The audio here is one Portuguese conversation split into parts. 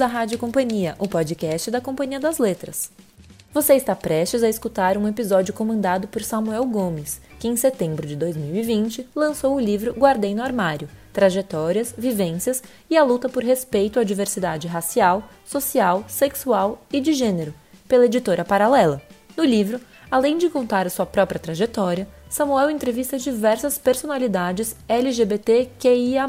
bem-vindos à Rádio Companhia, o podcast da Companhia das Letras. Você está prestes a escutar um episódio comandado por Samuel Gomes, que em setembro de 2020 lançou o livro Guardei no Armário: Trajetórias, Vivências e a Luta por Respeito à Diversidade Racial, Social, Sexual e de Gênero, pela editora Paralela. No livro, além de contar a sua própria trajetória, Samuel entrevista diversas personalidades LGBTQIA.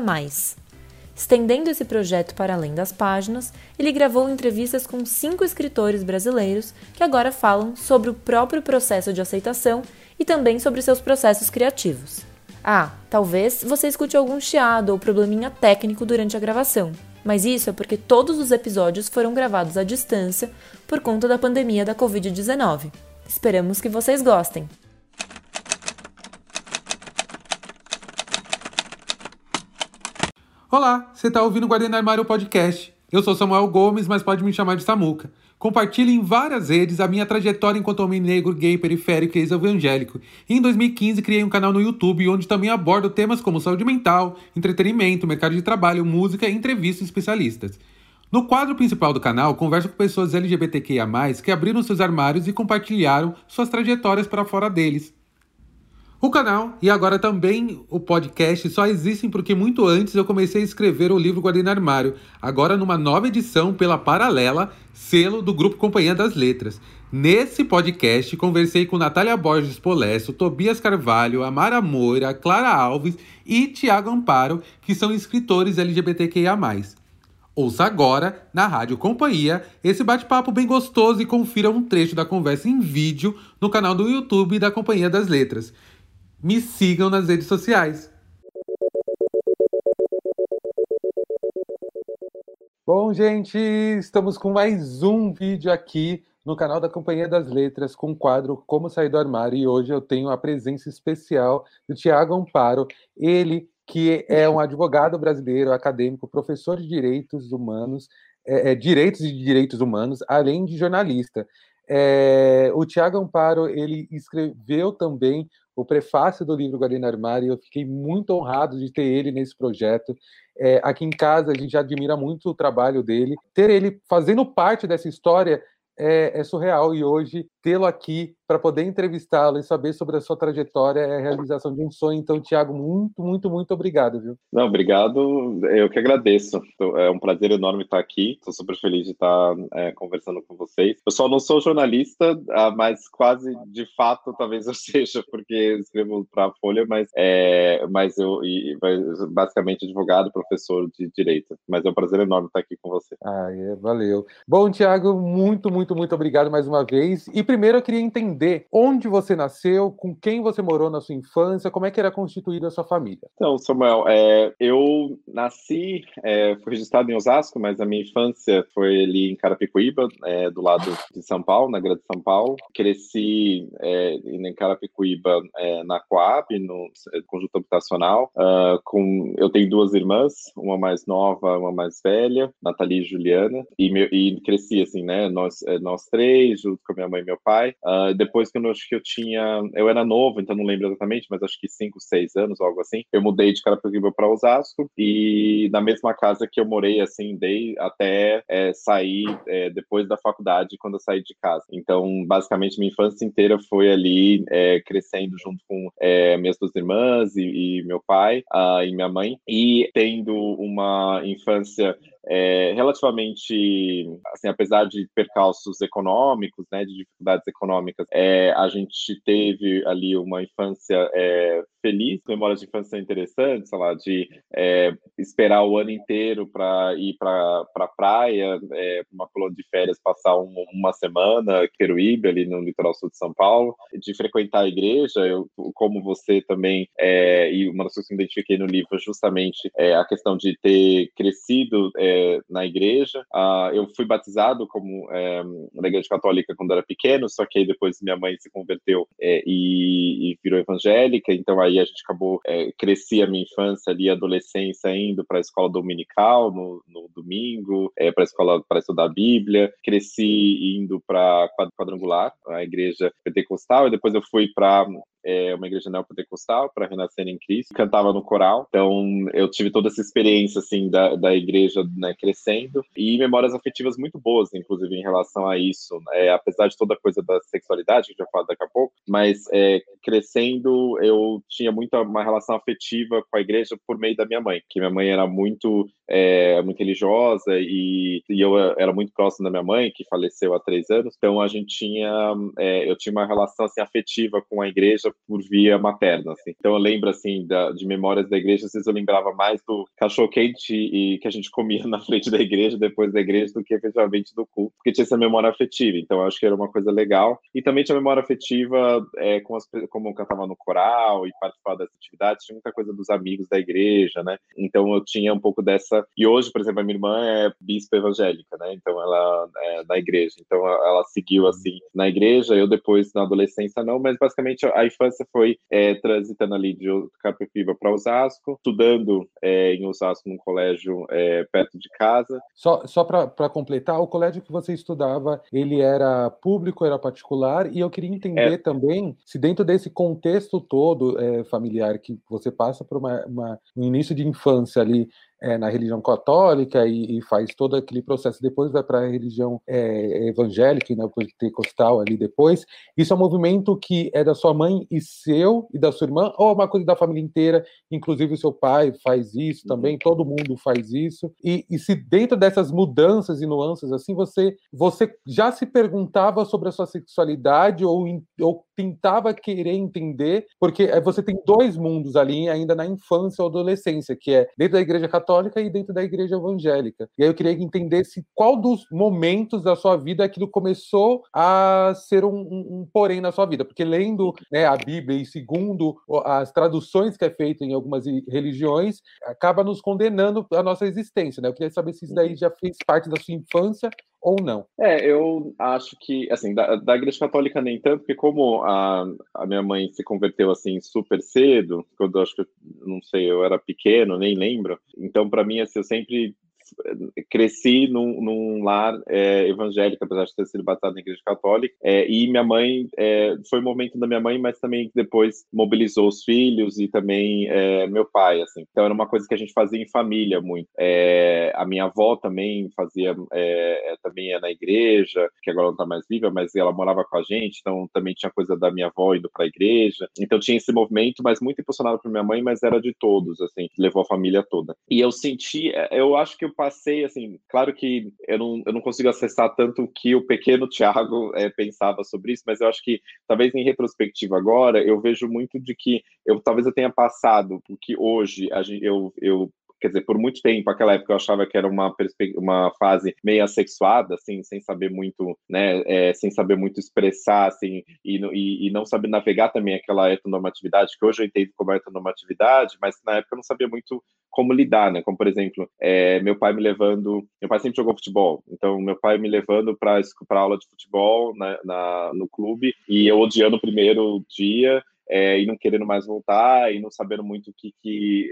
Estendendo esse projeto para além das páginas, ele gravou entrevistas com cinco escritores brasileiros que agora falam sobre o próprio processo de aceitação e também sobre seus processos criativos. Ah, talvez você escute algum chiado ou probleminha técnico durante a gravação, mas isso é porque todos os episódios foram gravados à distância por conta da pandemia da Covid-19. Esperamos que vocês gostem! Olá, você está ouvindo o Guardiã Armário Podcast. Eu sou Samuel Gomes, mas pode me chamar de Samuca. Compartilhe em várias redes a minha trajetória enquanto homem negro, gay, periférico e ex-evangélico. Em 2015, criei um canal no YouTube onde também abordo temas como saúde mental, entretenimento, mercado de trabalho, música e entrevistas especialistas. No quadro principal do canal, converso com pessoas LGBTQIA+, que abriram seus armários e compartilharam suas trajetórias para fora deles. O canal e agora também o podcast só existem porque muito antes eu comecei a escrever o livro Guardiã Armário, agora numa nova edição pela Paralela, selo do Grupo Companhia das Letras. Nesse podcast conversei com Natália Borges Polesso, Tobias Carvalho, Amara Moura, Clara Alves e Tiago Amparo, que são escritores LGBTQIA+. Ouça agora, na Rádio Companhia, esse bate-papo bem gostoso e confira um trecho da conversa em vídeo no canal do YouTube da Companhia das Letras me sigam nas redes sociais. Bom, gente, estamos com mais um vídeo aqui no canal da Companhia das Letras com o quadro Como Sair do Armário e hoje eu tenho a presença especial do Tiago Amparo, ele que é um advogado brasileiro, acadêmico, professor de direitos humanos, é, é, direitos e direitos humanos, além de jornalista. É, o Tiago Amparo ele escreveu também o prefácio do livro Guardiã Armário, e eu fiquei muito honrado de ter ele nesse projeto. É, aqui em casa, a gente admira muito o trabalho dele. Ter ele fazendo parte dessa história é, é surreal, e hoje tê-lo aqui para poder entrevistá-lo e saber sobre a sua trajetória é a realização de um sonho. Então, Tiago, muito, muito, muito obrigado, viu? Não, obrigado. Eu que agradeço. É um prazer enorme estar aqui. Estou super feliz de estar é, conversando com vocês. Eu só não sou jornalista, ah, mas quase de fato talvez eu seja, porque escrevo para a Folha, mas, é, mas eu e, basicamente advogado, professor de direito. Mas é um prazer enorme estar aqui com você. Ah, é, valeu. Bom, Tiago, muito, muito, muito obrigado mais uma vez. E primeiro eu queria entender onde você nasceu, com quem você morou na sua infância, como é que era constituída a sua família. Então, Samuel, é, eu nasci, é, fui registrado em Osasco, mas a minha infância foi ali em Carapicuíba, é, do lado de São Paulo, na Grande São Paulo. Cresci é, em Carapicuíba é, na Coab, no é, conjunto habitacional. Uh, com, eu tenho duas irmãs, uma mais nova, uma mais velha, Nathalie e Juliana, e, meu, e cresci assim, né? Nós, nós três, junto com a minha mãe e meu pai. Uh, depois que eu acho que eu tinha, eu era novo, então não lembro exatamente, mas acho que 5, 6 anos, algo assim. Eu mudei de Carapicuíba para Osasco e na mesma casa que eu morei, assim, dei até é, sair é, depois da faculdade, quando eu saí de casa. Então, basicamente, minha infância inteira foi ali é, crescendo junto com é, minhas duas irmãs e, e meu pai uh, e minha mãe e tendo uma infância é, relativamente, assim, apesar de percalços econômicos, né, de dificuldades econômicas, é, a gente teve ali uma infância é, feliz, memórias de infância interessantes, sei lá, de é, esperar o ano inteiro para ir para pra praia, é, uma colônia de férias, passar um, uma semana, Queruíbe, ali no litoral sul de São Paulo, de frequentar a igreja, eu, como você também, é, e uma das coisas que eu identifiquei no livro, justamente é a questão de ter crescido na igreja. Ah, eu fui batizado como é, na igreja católica quando era pequeno, só que aí depois minha mãe se converteu é, e, e virou evangélica, então aí a gente acabou, é, cresci a minha infância ali, adolescência, indo para a escola dominical no, no domingo, é, para a escola para estudar a Bíblia, cresci indo para quadrangular, a igreja pentecostal, e depois eu fui para é uma igreja neopentecostal para renascer em Cristo, cantava no coral, então eu tive toda essa experiência assim da, da igreja né, crescendo. E memórias afetivas muito boas, inclusive em relação a isso, é, apesar de toda a coisa da sexualidade que a gente vai falar daqui a pouco, mas é, crescendo eu tinha muita uma relação afetiva com a igreja por meio da minha mãe, que minha mãe era muito é, muito religiosa e, e, eu era muito próximo da minha mãe, que faleceu há três anos. Então a gente tinha, é, eu tinha uma relação assim afetiva com a igreja por via materna. Assim. Então eu lembro assim da, de memórias da igreja. Às vezes eu lembrava mais do cachorro quente e que a gente comia na frente da igreja depois da igreja do que efetivamente do culto, porque tinha essa memória afetiva. Então eu acho que era uma coisa legal. E também tinha memória afetiva é, com as, como eu cantava no coral e participava dessas atividades. Tinha muita coisa dos amigos da igreja, né? Então eu tinha um pouco dessa e hoje, por exemplo, a minha irmã é bispa evangélica, né? Então ela é da igreja. Então ela seguiu assim na igreja. Eu depois na adolescência não, mas basicamente a infância foi é, transitando ali de Capipiba para Osasco, estudando é, em Osasco num colégio é, perto de casa. Só só para completar, o colégio que você estudava, ele era público, era particular? E eu queria entender é. também se dentro desse contexto todo é, familiar que você passa por uma, uma, um início de infância ali é, na religião católica e, e, faz todo aquele processo, depois vai para a religião é, evangélica, né, pentecostal ali depois. Isso é um movimento que é da sua mãe e seu e da sua irmã, ou é uma coisa da família inteira, inclusive o seu pai faz isso também, todo mundo faz isso. E, e se dentro dessas mudanças e nuances assim, você, você já se perguntava sobre a sua sexualidade ou, ou tentava querer entender, porque é, você tem dois mundos ali ainda na infância ou adolescência, que é dentro da igreja católica católica e dentro da igreja evangélica. E aí eu queria entender se qual dos momentos da sua vida aquilo começou a ser um, um, um porém na sua vida, porque lendo né, a Bíblia e segundo as traduções que é feita em algumas religiões, acaba nos condenando a nossa existência, né? Eu queria saber se isso daí já fez parte da sua infância ou não? É, eu acho que, assim, da, da Igreja Católica nem tanto, porque como a, a minha mãe se converteu, assim, super cedo, quando eu acho que, não sei, eu era pequeno, nem lembro, então, para mim, assim, eu sempre cresci num, num lar é, evangélico, apesar de ter sido batizado na igreja católica, é, e minha mãe, é, foi o momento da minha mãe, mas também depois mobilizou os filhos e também é, meu pai, assim. Então era uma coisa que a gente fazia em família muito. É, a minha avó também fazia, é, também ia na igreja, que agora não está mais viva, mas ela morava com a gente, então também tinha coisa da minha avó indo para a igreja. Então tinha esse movimento, mas muito impulsionado por minha mãe, mas era de todos, assim, levou a família toda. E eu senti, eu acho que eu passei, assim, claro que eu não, eu não consigo acessar tanto o que o pequeno Tiago é, pensava sobre isso, mas eu acho que, talvez em retrospectiva agora, eu vejo muito de que eu talvez eu tenha passado, porque hoje a gente, eu, eu quer dizer, por muito tempo, aquela época eu achava que era uma, uma fase meio assexuada, assim, sem saber muito, né, é, sem saber muito expressar, assim, e, e, e, não saber navegar também aquela heteronormatividade, que hoje eu entendo como heteronormatividade, mas na época eu não sabia muito como lidar, né, como, por exemplo, é, meu pai me levando, meu pai sempre jogou futebol, então meu pai me levando para aula de futebol na, na, no clube, e eu odiando o primeiro dia, é, e não querendo mais voltar e não sabendo muito o que que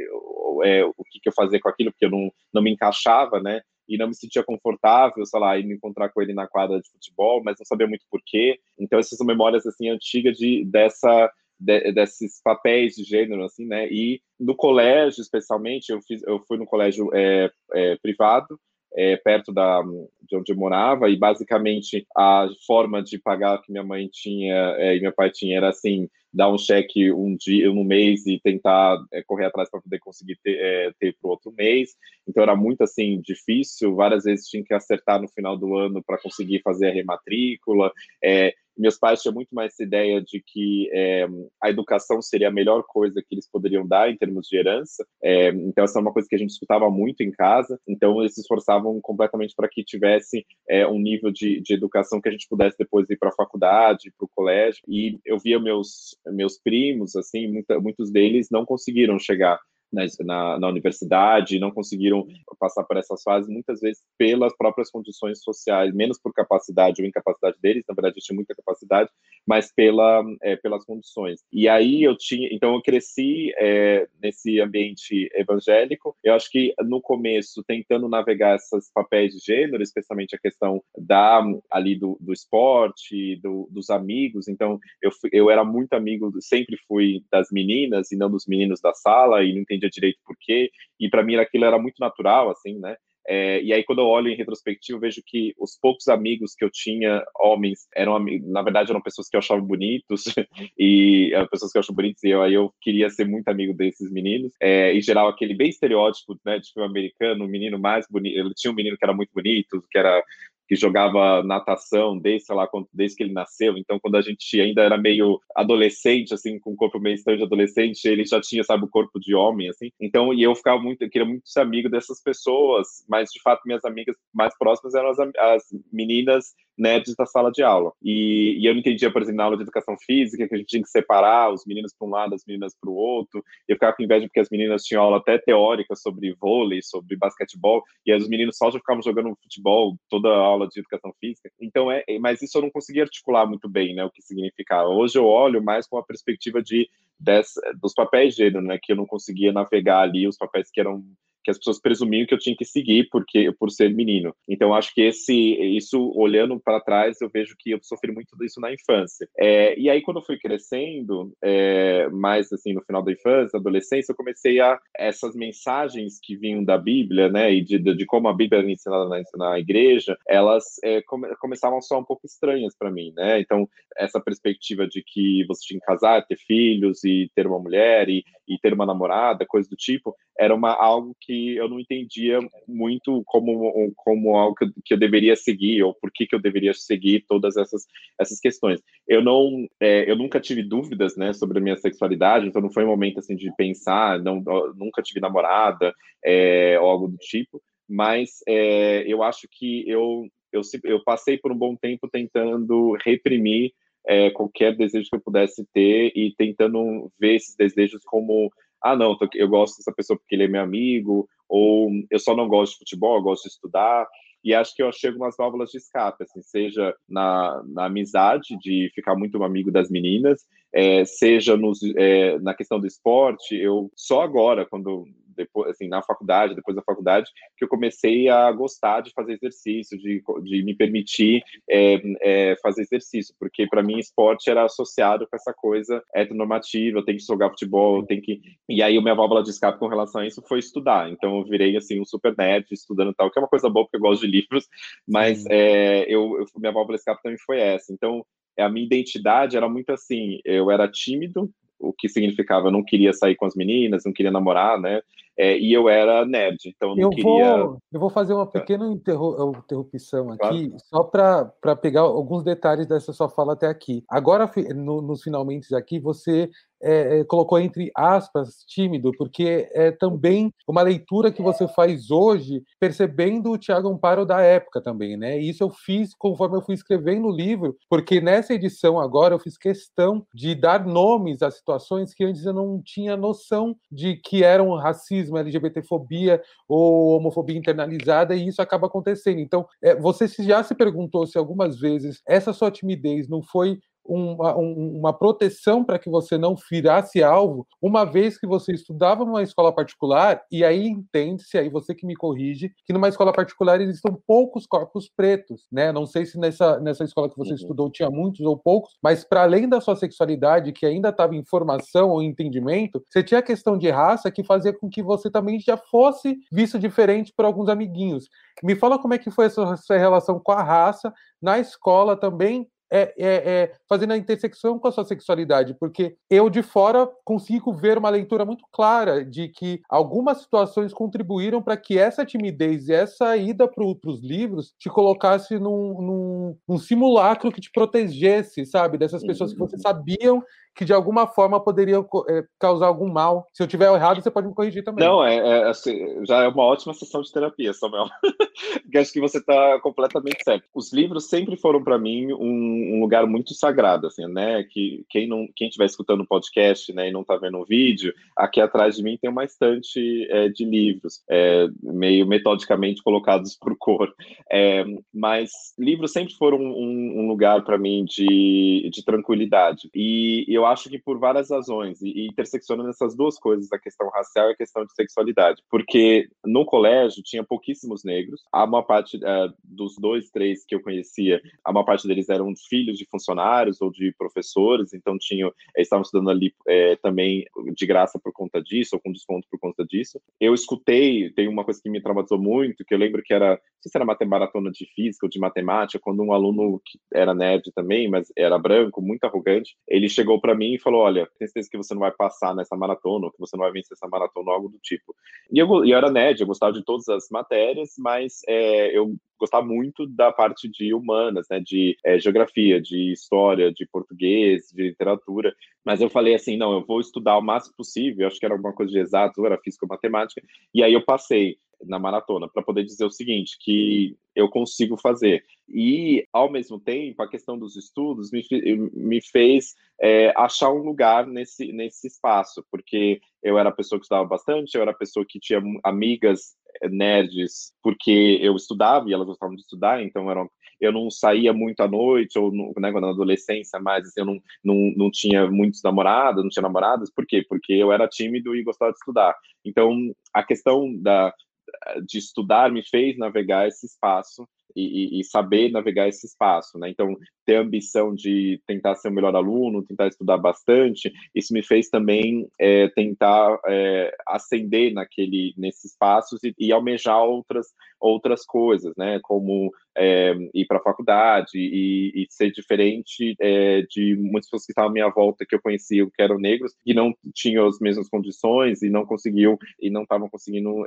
é, o que, que eu fazia com aquilo porque eu não, não me encaixava né? E não me sentia confortável sei lá e me encontrar com ele na quadra de futebol mas não sabia muito porquê então essas são memórias assim antigas de dessa de, desses papéis de gênero assim né? E no colégio especialmente eu fiz eu fui no colégio é, é, privado é, perto da, de onde eu morava, e basicamente a forma de pagar que minha mãe tinha é, e meu pai tinha era assim: dar um cheque um dia no mês e tentar é, correr atrás para poder conseguir ter, é, ter para o outro mês. Então era muito assim difícil. Várias vezes tinha que acertar no final do ano para conseguir fazer a rematrícula. Meus pais tinham muito mais ideia de que é, a educação seria a melhor coisa que eles poderiam dar em termos de herança. É, então, essa é uma coisa que a gente escutava muito em casa. Então, eles se esforçavam completamente para que tivesse é, um nível de, de, educação que a gente pudesse depois ir para a faculdade, para o colégio. E eu via meus, meus primos, assim, muita, muitos deles não conseguiram chegar na, na, na, universidade, não conseguiram passar por essas fases, muitas vezes pelas próprias condições sociais, menos por capacidade ou incapacidade deles, na verdade, eu tinha muita capacidade, mas pela, é, pelas condições. E aí eu tinha, então eu cresci é, nesse ambiente evangélico, eu acho que no começo, tentando navegar esses papéis de gênero, especialmente a questão da ali do, do esporte, do, dos amigos, então eu, fui, eu era muito amigo, sempre fui das meninas e não dos meninos da sala, e não entendi entendia direito por quê, e para mim aquilo era muito natural, assim, né? É, e aí, quando eu olho em retrospectiva, vejo que os poucos amigos que eu tinha, homens, eram na verdade eram pessoas que eu achava bonitos, e eram pessoas que eu acho bonitos, e eu, aí eu queria ser muito amigo desses meninos. É, em geral, aquele bem estereótipo né, de filme americano, o menino mais bonito. Ele tinha um menino que era muito bonito, que era que jogava natação desde, sei lá, desde que ele nasceu. Então, quando a gente ainda era meio adolescente, assim, com o corpo meio estranho de adolescente, ele já tinha, sabe, o corpo de homem, assim. Então, e eu ficava muito, eu queria muito ser amigo dessas pessoas, mas de fato minhas amigas mais próximas eram as, as meninas nerds da sala de aula. E, e, eu não entendia, por exemplo, na aula de educação física, que a gente tinha que separar os meninos para um lado, as meninas para o outro. Eu ficava com inveja porque as meninas tinham aula até teórica sobre vôlei, sobre basquetebol, e os meninos só já ficavam jogando futebol toda a aula de educação física. Então, é, mas isso eu não conseguia articular muito bem, né, o que significava. Hoje eu olho mais com a perspectiva de dessa, dos papéis de gênero, né, que eu não conseguia navegar ali os papéis que eram que as pessoas presumiam que eu tinha que seguir porque por ser menino. Então acho que esse isso olhando para trás eu vejo que eu sofri muito disso na infância. É, e aí quando eu fui crescendo, é, mais assim no final da infância, adolescência, eu comecei a essas mensagens que vinham da Bíblia, né, e de, de como a Bíblia era ensinada na, na igreja, elas é, come, começavam soar um pouco estranhas para mim, né? Então essa perspectiva de que você tinha que casar, ter filhos e ter uma mulher e, e ter uma namorada, coisa do tipo, era uma algo que eu não entendia muito como, como algo que eu, que eu deveria seguir ou por que, que eu deveria seguir todas essas, essas questões. Eu não, é, eu nunca tive dúvidas, né, sobre a minha sexualidade, então não foi um momento assim de pensar, não, nunca tive namorada é, ou algo do tipo, mas é, eu acho que eu, eu, eu passei por um bom tempo tentando reprimir é, qualquer desejo que eu pudesse ter e tentando ver esses desejos como ah, não, eu gosto dessa pessoa porque ele é meu amigo, ou eu só não gosto de futebol, eu gosto de estudar. E acho que eu chego nas válvulas de escape, assim, seja na, na amizade, de ficar muito amigo das meninas, é, seja nos, é, na questão do esporte. Eu só agora, quando depois, assim, na faculdade, depois da faculdade, que eu comecei a gostar de fazer exercício, de, de me permitir é, é, fazer exercício, porque para mim esporte era associado com essa coisa heteronormativa, eu tenho que jogar futebol, eu tenho que... E aí a minha válvula de escape com relação a isso foi estudar, então eu virei, assim, um super nerd estudando tal, que é uma coisa boa porque eu gosto de livros, mas é, eu, eu, minha válvula de escape também foi essa, então a minha identidade era muito assim, eu era tímido, o que significava eu não queria sair com as meninas, não queria namorar, né? É, e eu era nerd, então não eu queria. Vou, eu vou fazer uma pequena interro interrupção aqui, claro. só para pegar alguns detalhes dessa sua fala até aqui. Agora, no, nos finalmente aqui, você é, é, colocou entre aspas tímido, porque é também uma leitura que você faz hoje, percebendo o Tiago Amparo da época também, né? E isso eu fiz conforme eu fui escrevendo o livro, porque nessa edição agora eu fiz questão de dar nomes a situações que antes eu não tinha noção de que eram racismo, LGBTfobia ou homofobia internalizada, e isso acaba acontecendo. Então, é, você já se perguntou se algumas vezes essa sua timidez não foi uma, uma proteção para que você não virasse alvo, uma vez que você estudava numa escola particular, e aí entende-se, aí você que me corrige, que numa escola particular existem poucos corpos pretos, né? Não sei se nessa, nessa escola que você uhum. estudou tinha muitos ou poucos, mas para além da sua sexualidade, que ainda estava em formação ou entendimento, você tinha a questão de raça que fazia com que você também já fosse visto diferente por alguns amiguinhos. Me fala como é que foi essa, essa relação com a raça na escola também, é, é, é, fazendo a intersecção com a sua sexualidade, porque eu de fora consigo ver uma leitura muito clara de que algumas situações contribuíram para que essa timidez e essa ida para os livros te colocasse num, num, num, simulacro que te protegesse, sabe, dessas pessoas que você uhum. sabiam que de alguma forma poderia é, causar algum mal. Se eu tiver errado, você pode me corrigir também. Não, é, é assim, já é uma ótima sessão de terapia, Samuel. acho que você está completamente certo. Os livros sempre foram para mim um, um, lugar muito sagrado, assim, né? Que quem não, quem estiver escutando o podcast, né, e não está vendo o vídeo, aqui atrás de mim tem uma estante é, de livros, é, meio metodicamente colocados por cor. É, mas livros sempre foram um, um lugar para mim de, de tranquilidade. E eu acho que por várias razões, e, interseccionando essas duas coisas, a questão racial e a questão de sexualidade. Porque no colégio tinha pouquíssimos negros, a maior parte uh, dos dois, três que eu conhecia, a maior parte deles eram filhos de funcionários ou de professores, então tinham, estavam estudando ali é, também de graça por conta disso, ou com desconto por conta disso. Eu escutei, tem uma coisa que me traumatizou muito, que eu lembro que era, não sei se era maratona de física ou de matemática, quando um aluno que era nerd também, mas era branco, muito arrogante, ele chegou para mim e falou: Olha, tem certeza que você não vai passar nessa maratona, que você não vai vencer essa maratona, algo do tipo. E eu, eu era nerd, eu gostava de todas as matérias, mas é, eu gostava muito da parte de humanas, né, de é, geografia, de história, de português, de literatura. Mas eu falei assim, não, eu vou estudar o máximo possível. Acho que era alguma coisa de exato, era física ou matemática. E aí eu passei na maratona para poder dizer o seguinte, que eu consigo fazer. E, ao mesmo tempo, a questão dos estudos me, me fez é, achar um lugar nesse, nesse espaço, porque eu era a pessoa que estudava bastante, eu era a pessoa que tinha amigas é, nerds, porque eu estudava e elas gostavam de estudar, então eram, eu não saía muito à noite, ou né, na adolescência, mas assim, eu não, não, não tinha muitos namorados, não tinha namoradas, por quê? Porque eu era tímido e gostava de estudar. Então, a questão da, de estudar me fez navegar esse espaço e, e, saber navegar esse espaço, né? Então, ter a ambição de tentar ser o melhor aluno, tentar estudar bastante, isso me fez também é, tentar é, ascender naquele, nesses espaços e, e, almejar outras, outras coisas, né? Como é, ir para a faculdade e, e, ser diferente de muitas pessoas que estavam à minha volta que eu conhecia que eram negros e não tinham as mesmas condições e não conseguiam e não estavam conseguindo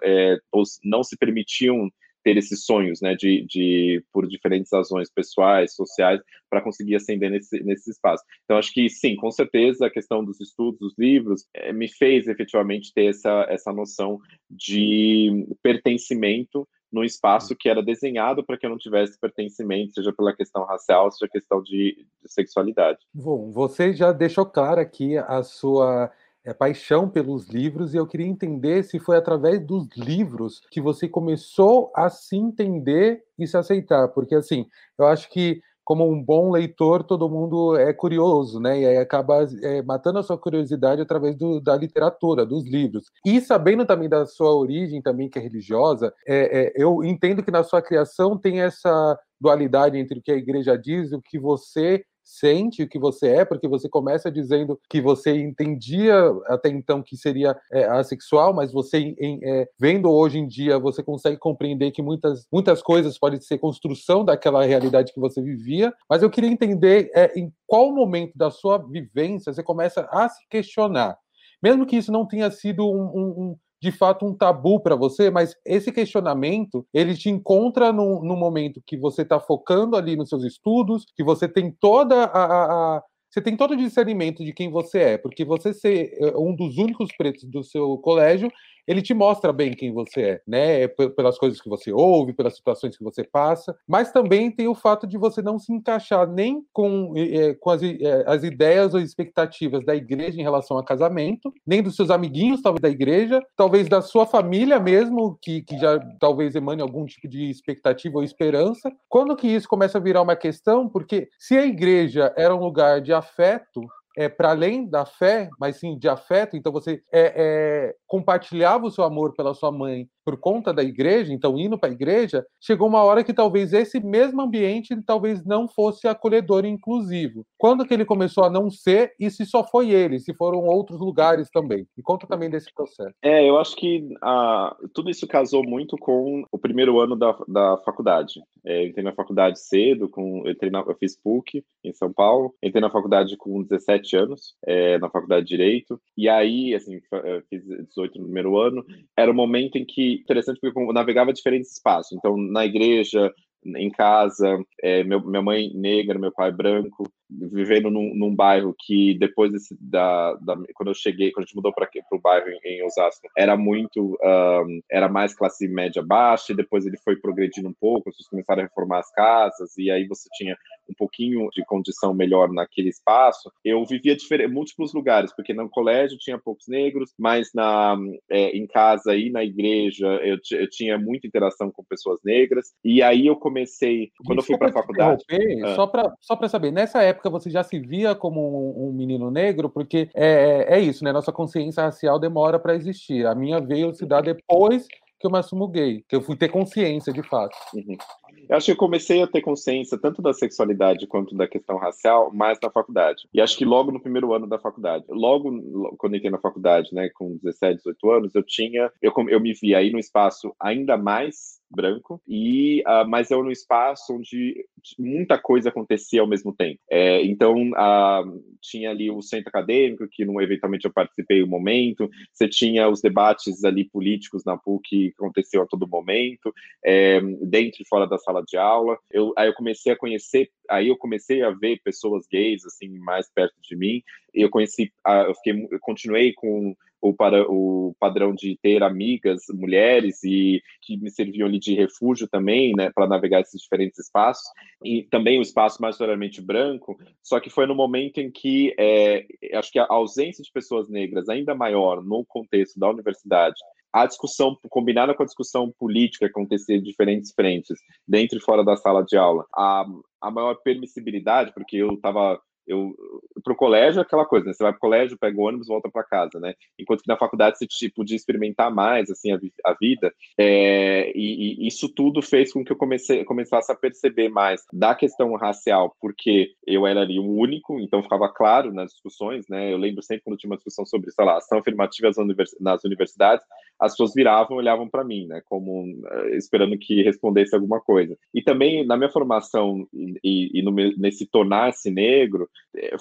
ou não se permitiam ter esses sonhos, né, de, de por diferentes razões pessoais, sociais, para conseguir ascender nesse, nesse espaço. Então, acho que sim, com certeza a questão dos estudos, dos livros, é, me fez efetivamente ter essa, essa noção de pertencimento num espaço que era desenhado para que eu não tivesse pertencimento, seja pela questão racial, seja questão de, de sexualidade. Bom, você já deixou claro aqui a sua é, paixão pelos livros e eu queria entender se foi através dos livros que você começou a se entender e se aceitar, porque assim, eu acho que como um bom leitor, todo mundo é curioso, né? E aí acaba é, matando a sua curiosidade através do, da literatura, dos livros. E sabendo também da sua origem, também que é religiosa, é, é, eu entendo que na sua criação tem essa dualidade entre o que a igreja diz e o que você sente o que você é, porque você começa dizendo que você entendia até então que seria é, assexual, mas você, em, é, vendo hoje em dia, você consegue compreender que muitas, muitas coisas podem ser construção daquela realidade que você vivia. Mas eu queria entender é, em qual momento da sua vivência você começa a se questionar. Mesmo que isso não tenha sido um, um, de fato um tabu para você, mas esse questionamento ele te encontra no, momento que você está focando ali nos seus estudos, que você tem toda a, a você tem todo o discernimento de quem você é, porque você ser eh, um dos únicos pretos do seu colégio ele te mostra bem quem você é, né? Pelas coisas que você ouve, pelas situações que você passa, mas também tem o fato de você não se encaixar nem com, é, com as, é, as ideias ou expectativas da igreja em relação a casamento, nem dos seus amiguinhos, talvez da igreja, talvez da sua família mesmo, que, que já talvez emane algum tipo de expectativa ou esperança. Quando que isso começa a virar uma questão? Porque se a igreja era um lugar de afeto, é, para além da fé, mas sim de afeto. Então você é, é, compartilhava o seu amor pela sua mãe por conta da igreja, então indo para a igreja, chegou uma hora que talvez esse mesmo ambiente talvez não fosse acolhedor e inclusivo. Quando que ele começou a não ser e se só foi ele, se foram outros lugares também? Me conta também desse processo. É, eu acho que ah, tudo isso casou muito com o primeiro ano da, da faculdade. É, eu entrei na faculdade cedo, com, eu, entrei na, eu fiz PUC em São Paulo, entrei na faculdade com 17 anos, é, na faculdade de Direito, e aí, assim, fiz 18 no primeiro ano, era o momento em que interessante porque eu navegava diferentes espaços. Então, na igreja, em casa, é, meu, minha mãe negra, meu pai branco, vivendo num, num bairro que depois desse, da, da, quando eu cheguei, quando a gente mudou para o bairro em, em, Osasco, era muito, um, era mais classe média baixa, e depois ele foi progredindo um pouco, as pessoas começaram a reformar as casas, e aí você tinha um pouquinho de condição melhor naquele espaço. Eu vivia múltiplos lugares, porque no colégio tinha poucos negros, mas na, é, em casa e na igreja eu, eu, tinha muita interação com pessoas negras, e aí eu comecei, quando eu fui para a faculdade... Ah. Só para só saber, nessa época época você já se via como um, um menino negro, porque é, é, é isso, né? Nossa consciência racial demora para existir. A minha veio se dar depois que eu me assumo gay, que eu fui ter consciência de fato. Uhum. Eu acho que eu comecei a ter consciência tanto da sexualidade quanto da questão racial mais na faculdade. E acho que logo no primeiro ano da faculdade. Logo quando eu entrei na faculdade, né, com 17, 18 anos, eu tinha, eu, eu me vi aí no espaço ainda mais branco, e uh, mas eu no espaço onde muita coisa acontecia ao mesmo tempo. É, então, uh, tinha ali o centro acadêmico, que não, eventualmente eu participei um momento, você tinha os debates ali políticos na PUC que aconteciam a todo momento, é, dentro e fora da sala de aula. Eu, aí eu comecei a conhecer, aí eu comecei a ver pessoas gays, assim, mais perto de mim, eu conheci, uh, eu, fiquei, eu continuei com o, para, o padrão de ter amigas mulheres e que me serviam ali de refúgio também, né, para navegar esses diferentes espaços, e também o espaço majoritariamente branco, só que foi no momento em que é, acho que a ausência de pessoas negras ainda maior no contexto da universidade, a discussão combinada com a discussão política acontecia em diferentes frentes, dentro e fora da sala de aula, a, a maior permissibilidade, porque eu estava eu para o colégio é aquela coisa, né? Você vai para o colégio, pega o ônibus, volta para casa, né? Enquanto que na faculdade você tipo de experimentar mais assim a, a vida, é, e, e, isso tudo fez com que eu comecei, começasse a perceber mais da questão racial, porque eu era ali o único, então ficava claro nas discussões, né? Eu lembro sempre quando tinha uma discussão sobre, sei lá, ação afirmativa nas universidades, as pessoas viravam e olhavam para mim, né? Como uh, esperando que respondesse alguma coisa. E também na minha formação e, e no, nesse tornar-se negro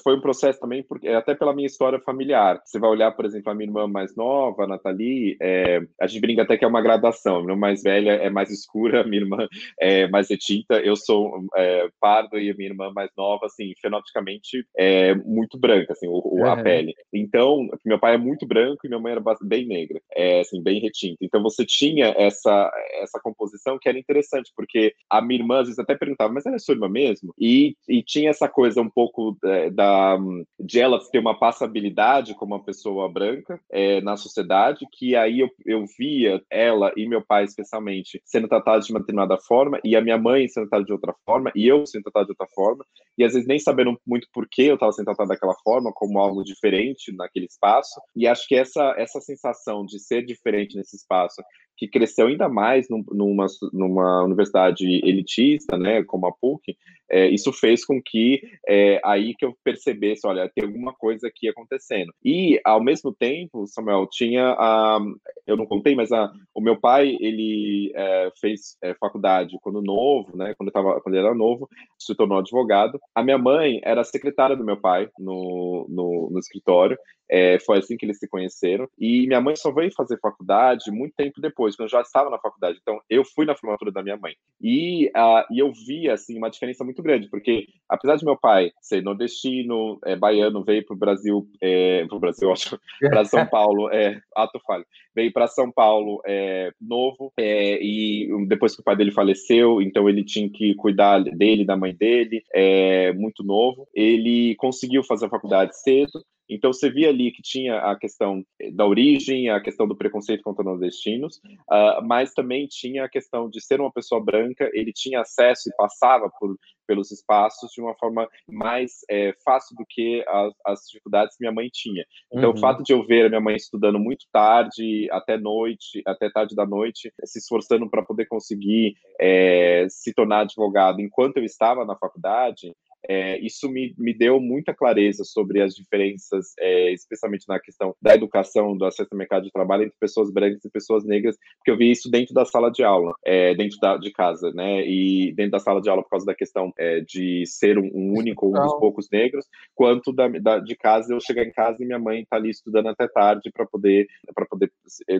foi um processo também, porque até pela minha história familiar. Você vai olhar, por exemplo, a minha irmã mais nova, a Nathalie, é, a gente brinca até que é uma gradação. A minha irmã mais velha é mais escura, a minha irmã é mais retinta, eu sou é, pardo e a minha irmã mais nova, assim, fenotipicamente é muito branca, assim, o, uhum. a pele. Então, meu pai é muito branco e minha mãe era bem negra, é, assim, bem retinta. Então, você tinha essa, essa composição que era interessante, porque a minha irmã às vezes até perguntava, mas ela é sua irmã mesmo? E, e tinha essa coisa um pouco é, da, de ela ter uma passabilidade como uma pessoa branca é, na sociedade, que aí eu, eu via ela e meu pai, especialmente, sendo tratados de uma determinada forma, e a minha mãe sendo tratada de outra forma, e eu sendo tratado de outra forma, e às vezes nem sabendo muito por que eu estava sendo tratado daquela forma, como algo diferente naquele espaço, e acho que essa, essa sensação de ser diferente nesse espaço que cresceu ainda mais numa, numa universidade elitista, né, como a PUC, é, isso fez com que é, aí que eu percebesse, olha, tem alguma coisa aqui acontecendo. E ao mesmo tempo, Samuel, tinha a, eu não contei, mas a, o meu pai ele é, fez é, faculdade quando novo, né, quando, tava, quando ele era novo, se tornou advogado. A minha mãe era secretária do meu pai no, no, no escritório é, foi assim que eles se conheceram. E minha mãe só veio fazer faculdade muito tempo depois, quando eu já estava na faculdade. Então, eu fui na formatura da minha mãe. E, uh, e eu vi, assim, uma diferença muito grande, porque apesar de meu pai ser nordestino, é, baiano, veio para o Brasil, é, para o Brasil, acho, para São Paulo, é, ato falho, veio para São Paulo é, novo, é, e depois que o pai dele faleceu, então ele tinha que cuidar dele, da mãe dele, é, muito novo. Ele conseguiu fazer a faculdade cedo, então, você via ali que tinha a questão da origem, a questão do preconceito contra nordestinos, uh, mas também tinha a questão de ser uma pessoa branca, ele tinha acesso e passava por, pelos espaços de uma forma mais é, fácil do que as, as, dificuldades que minha mãe tinha. Então, uhum. o fato de eu ver a minha mãe estudando muito tarde, até noite, até tarde da noite, se esforçando para poder conseguir é, se tornar advogado enquanto eu estava na faculdade, é, isso me, me deu muita clareza sobre as diferenças, é, especialmente na questão da educação, do acesso ao mercado de trabalho entre pessoas brancas e pessoas negras, porque eu vi isso dentro da sala de aula, é, dentro da, de casa, né? E dentro da sala de aula por causa da questão é, de ser um, um único, um dos poucos negros, quanto da, da, de casa eu chegar em casa e minha mãe tá ali estudando até tarde para poder para poder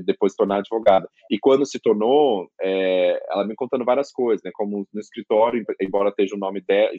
depois se tornar advogada. E quando se tornou, é, ela me contando várias coisas, né? Como no escritório, embora esteja o nome dela,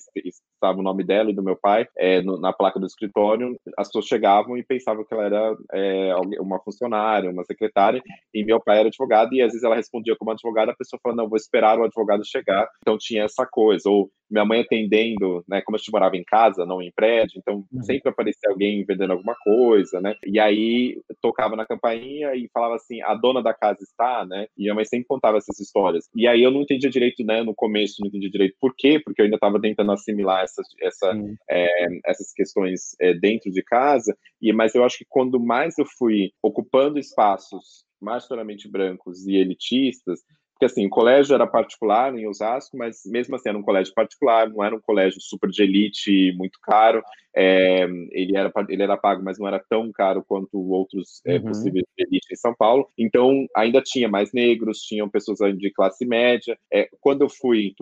estava o nome dela e do meu pai é, no, na placa do escritório, as pessoas chegavam e pensavam que ela era é, uma funcionária, uma secretária, e meu pai era advogado, e às vezes ela respondia como advogada, a pessoa falou, não, vou esperar o advogado chegar. Então tinha essa coisa, ou minha mãe atendendo, né? Como a gente morava em casa, não em prédio, então uhum. sempre aparecia alguém vendendo alguma coisa, né? E aí tocava na campainha e falava assim, a dona da casa está, né? E minha mãe sempre contava essas histórias. E aí eu não entendia direito, né? No começo não entendia direito por quê, porque eu ainda estava tentando assimilar essas, essa, é, essas questões é, dentro de casa. E mas eu acho que quando mais eu fui ocupando espaços majoritariamente brancos e elitistas, porque assim, o colégio era particular em Osasco, mas mesmo assim era um colégio particular, não era um colégio super de elite, muito caro. É, ele, era, ele era pago, mas não era tão caro quanto outros é, uhum. possíveis de elite em São Paulo. Então, ainda tinha mais negros, tinham pessoas de classe média. É, quando eu fui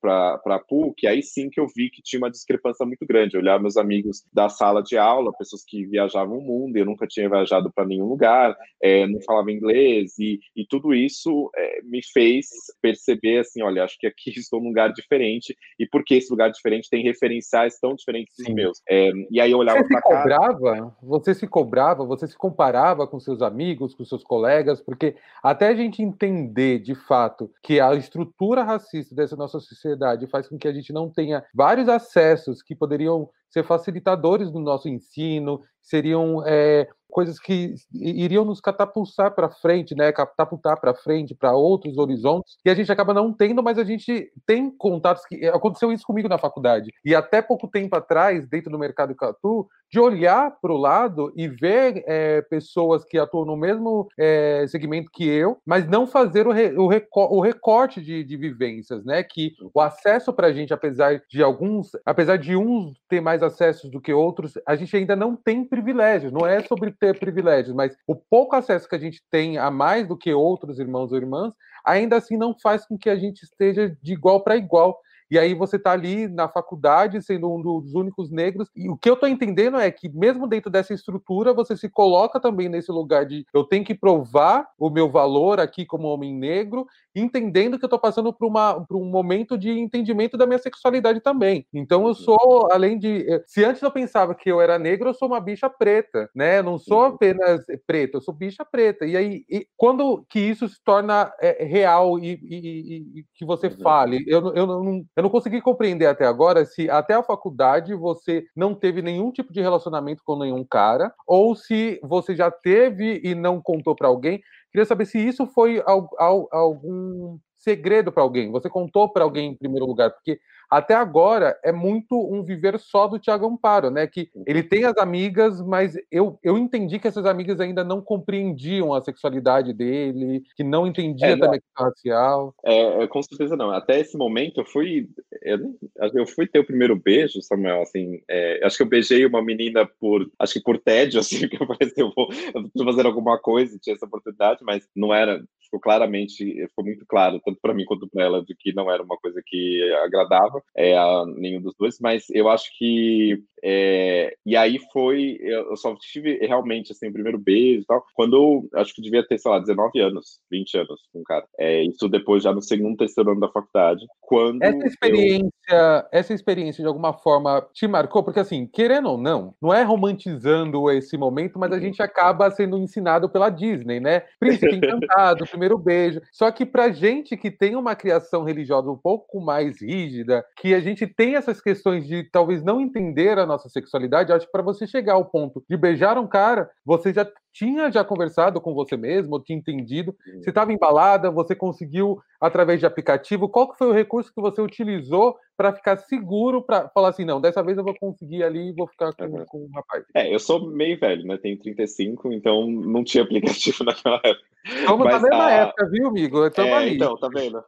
para a PUC, aí sim que eu vi que tinha uma discrepância muito grande. Eu olhava meus amigos da sala de aula, pessoas que viajavam o mundo, eu nunca tinha viajado para nenhum lugar, é, não falava inglês, e, e tudo isso é, me fez perceber assim, olha, acho que aqui estou num lugar diferente e porque esse lugar diferente tem referenciais tão diferentes dos meus. É, e aí eu olhava para cá. Cobrava? Você se cobrava? Você se comparava com seus amigos, com seus colegas? Porque até a gente entender de fato que a estrutura racista dessa nossa sociedade faz com que a gente não tenha vários acessos que poderiam ser facilitadores do nosso ensino, seriam é, coisas que iriam nos catapultar para frente, né? Catapultar para frente, para outros horizontes, e a gente acaba não tendo, mas a gente tem contatos que aconteceu isso comigo na faculdade. E até pouco tempo atrás, dentro do mercado Catu, de olhar para o lado e ver é, pessoas que atuam no mesmo é, segmento que eu, mas não fazer o, re, o, recor o recorte de, de, vivências, né? Que o acesso para a gente, apesar de alguns, apesar de uns ter mais acessos do que outros, a gente ainda não tem privilégios. Não é sobre ter privilégios, mas o pouco acesso que a gente tem a mais do que outros irmãos ou irmãs, ainda assim não faz com que a gente esteja de igual para igual. E aí você está ali na faculdade sendo um dos únicos negros. E o que eu estou entendendo é que, mesmo dentro dessa estrutura, você se coloca também nesse lugar de eu tenho que provar o meu valor aqui como homem negro, entendendo que eu estou passando por, uma, por um momento de entendimento da minha sexualidade também. Então eu sou, além de. Eh, se antes eu pensava que eu era negro, eu sou uma bicha preta, né? Eu não sou apenas preta, eu sou bicha preta. E aí, e quando que isso se torna é, real e, e, e, que você fale? Eu, eu, não, eu não consegui compreender até agora se até a faculdade você não teve nenhum tipo de relacionamento com nenhum cara, ou se você já teve e não contou para alguém. Queria saber se isso foi algum segredo para alguém. Você contou para alguém em primeiro lugar, porque até agora é muito um viver só do Tiago Amparo, né? Que ele tem as amigas, mas eu, eu entendi que essas amigas ainda não compreendiam a sexualidade dele, que não entendia é, também a questão racial. É, é, com certeza não. Até esse momento eu fui. Eu, eu fui ter o primeiro beijo, Samuel, assim. É, acho que eu beijei uma menina por. Acho que por tédio, assim, que eu falei assim, eu vou, eu fazer alguma coisa, tinha essa oportunidade, mas não era ficou claramente, ficou muito claro, tanto para mim quanto para ela, de que não era uma coisa que agradava é, a nenhum dos dois, mas eu acho que. É, e aí foi. Eu só tive realmente assim, o primeiro beijo e tal, quando eu acho que devia ter, sei lá, 19 anos, 20 anos com um cara. É, isso depois, já no segundo, terceiro ano da faculdade. Quando essa experiência, eu... essa experiência de alguma forma te marcou, porque assim, querendo ou não, não é romantizando esse momento, mas a uhum. gente acaba sendo ensinado pela Disney, né? Príncipe encantado, primeiro beijo. Só que pra gente que tem uma criação religiosa um pouco mais rígida, que a gente tem essas questões de talvez não entender a nossa sexualidade, acho que para você chegar ao ponto de beijar um cara, você já tinha já conversado com você mesmo, tinha entendido, você estava embalada, você conseguiu através de aplicativo, qual que foi o recurso que você utilizou para ficar seguro, para falar assim, não, dessa vez eu vou conseguir ali e vou ficar com, uhum. com o rapaz? É, eu sou meio velho, né, tenho 35, então não tinha aplicativo naquela época. Estamos na mesma a... época, viu, amigo? Estamos é, ali. Então, tá vendo?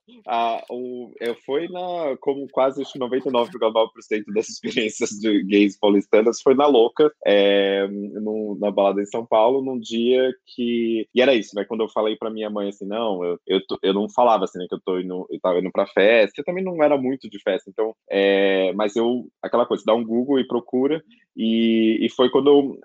O, eu fui na, como quase 99,9% das experiências de gays paulistanas, foi na louca, é, no, na balada em São Paulo, num dia que. E era isso, né? Quando eu falei pra minha mãe assim, não, eu, eu, tô, eu não falava assim, né, que eu tô indo, eu tava indo pra festa, eu também não era muito de festa, então, é, mas eu, aquela coisa, dá um Google e procura, e, e foi quando eu,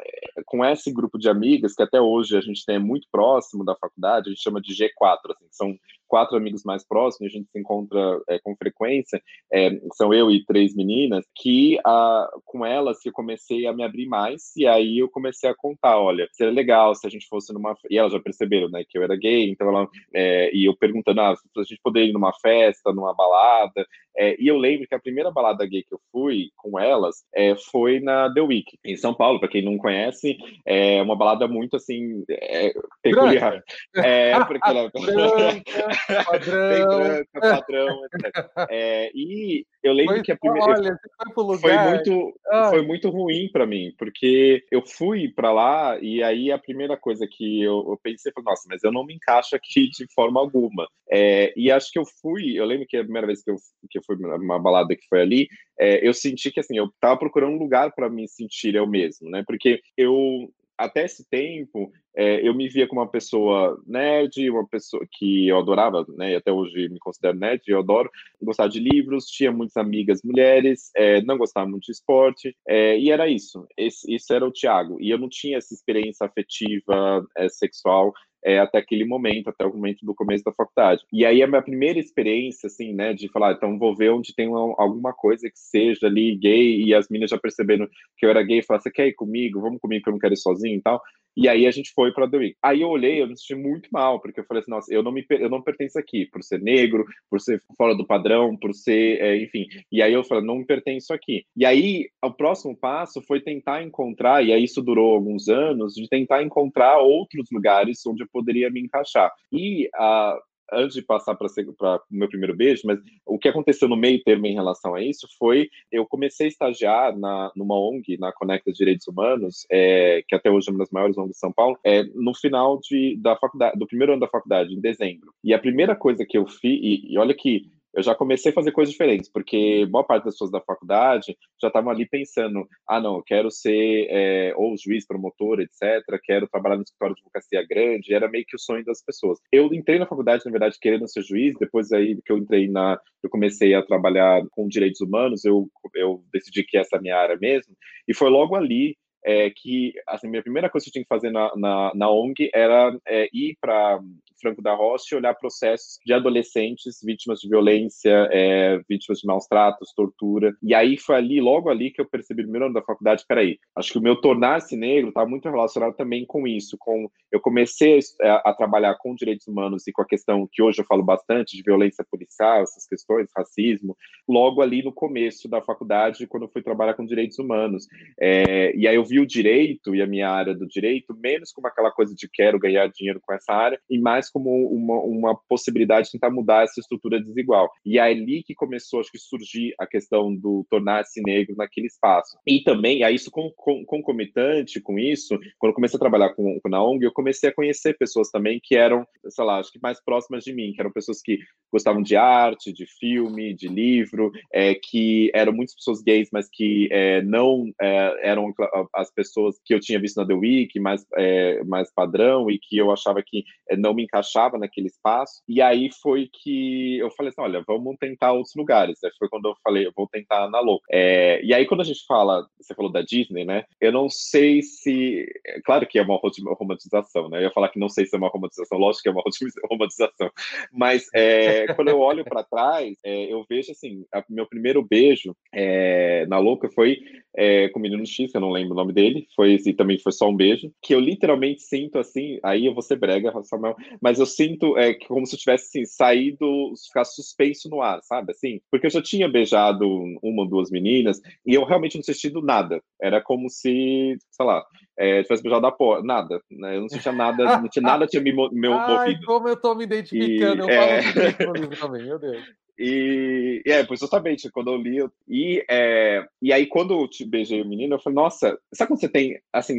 com esse grupo de amigas, que até hoje a gente tem é muito próximo da faculdade, a gente chama de G4, assim, são quatro amigos mais próximos, a gente se encontra é, com frequência, é, são eu e três meninas, que a, com elas eu comecei a me abrir mais, e aí eu comecei a contar, olha, seria legal se a gente fosse numa... E elas já perceberam, né, que eu era gay, então ela... É, e eu perguntando, ah, se a gente poderia ir numa festa, numa balada, é, e eu lembro que a primeira balada gay que eu fui com elas é, foi na The Week, em São Paulo, para quem não conhece, é uma balada muito, assim, é, peculiar. É, porque ela... padrão, branca, padrão, etc. É, e eu lembro foi, que a primeira olha, foi, foi muito ah. foi muito ruim para mim, porque eu fui para lá e aí a primeira coisa que eu, eu, pensei foi, nossa, mas eu não me encaixo aqui de forma alguma. É, e acho que eu fui, eu lembro que a primeira vez que eu, que eu fui numa balada que foi ali, é, eu senti que assim, eu tava procurando um lugar para me sentir eu mesmo, né? Porque eu até esse tempo, é, eu me via como uma pessoa nerd, uma pessoa que eu adorava, né, e até hoje me considero nerd, eu adoro gostar de livros, tinha muitas amigas mulheres, é, não gostava muito de esporte, é, e era isso, isso era o Tiago, e eu não tinha essa experiência afetiva, é, sexual, é, até aquele momento, até o momento do começo da faculdade. E aí a minha primeira experiência, assim, né, de falar, então vou ver onde tem uma, alguma coisa que seja ali gay, e as meninas já percebendo que eu era gay, falaram, você quer ir comigo? Vamos comigo que eu não quero ir sozinho e tal. E aí a gente foi para The Week. Aí eu olhei, eu me senti muito mal, porque eu falei assim, nossa, eu não me eu não pertenço aqui, por ser negro, por ser fora do padrão, por ser, é, enfim. E aí eu falei, não me pertenço aqui. E aí o próximo passo foi tentar encontrar, e aí isso durou alguns anos, de tentar encontrar outros lugares onde eu poderia me encaixar. E a antes de passar para o meu primeiro beijo, mas o que aconteceu no meio termo em relação a isso foi eu comecei a estagiar na, numa ONG, na Conecta Direitos Humanos, é, que até hoje é uma das maiores ONGs de São Paulo, é, no final de, da faculdade, do primeiro ano da faculdade, em dezembro. E a primeira coisa que eu fiz, e, e olha que eu já comecei a fazer coisas diferentes, porque boa parte das pessoas da faculdade já estavam ali pensando: ah, não, eu quero ser é, ou juiz, promotor, etc., quero trabalhar no escritório de advocacia grande, era meio que o sonho das pessoas. Eu entrei na faculdade, na verdade, querendo ser juiz, depois aí que eu entrei na. Eu comecei a trabalhar com direitos humanos, eu, eu decidi que essa é a minha área mesmo, e foi logo ali é, que assim, minha primeira coisa que eu tinha que fazer na, na, na ONG era é, ir para Franco da Rocha e olhar processos de adolescentes vítimas de violência, é, vítimas de maus tratos, tortura. E aí foi ali, logo ali, que eu percebi no primeiro ano da faculdade, peraí, acho que o meu tornar-se negro está muito relacionado também com isso, com eu comecei a, a, trabalhar com direitos humanos e com a questão que hoje eu falo bastante de violência policial, essas questões, racismo, logo ali no começo da faculdade, quando eu fui trabalhar com direitos humanos. É, e aí eu vi o direito e a minha área do direito menos como aquela coisa de quero ganhar dinheiro com essa área e mais como uma, uma possibilidade de tentar mudar essa estrutura desigual. E é ali que começou, acho que, surgir a questão do tornar-se negro naquele espaço. E também, aí isso com, com, concomitante com isso, quando eu comecei a trabalhar com, com na ONG, eu comecei a conhecer pessoas também que eram, sei lá, acho que mais próximas de mim, que eram pessoas que gostavam de arte, de filme, de livro, é, que eram muitas pessoas gays, mas que é, não é, eram as pessoas que eu tinha visto na The Week, mais, é, mais padrão, e que eu achava que é, não me encaixava naquele espaço. E aí foi que eu falei assim: olha, vamos tentar outros lugares. Aí foi quando eu falei, eu vou tentar na louca. É, e aí, quando a gente fala, você falou da Disney, né? Eu não sei se. Claro que é uma romantização, né? Eu ia falar que não sei se é uma romantização, lógico que é uma romantização. Mas é, quando eu olho para trás, é, eu vejo assim: a, meu primeiro beijo é, na louca foi é, com o menino X, eu não lembro o nome dele, foi e também foi só um beijo, que eu literalmente sinto assim, aí eu vou ser brega, Samuel, mas eu sinto é, como se eu tivesse assim, saído, ficar suspenso no ar, sabe? Assim, porque eu já tinha beijado uma ou duas meninas e eu realmente não sentido nada. Era como se, sei lá, é, tivesse beijado a porta, nada, né? Eu não sentia nada, não tinha nada tinha me, me Ai, movido. como eu tô me identificando, e, eu é... falo no livro também, meu Deus. E, e é, pois justamente, quando eu li, e, é, e aí quando eu te beijei o menino, eu falei, nossa, sabe quando você tem, assim,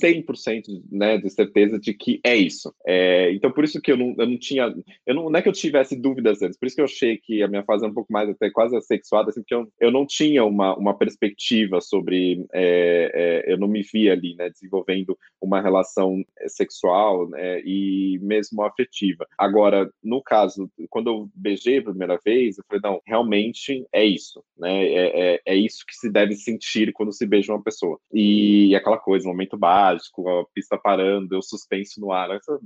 100% né, de certeza de que é isso. É, então, por isso que eu não, eu não tinha. Eu não, não, é que eu tivesse dúvidas antes, por isso que eu achei que a minha fase é um pouco mais até quase assexuada, assim, porque eu, eu não tinha uma, uma perspectiva sobre. É, é, eu não me via ali, né, desenvolvendo uma relação sexual né, e mesmo afetiva. Agora, no caso, quando eu beijei a primeira vez, eu falei, não, realmente é isso, né? É, é, é isso que se deve sentir quando se beija uma pessoa. E aquela coisa, momento básico, a pista parando, eu suspenso no ar, essa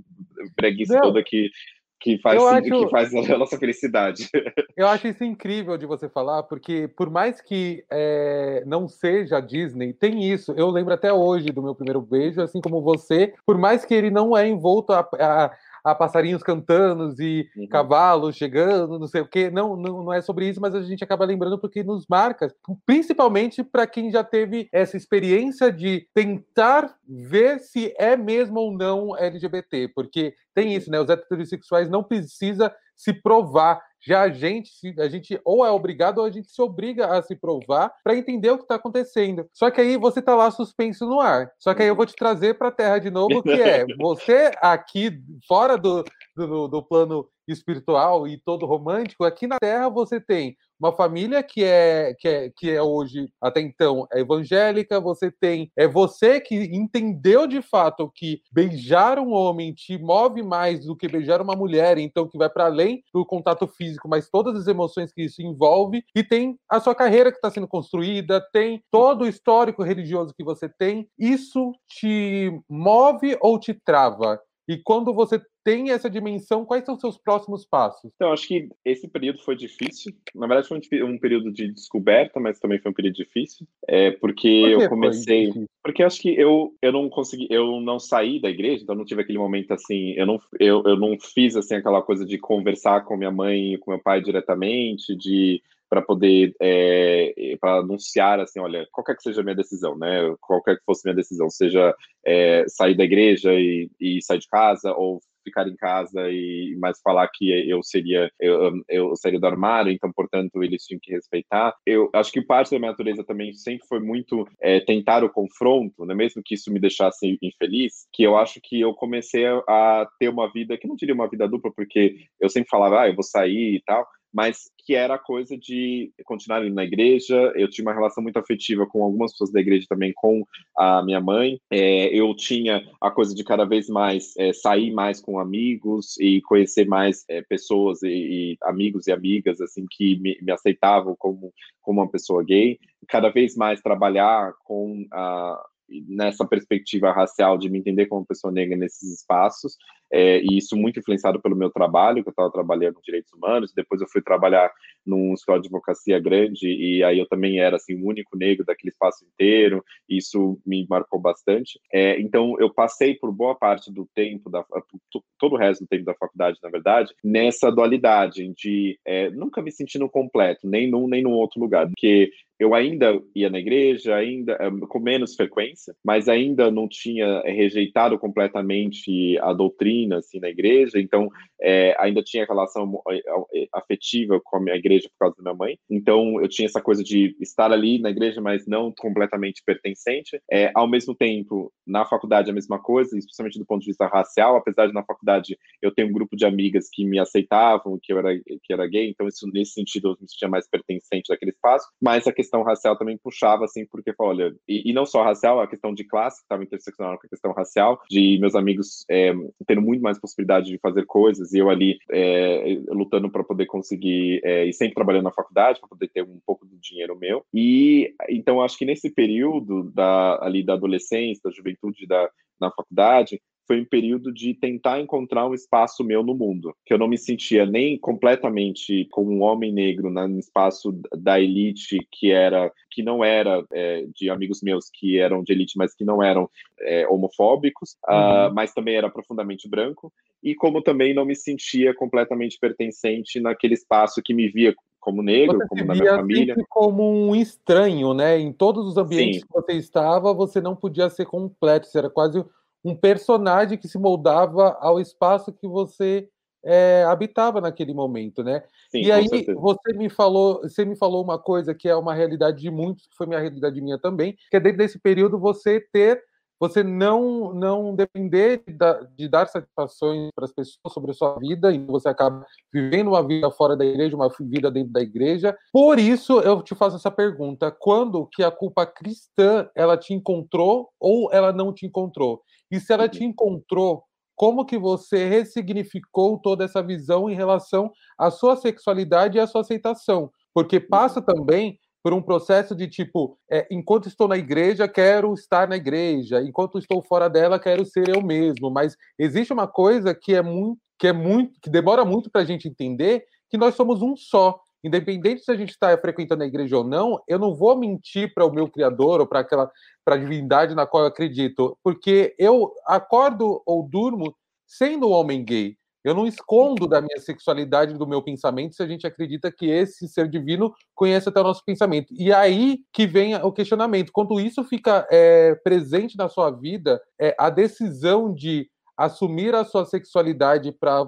preguiça toda que que faz, acho, que faz a nossa felicidade. Eu acho isso incrível de você falar, porque por mais que é, não seja Disney, tem isso. Eu lembro até hoje do meu primeiro beijo, assim como você, por mais que ele não é envolto a, a a passarinhos cantando e uhum. cavalos chegando, não sei o quê. Não, não, não é sobre isso, mas a gente acaba lembrando porque nos marca, principalmente para quem já teve essa experiência de tentar ver se é mesmo ou não LGBT, porque tem isso, né? Os heterossexuais não precisa se provar já a gente, a gente ou é obrigado ou a gente se obriga a se provar para entender o que está acontecendo. Só que aí você está lá suspenso no ar. Só que aí eu vou te trazer para a Terra de novo, que é você aqui fora do, do, do plano espiritual e todo romântico, aqui na Terra você tem uma família que é, que é, que é hoje, até então, é evangélica, você tem. É você que entendeu de fato que beijar um homem te move mais do que beijar uma mulher, então que vai para além do contato físico, mas todas as emoções que isso envolve, e tem a sua carreira que está sendo construída, tem todo o histórico religioso que você tem. Isso te move ou te trava? E quando você tem essa dimensão, quais são os seus próximos passos? Então, acho que esse período foi difícil. Na verdade, foi um, período de descoberta, mas também foi um período difícil. É, porque Por eu comecei. Porque acho que eu, eu não consegui, eu não saí da igreja, então não tive aquele momento assim, eu não, eu, eu não fiz assim aquela coisa de conversar com minha mãe e com meu pai diretamente, de para poder é, para anunciar assim, olha, qualquer que seja a minha decisão, né? Qualquer que fosse minha decisão, seja é, sair da igreja e, e sair de casa ou ficar em casa e mais falar que eu seria eu, eu do armário, então portanto eles tinham que respeitar. Eu acho que parte da minha natureza também sempre foi muito é, tentar o confronto, né? mesmo que isso me deixasse infeliz, que eu acho que eu comecei a ter uma vida que não diria uma vida dupla, porque eu sempre falava, ah, eu vou sair e tal, mas que era a coisa de continuar indo na igreja. Eu tinha uma relação muito afetiva com algumas pessoas da igreja também, com a minha mãe. É, eu tinha a coisa de cada vez mais é, sair mais com amigos e conhecer mais é, pessoas e, e, amigos e amigas assim que me, me, aceitavam como, como uma pessoa gay. Cada vez mais trabalhar com a nessa perspectiva racial de me entender como pessoa negra nesses espaços é, e isso muito influenciado pelo meu trabalho, que eu estava trabalhando em direitos humanos, depois eu fui trabalhar num escola de advocacia grande, e aí eu também era, assim, o único negro daquele espaço inteiro, e isso me marcou bastante. É, então, eu passei por boa parte do tempo, da, todo o resto do tempo da faculdade, na verdade, nessa dualidade de é, nunca me sentindo completo, nem num nem num outro lugar, porque eu ainda ia na igreja, ainda é, com menos frequência, mas ainda não tinha rejeitado completamente a doutrina assim na igreja, então é, ainda tinha relação afetiva com a minha igreja por causa da minha mãe. Então eu tinha essa coisa de estar ali na igreja, mas não completamente pertencente. É, ao mesmo tempo, na faculdade a mesma coisa, especialmente do ponto de vista racial, apesar de na faculdade eu ter um grupo de amigas que me aceitavam, que eu era que era gay, então isso nesse sentido eu me sentia mais pertencente daquele espaço. Mas a questão racial também puxava assim, porque olha, e, e não só racial, a questão de classe que estava interseccional com a questão racial, de meus amigos é, tendo muito mais possibilidade de fazer coisas e eu ali é, lutando para poder conseguir é, e sempre trabalhando na faculdade para poder ter um pouco do dinheiro meu. E então acho que nesse período da ali da adolescência da juventude da na faculdade foi um período de tentar encontrar um espaço meu no mundo, que eu não me sentia nem completamente como um homem negro no espaço da elite que era que não era é, de amigos meus que eram de elite, mas que não eram é, homofóbicos, ah, uhum. uh, mas também era profundamente branco e como também não me sentia completamente pertencente naquele espaço que me via como negro, você como na minha família. como um estranho, né? Em todos os ambientes Sim. que você estava, você não podia ser completo, você era quase um personagem que se moldava ao espaço que você é, habitava naquele momento, né? Sim, e aí você me falou, você me falou uma coisa que é uma realidade de muitos, que foi minha realidade minha também, que é dentro desse período você ter você não não depender de, de dar satisfações para as pessoas sobre a sua vida, e você acaba vivendo uma vida fora da igreja, uma vida dentro da igreja. Por isso, eu te faço essa pergunta: quando que a culpa cristã ela te encontrou ou ela não te encontrou? E se ela te encontrou, como que você ressignificou toda essa visão em relação à sua sexualidade e à sua aceitação? Porque passa também por um processo de tipo, é, enquanto estou na igreja, quero estar na igreja, enquanto estou fora dela, quero ser eu mesmo. Mas existe uma coisa que é muito, que é muito, que demora muito para a gente entender que nós somos um só. Independente se a gente está frequentando a igreja ou não, eu não vou mentir para o meu criador ou para aquela para a divindade na qual eu acredito, porque eu acordo ou durmo sendo um homem gay. Eu não escondo da minha sexualidade, do meu pensamento, se a gente acredita que esse ser divino conhece até o nosso pensamento. E aí que vem o questionamento. Quando isso fica é, presente na sua vida, é, a decisão de assumir a sua sexualidade para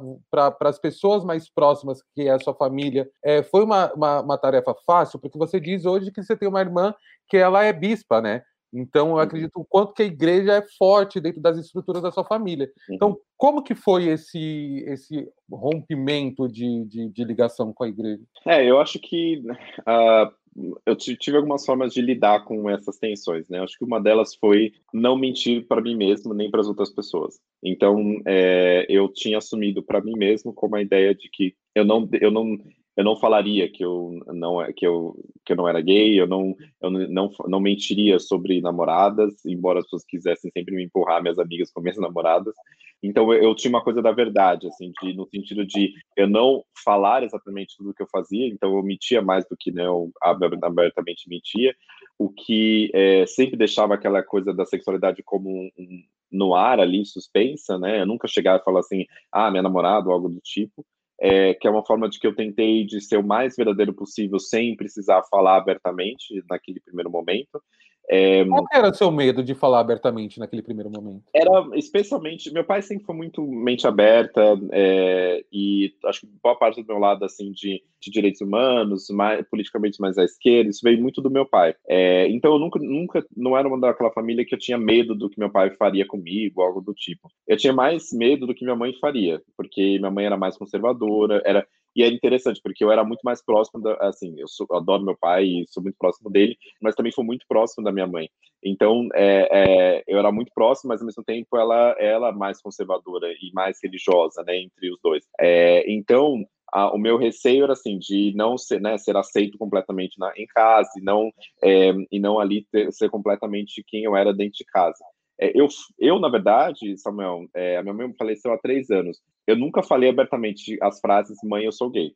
as pessoas mais próximas, que é a sua família, é, foi uma, uma, uma, tarefa fácil? Porque você diz hoje que você tem uma irmã que ela é bispa, né? Então, eu uhum. acredito o quanto que a igreja é forte dentro das estruturas da sua família. Então, uhum. como que foi esse, esse rompimento de, de, de ligação com a igreja? É, eu acho que uh, eu tive algumas formas de lidar com essas tensões, né? Acho que uma delas foi não mentir para mim mesmo nem para as outras pessoas. Então, é, eu tinha assumido para mim mesmo como a ideia de que eu não, eu não, eu não falaria que eu não é, que eu que eu não era gay, eu não eu não não mentiria sobre namoradas, embora as pessoas quisessem sempre me empurrar minhas amigas com minhas namoradas. Então eu, eu tinha uma coisa da verdade, assim, de, no sentido de eu não falar exatamente tudo o que eu fazia, então eu mentia mais do que não abertamente mentia, o que é, sempre deixava aquela coisa da sexualidade como um, um, no ar ali, suspensa, né? Eu nunca chegava a falar assim, ah, minha namorada ou algo do tipo é, que é uma forma de que eu tentei de ser o mais verdadeiro possível sem precisar falar abertamente naquele primeiro momento. É, Qual era o seu medo de falar abertamente naquele primeiro momento? Era especialmente. Meu pai sempre foi muito mente aberta, é, e acho que boa parte do meu lado assim de, de direitos humanos, mais, politicamente mais à esquerda, isso veio muito do meu pai. É, então eu nunca, nunca não era uma daquela família que eu tinha medo do que meu pai faria comigo, algo do tipo. Eu tinha mais medo do que minha mãe faria, porque minha mãe era mais conservadora, era e é interessante, porque eu era muito mais próximo, da, assim, eu, sou, eu adoro meu pai e sou muito próximo dele, mas também fui muito próximo da minha mãe. Então, é, é, eu era muito próximo, mas ao mesmo tempo ela ela mais conservadora e mais religiosa, né, entre os dois. É, então, o meu receio era assim de não ser, né, ser aceito completamente na, em casa e não é, e não ali ter, ser completamente quem eu era dentro de casa. É, eu, eu, na verdade, Samuel, é, a minha mãe faleceu há três anos. Eu nunca falei abertamente as frases mãe, eu sou gay.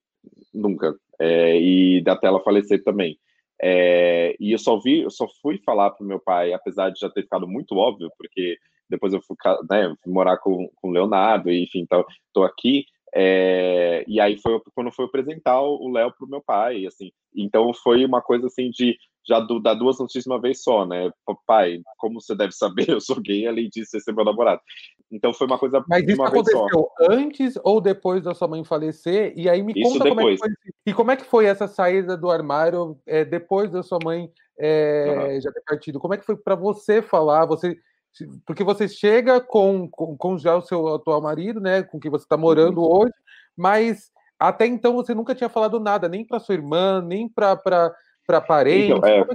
Nunca. É, e da ela falecer também. É, e eu só vi, eu só fui falar pro meu pai, apesar de já ter ficado muito óbvio, porque depois eu fui, né, fui morar com, com o Leonardo, e enfim, então, tô aqui. É, e aí foi quando foi apresentar o Léo pro meu pai, assim. Então foi uma coisa assim de já do, dar duas notícias uma vez só, né? Pai, como você deve saber, eu sou gay, além disso, você é meu namorado. Então foi uma coisa Mas isso aconteceu antes ou depois da sua mãe falecer? E aí me isso conta depois. como é que foi. E como é que foi essa saída do armário é, depois da sua mãe é, uhum. já ter partido? Como é que foi para você falar? Você porque você chega com, com, com, já o seu atual marido, né, com quem você está morando uhum. hoje, mas até então você nunca tinha falado nada, nem para sua irmã, nem para para parentes? Então, é,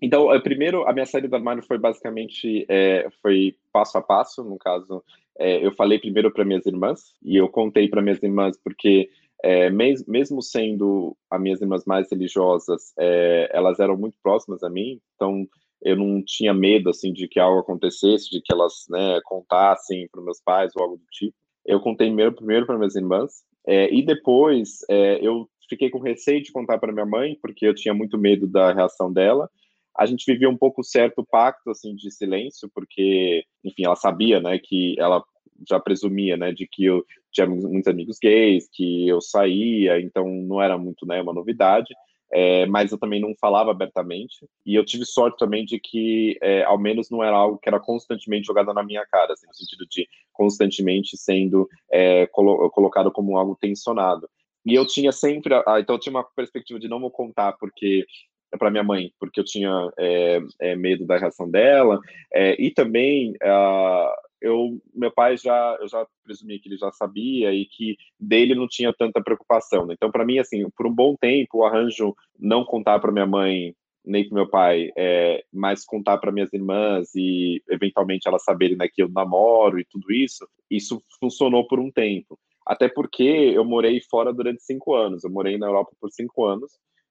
então, é, primeiro, a minha saída do armário foi basicamente é, foi passo a passo, no caso, é, eu falei primeiro para minhas irmãs, e eu contei para minhas irmãs porque é, mes, mesmo sendo as minhas irmãs mais religiosas, é, elas eram muito próximas a mim, então eu não tinha medo assim de que algo acontecesse, de que elas né, contassem para meus pais ou algo do tipo. Eu contei primeiro, primeiro para minhas irmãs, é, e depois é, eu fiquei com receio de contar para minha mãe, porque eu tinha muito medo da reação dela. A gente vivia um pouco certo pacto assim de silêncio, porque, enfim, ela sabia, né, que ela já presumia, né, de que eu tinha muitos amigos gays, que eu saía, então não era muito, né, uma novidade. É, mas eu também não falava abertamente. E eu tive sorte também de que, é, ao menos, não era algo que era constantemente jogado na minha cara, assim, no sentido de constantemente sendo é, colo colocado como algo tensionado. E eu tinha sempre, ah, então eu tinha uma perspectiva de não vou contar, porque para minha mãe, porque eu tinha é, é, medo da reação dela, é, e também eu, meu pai já, eu já presumi que ele já sabia e que dele não tinha tanta preocupação. Né? Então, para mim, assim, por um bom tempo, o arranjo não contar para minha mãe nem para meu pai, é, mas contar para minhas irmãs e eventualmente elas saberem né, que eu namoro e tudo isso, isso funcionou por um tempo. Até porque eu morei fora durante cinco anos. Eu morei na Europa por cinco anos,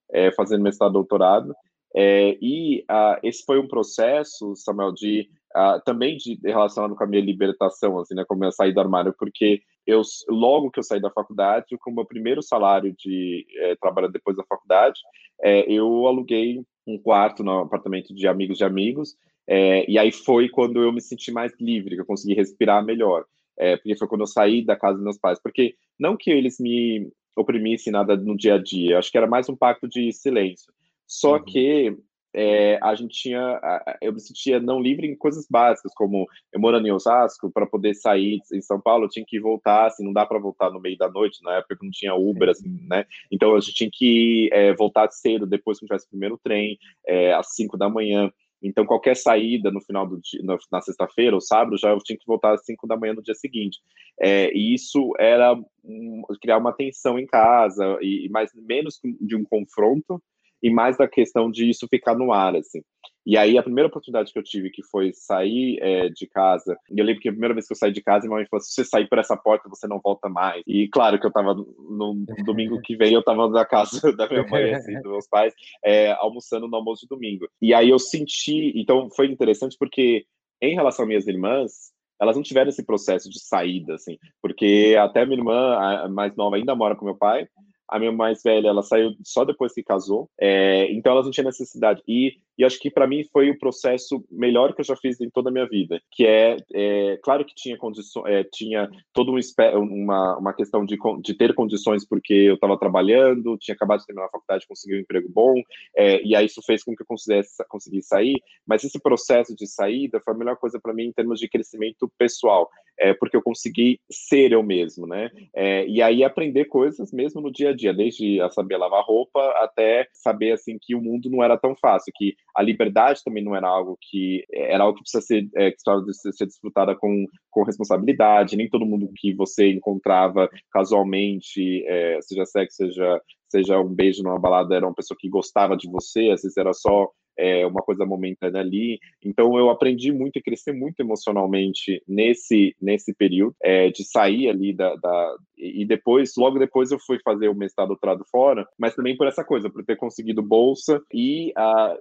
é, fazendo mestrado doutorado. É, e uh, esse foi um processo, Samuel, de uh, também de relacionado com a minha libertação, assim, né, como eu saí do armário, porque eu logo que eu saí da faculdade, com o meu primeiro salário de é, trabalho depois da faculdade, é, eu aluguei um quarto no apartamento de amigos de amigos, e aí foi quando eu me senti mais livre, que eu consegui respirar melhor é, porque foi quando eu saí da casa dos meus pais. Porque não que eles me oprimissem nada no dia a dia, acho que era mais um pacto de silêncio. Só uhum. que é, a gente tinha, eu me sentia não livre em coisas básicas, como eu morando em Osasco, para poder sair em São Paulo, eu tinha que voltar, assim, não dá para voltar no meio da noite, na época não tinha Uber, assim, né? Então a gente tinha que é, voltar cedo, depois que tivesse o primeiro trem, é, às 5 da manhã. Então, qualquer saída no final do dia, na sexta-feira ou sábado, já eu tinha que voltar às 5 da manhã no dia seguinte. É, e isso era um, criar uma tensão em casa, e, mais menos de um confronto, e mais da questão de isso ficar no ar, assim. E aí, a primeira oportunidade que eu tive, que foi sair é, de casa, e eu lembro que a primeira vez que eu saí de casa, minha mãe falou: se você sair por essa porta, você não volta mais. E claro que eu tava no domingo que vem, eu tava na casa da minha mãe, assim, dos meus pais, é, almoçando no almoço de domingo. E aí eu senti, então foi interessante porque, em relação às minhas irmãs, elas não tiveram esse processo de saída, assim, porque até minha irmã, a mais nova, ainda mora com meu pai, a minha mais velha, ela saiu só depois que casou, é, então elas não tinham necessidade. E, e acho que para mim foi o processo melhor que eu já fiz em toda a minha vida, que é, é claro que tinha condições, é, tinha toda uma, uma questão de, de ter condições porque eu estava trabalhando, tinha acabado de terminar a faculdade, consegui um emprego bom, é, e aí isso fez com que eu conseguisse, conseguisse sair, mas esse processo de saída foi a melhor coisa para mim em termos de crescimento pessoal, é, porque eu consegui ser eu mesmo, né? É, e aí aprender coisas mesmo no dia a dia, desde a saber lavar roupa até saber assim que o mundo não era tão fácil, que a liberdade também não era algo que era algo que precisa ser, é, que precisa ser desfrutada com, com responsabilidade. Nem todo mundo que você encontrava casualmente, é, seja sexo, seja seja um beijo numa balada, era uma pessoa que gostava de você, às vezes era só é, uma coisa momentânea ali. Então eu aprendi muito e cresci muito emocionalmente nesse nesse período é, de sair ali da, da, e depois logo depois eu fui fazer o mestrado doutorado fora, mas também por essa coisa, por ter conseguido bolsa e a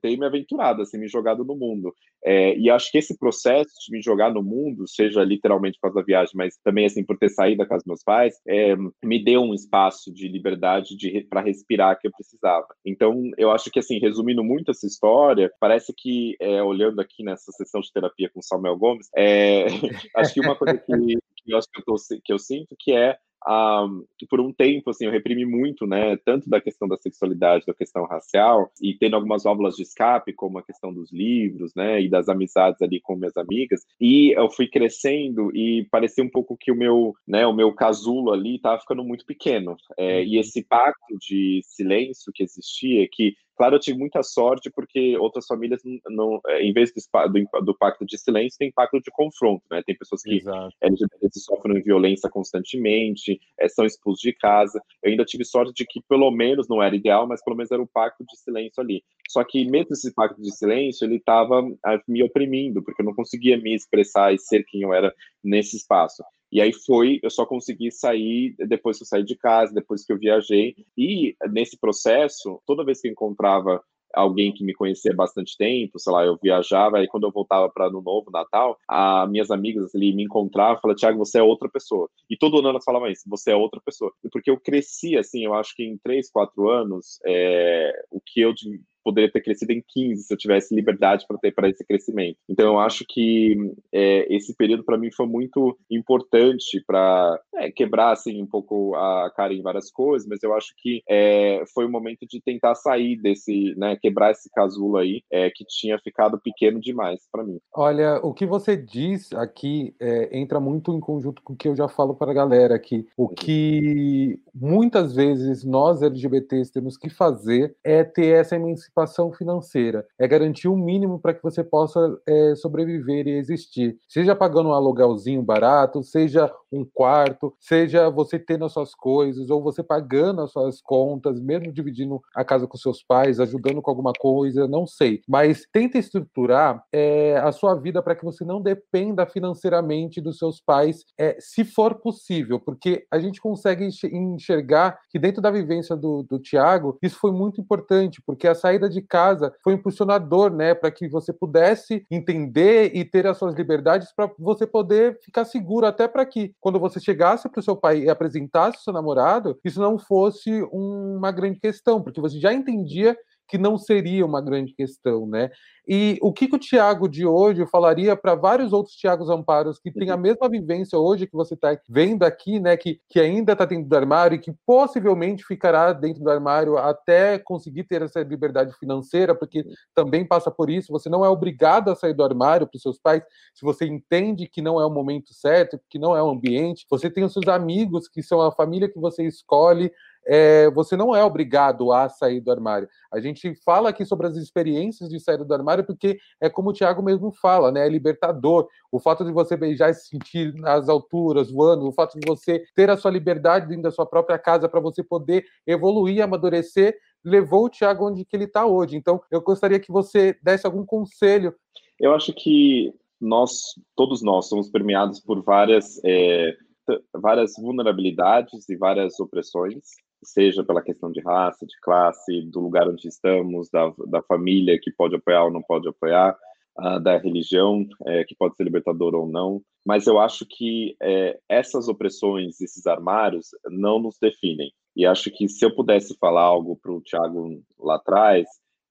ter me aventurado, assim, me jogado no mundo. É, e acho que esse processo de me jogar no mundo, seja literalmente por causa da viagem, mas também assim por ter saído da casa dos meus pais, é, me deu um espaço de liberdade de, para respirar que eu precisava. Então, eu acho que assim, resumindo muito essa história, parece que é, olhando aqui nessa sessão de terapia com Samuel Gomes, é, acho que uma coisa que, que eu que eu, tô, que eu sinto que é um, por um tempo, assim, eu reprimi muito, né, tanto da questão da sexualidade, da questão racial, e tendo algumas válvulas de escape, como a questão dos livros, né, e das amizades ali com minhas amigas, e eu fui crescendo e parecia um pouco que o meu, né, o meu casulo ali estava ficando muito pequeno, é, e uhum. esse pacto de silêncio que existia, que Claro, eu tive muita sorte porque outras famílias, não, é, em vez do, do, pacto de silêncio, tem pacto de confronto, né? Tem pessoas que LGBT sofrem violência constantemente, é, são expulsos de casa. Eu ainda tive sorte de que, pelo menos, não era ideal, mas pelo menos era o pacto de silêncio ali. Só que mesmo esse pacto de silêncio, ele estava me oprimindo, porque eu não conseguia me expressar e ser quem eu era nesse espaço. E aí foi, eu só consegui sair depois que eu saí de casa, depois que eu viajei. E nesse processo, toda vez que eu encontrava alguém que me conhecia bastante tempo, sei lá, eu viajava, aí quando eu voltava para Ano Novo, Natal, as minhas amigas ali me encontravam e falavam, Tiago, você é outra pessoa. E todo ano elas falavam isso, você é outra pessoa. Porque eu cresci, assim, eu acho que em três, quatro anos, é, o que eu poderia ter crescido em 15 se eu tivesse liberdade para ter para esse crescimento. Então eu acho que é, esse período para mim foi muito importante para é, quebrar assim um pouco a cara em várias coisas, mas eu acho que é, foi o momento de tentar sair desse, né, quebrar esse casulo aí é, que tinha ficado pequeno demais para mim. Olha, o que você diz aqui é, entra muito em conjunto com o que eu já falo para a galera aqui. O que muitas vezes nós LGBTs temos que fazer é ter essa emancipação financeira, é garantir o um mínimo para que você possa é, sobreviver e existir. Seja pagando um aluguelzinho barato, seja um quarto, seja você tendo as suas coisas, ou você pagando as suas contas, mesmo dividindo a casa com seus pais, ajudando com alguma coisa, não sei. Mas tenta estruturar é, a sua vida para que você não dependa financeiramente dos seus pais, é, se for possível, porque a gente consegue enxergar que dentro da vivência do, do Tiago, isso foi muito importante, porque a saída de casa foi impulsionador, né, para que você pudesse entender e ter as suas liberdades para você poder ficar seguro, até para que quando você chegasse para o seu pai e apresentasse o seu namorado, isso não fosse uma grande questão, porque você já entendia que não seria uma grande questão, né? E o que, que o Tiago de hoje falaria para vários outros Tiagos Amparos que têm a uhum. mesma vivência hoje que você está vendo aqui, né? Que, que ainda está dentro do armário e que possivelmente ficará dentro do armário até conseguir ter essa liberdade financeira, porque também passa por isso. Você não é obrigado a sair do armário para os seus pais se você entende que não é o momento certo, que não é o ambiente. Você tem os seus amigos, que são a família que você escolhe é, você não é obrigado a sair do armário. A gente fala aqui sobre as experiências de sair do armário porque é como o Tiago mesmo fala, né? É libertador. O fato de você beijar e se sentir nas alturas, voando, o fato de você ter a sua liberdade dentro da sua própria casa para você poder evoluir, amadurecer, levou o Tiago onde que ele está hoje. Então, eu gostaria que você desse algum conselho. Eu acho que nós, todos nós, somos permeados por várias, é, várias vulnerabilidades e várias opressões seja pela questão de raça, de classe, do lugar onde estamos, da, da família que pode apoiar ou não pode apoiar, uh, da religião é, que pode ser libertadora ou não. Mas eu acho que é, essas opressões, esses armários, não nos definem. E acho que se eu pudesse falar algo para o Tiago lá atrás,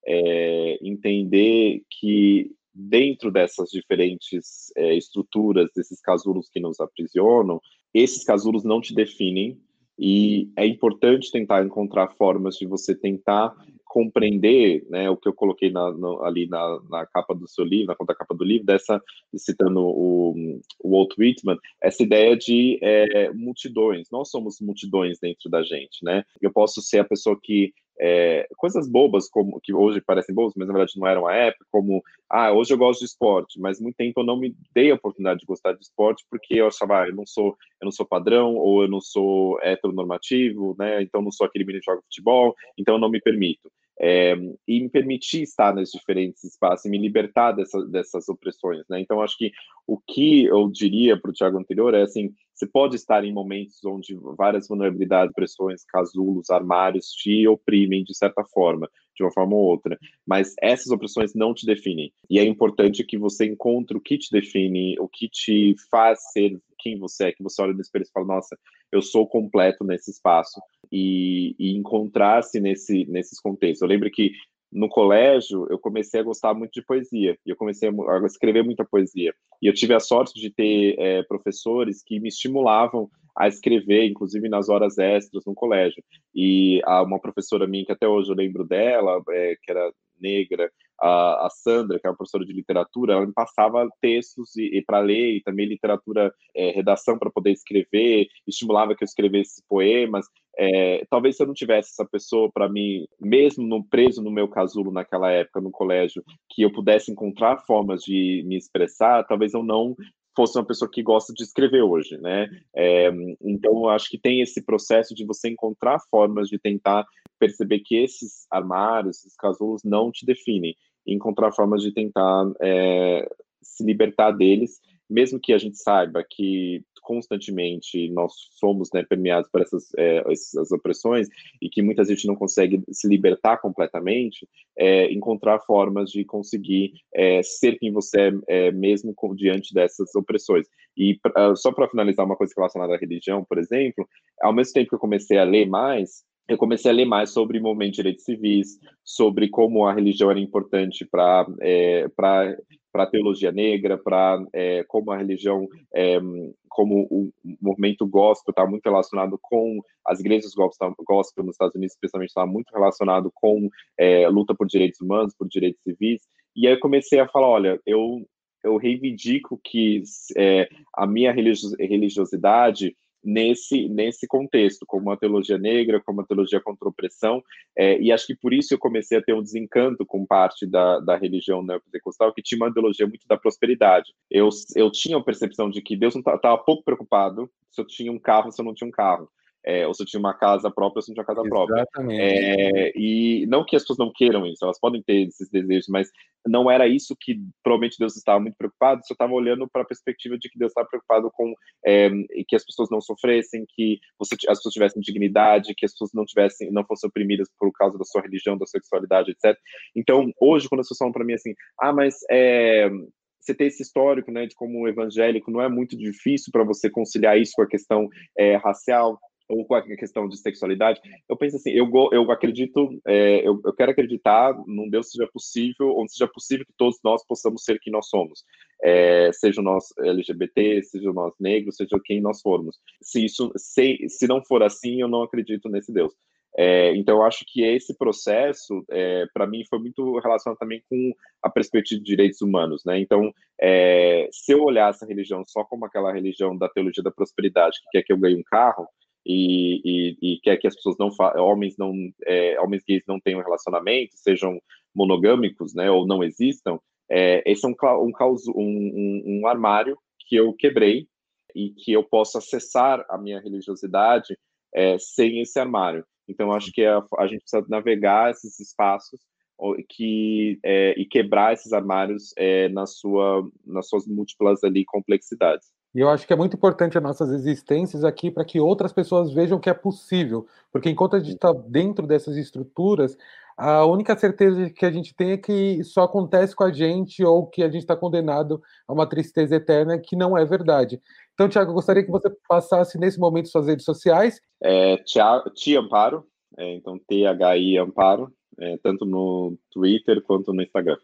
é entender que dentro dessas diferentes é, estruturas, desses casulos que nos aprisionam, esses casulos não te definem e é importante tentar encontrar formas de você tentar compreender, né, o que eu coloquei na, no, ali na, na, capa do seu livro, na contracapa do livro, dessa, citando o, o Walt Whitman, essa ideia de é, multidões. Nós somos multidões dentro da gente, né? Eu posso ser a pessoa que é, coisas bobas, como que hoje parecem bobas, mas na verdade não eram à época, como, ah, hoje eu gosto de esporte, mas muito tempo eu não me dei a oportunidade de gostar de esporte porque eu achava, ah, eu não sou, eu não sou padrão, ou eu não sou heteronormativo, né, então não sou aquele menino que joga futebol, então eu não me permito é, e me permitir estar nos diferentes espaços e me libertar dessa, dessas opressões, né? Então, acho que o que eu diria para o Tiago anterior é assim: você pode estar em momentos onde várias vulnerabilidades, pressões, casulos, armários te oprimem de certa forma, de uma forma ou outra, mas essas opressões não te definem. E é importante que você encontre o que te define, o que te faz ser quem você é, que você olha no espelho e fala, nossa, eu sou completo nesse espaço e, e encontrar-se nesse, nesses contextos. Eu lembro que no colégio eu comecei a gostar muito de poesia e eu comecei a escrever muita poesia e eu tive a sorte de ter é, professores que me estimulavam a escrever, inclusive nas horas extras no colégio. E uma professora minha que até hoje eu lembro dela, é, que era negra, a, a, Sandra, que é uma professora de literatura, ela me passava textos e, e para ler e também literatura, é, redação para poder escrever, estimulava que eu escrevesse poemas. É, talvez se eu não tivesse essa pessoa para mim, mesmo no, preso no meu casulo naquela época no colégio, que eu pudesse encontrar formas de me expressar, talvez eu não fosse uma pessoa que gosta de escrever hoje, né? É, então, acho que tem esse processo de você encontrar formas de tentar perceber que esses armários, esses casulos não te definem, encontrar formas de tentar é, se libertar deles, mesmo que a gente saiba que constantemente nós somos né, permeados por essas, é, essas opressões e que muitas vezes não consegue se libertar completamente, é, encontrar formas de conseguir é, ser quem você é, é mesmo com, diante dessas opressões. E uh, só para finalizar uma coisa relacionada à religião, por exemplo, ao mesmo tempo que eu comecei a ler mais, eu comecei a ler mais sobre o movimento de direitos civis, sobre como a religião era importante para é, para a teologia negra, para é, como a religião, é, como o movimento gospel está muito relacionado com as igrejas gospel, nos Estados Unidos, especialmente está muito relacionado com é, luta por direitos humanos, por direitos civis. E aí eu comecei a falar, olha, eu eu reivindico que é, a minha religiosidade nesse, nesse contexto, como uma teologia negra, como uma teologia contra a opressão, é, e acho que por isso eu comecei a ter um desencanto com parte da, da religião neopentecostal, que tinha uma ideologia muito da prosperidade. Eu, eu tinha a percepção de que Deus estava pouco preocupado se eu tinha um carro, se eu não tinha um carro é, ou se eu tinha uma casa própria, ou se eu tinha casa própria. Exatamente. É, e não que as pessoas não queiram isso, elas podem ter esses desejos, mas não era isso que provavelmente Deus estava muito preocupado, só estava olhando para a perspectiva de que Deus estava preocupado com é, que as pessoas não sofressem, que você, as pessoas tivessem dignidade, que as pessoas não tivessem, não fossem oprimidas por causa da sua religião, da sexualidade, etc. Então, hoje, quando as pessoas falam para mim assim, ah, mas é, você ter esse histórico, né, de como evangélico, não é muito difícil para você conciliar isso com a questão é, racial ou com a questão de sexualidade, eu penso assim, eu, eu acredito, é, eu, eu, quero acreditar num Deus seja possível, onde seja possível que todos nós possamos ser quem nós somos, é, seja nós LGBT, seja nós negros, seja quem nós formos. Se isso, se, se não for assim, eu não acredito nesse Deus. É, então, eu acho que esse processo, é, para mim, foi muito relacionado também com a perspectiva de direitos humanos, né? Então, é, se eu olhasse a religião só como aquela religião da teologia da prosperidade, que quer que eu ganhe um carro, e, e, e quer que as pessoas não homens não é, homens gays não tenham relacionamento, sejam monogâmicos, né, ou não existam, é, esse é um, um, um, um armário que eu quebrei e que eu posso acessar a minha religiosidade é, sem esse armário. Então, acho que a, a, gente precisa navegar esses espaços que, é, e quebrar esses armários é, na sua, nas suas múltiplas ali complexidades. E eu acho que é muito importante as nossas existências aqui para que outras pessoas vejam que é possível, porque enquanto a gente está dentro dessas estruturas, a única certeza que a gente tem é que isso acontece com a gente ou que a gente está condenado a uma tristeza eterna, que não é verdade. Então, Tiago, eu gostaria que você passasse nesse momento suas redes sociais. É, Ti Amparo, é, então T-H-I Amparo, é, tanto no Twitter quanto no Instagram.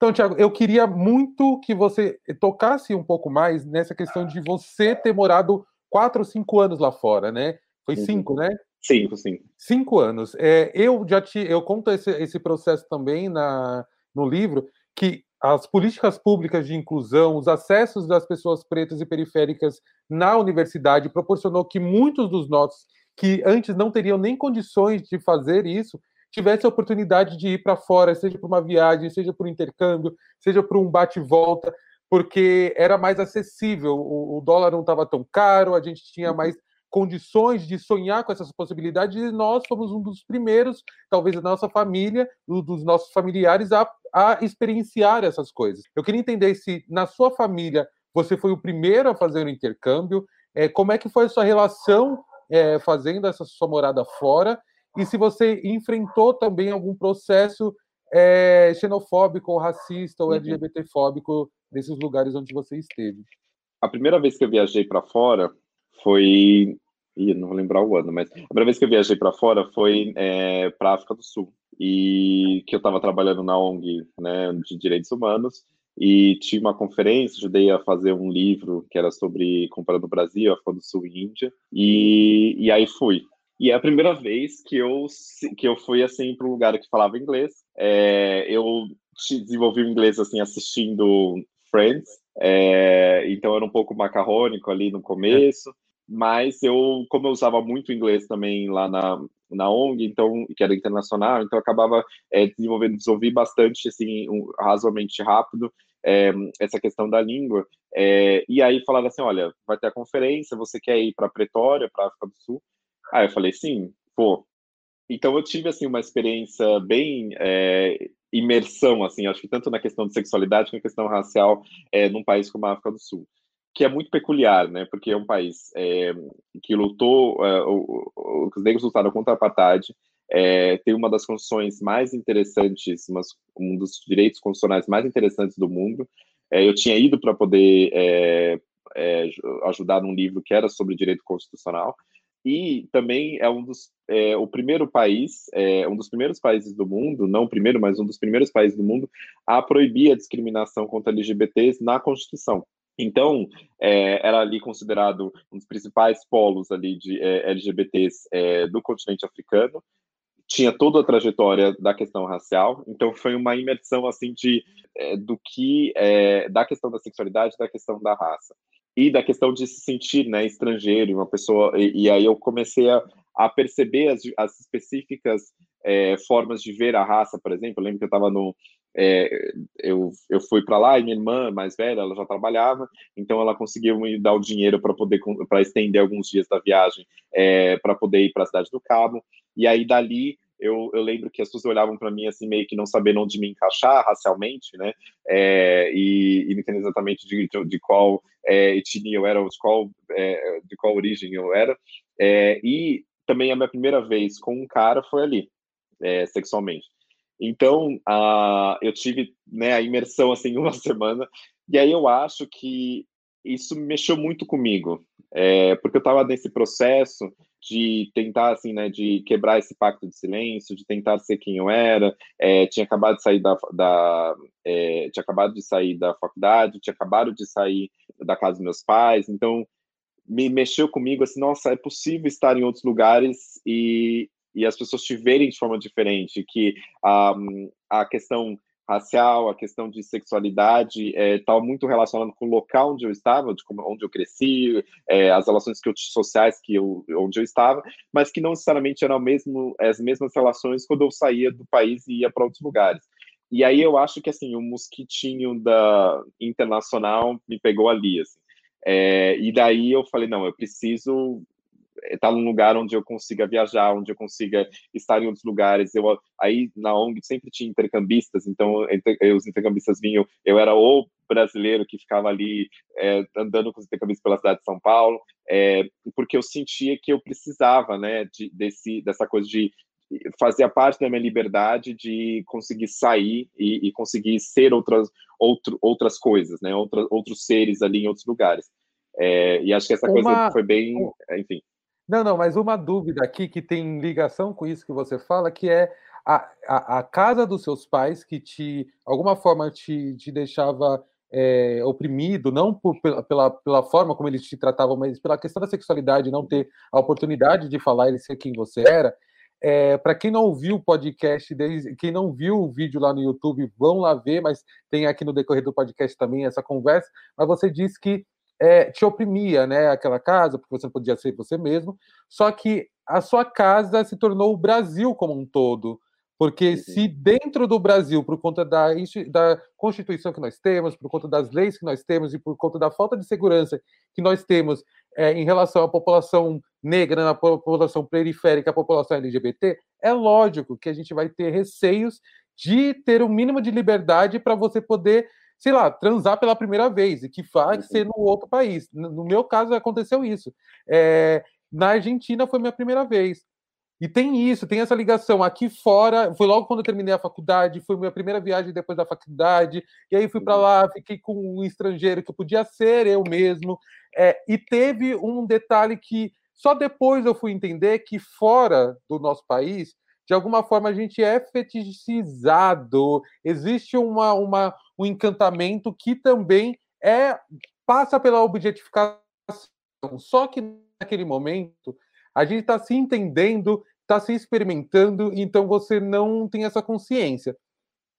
Então, Tiago, eu queria muito que você tocasse um pouco mais nessa questão de você ter morado quatro ou cinco anos lá fora, né? Foi uhum. cinco, né? Cinco, cinco. Cinco anos. É, eu já te, eu conto esse, esse processo também na, no livro, que as políticas públicas de inclusão, os acessos das pessoas pretas e periféricas na universidade proporcionou que muitos dos nossos que antes não teriam nem condições de fazer isso, tivesse a oportunidade de ir para fora, seja para uma viagem, seja por um intercâmbio, seja por um bate-volta, porque era mais acessível, o, o dólar não estava tão caro, a gente tinha mais condições de sonhar com essas possibilidades e nós fomos um dos primeiros, talvez da nossa família, dos nossos familiares, a, a experienciar essas coisas. Eu queria entender se na sua família você foi o primeiro a fazer o intercâmbio, é, como é que foi a sua relação é, fazendo essa sua morada fora e se você enfrentou também algum processo é, xenofóbico, ou racista ou uhum. LGBTfóbico nesses lugares onde você esteve. A primeira vez que eu viajei para fora foi. Ih, não vou lembrar o ano, mas a primeira vez que eu viajei para fora foi é, para África do Sul. E que eu estava trabalhando na ONG né, de Direitos Humanos e tinha uma conferência, ajudei a fazer um livro que era sobre comparando o Brasil, África do Sul e Índia, e, e aí fui. E é a primeira vez que eu, que eu fui, assim, para um lugar que falava inglês. É, eu desenvolvi o inglês, assim, assistindo Friends. É, então era um pouco macarrônico ali no começo. Mas eu, como eu usava muito inglês também lá na, na ONG, então, que era internacional, então acabava é, desenvolvendo, desenvolvi bastante, assim, um, razoavelmente rápido, é, essa questão da língua. É, e aí falaram assim, olha, vai ter a conferência, você quer ir para Pretória, para África do Sul? Aí eu falei, sim, pô. Então eu tive, assim, uma experiência bem é, imersão, assim, acho que tanto na questão de sexualidade quanto na questão racial é, num país como a África do Sul. Que é muito peculiar, né? Porque é um país é, que lutou, é, os negros lutaram contra a apartheid, é, tem uma das constituições mais interessantes, um dos direitos constitucionais mais interessantes do mundo. Eu tinha ido para poder ajudar num livro que era sobre direito constitucional e também é um dos é, o primeiro país, é, um dos primeiros países do mundo, não o primeiro, mas um dos primeiros países do mundo a proibir a discriminação contra LGBTs na Constituição. Então, é, era ali considerado um dos principais polos ali de é, LGBTs é, do continente africano. Tinha toda a trajetória da questão racial. Então, foi uma imersão assim de é, do que é, da questão da sexualidade, da questão da raça e da questão de se sentir né, estrangeiro, uma pessoa. E, e aí eu comecei a, a perceber as, as específicas é, formas de ver a raça, por exemplo. Eu lembro que eu estava no. É, eu, eu fui para lá e minha irmã mais velha, ela já trabalhava, então ela conseguiu me dar o dinheiro para poder para estender alguns dias da viagem é, para poder ir para a cidade do Cabo. E aí dali eu, eu lembro que as pessoas olhavam para mim assim, meio que não sabendo onde me encaixar racialmente, né? É, e, e não entendendo exatamente de, de, de qual é, etnia eu era, de qual, é, de qual origem eu era. É, e também a minha primeira vez com um cara foi ali, é, sexualmente. Então, a, eu tive né, a imersão assim uma semana, e aí eu acho que isso mexeu muito comigo, é, porque eu estava nesse processo de tentar, assim, né, de quebrar esse pacto de silêncio, de tentar ser quem eu era, é, tinha acabado de sair da, da é, tinha acabado de sair da faculdade, tinha acabado de sair da casa dos meus pais, então me mexeu comigo, assim, nossa, é possível estar em outros lugares e, e as pessoas te verem de forma diferente, que um, a questão racial, a questão de sexualidade estava é, muito relacionado com o local onde eu estava, como, onde eu cresci, é, as relações que eu, sociais que eu, onde eu estava, mas que não necessariamente eram mesmo, as mesmas relações quando eu saía do país e ia para outros lugares. E aí eu acho que assim o mosquitinho da internacional me pegou ali, assim. É, e daí eu falei não, eu preciso estar tá num lugar onde eu consiga viajar, onde eu consiga estar em outros lugares. Eu aí na ONG sempre tinha intercambistas, então entre, os intercambistas vinham, eu era o brasileiro que ficava ali é, andando com os intercambistas pela cidade de São Paulo, é, porque eu sentia que eu precisava, né, de, desse dessa coisa de fazia parte da minha liberdade de conseguir sair e, e conseguir ser outras outro, outras coisas, né, outros outros seres ali em outros lugares. É, e acho que essa Uma... coisa foi bem, enfim. Não, não, mas uma dúvida aqui que tem ligação com isso que você fala, que é a, a, a casa dos seus pais que te, alguma forma, te, te deixava é, oprimido, não por, pela, pela, forma como eles te tratavam, mas pela questão da sexualidade, não ter a oportunidade de falar e ser quem você era. É, Para quem não ouviu o podcast, quem não viu o vídeo lá no YouTube, vão lá ver, mas tem aqui no decorrer do podcast também essa conversa. Mas você disse que é, te oprimia, né? Aquela casa, porque você não podia ser você mesmo. Só que a sua casa se tornou o Brasil como um todo. Porque se dentro do Brasil, por conta da, da Constituição que nós temos, por conta das leis que nós temos e por conta da falta de segurança que nós temos é, em relação à população negra, na população periférica, à população LGBT, é lógico que a gente vai ter receios de ter o um mínimo de liberdade para você poder sei lá, transar pela primeira vez, e que faz ser no outro país. No meu caso, aconteceu isso. É, na Argentina foi minha primeira vez. E tem isso, tem essa ligação. Aqui fora, foi logo quando eu terminei a faculdade, foi minha primeira viagem depois da faculdade, e aí fui para uhum. lá, fiquei com um estrangeiro que podia ser eu mesmo. É, e teve um detalhe que só depois eu fui entender que fora do nosso país, de alguma forma a gente é fetichizado, existe uma, uma, um encantamento que também é passa pela objetificação. Só que naquele momento a gente está se entendendo, está se experimentando, então você não tem essa consciência.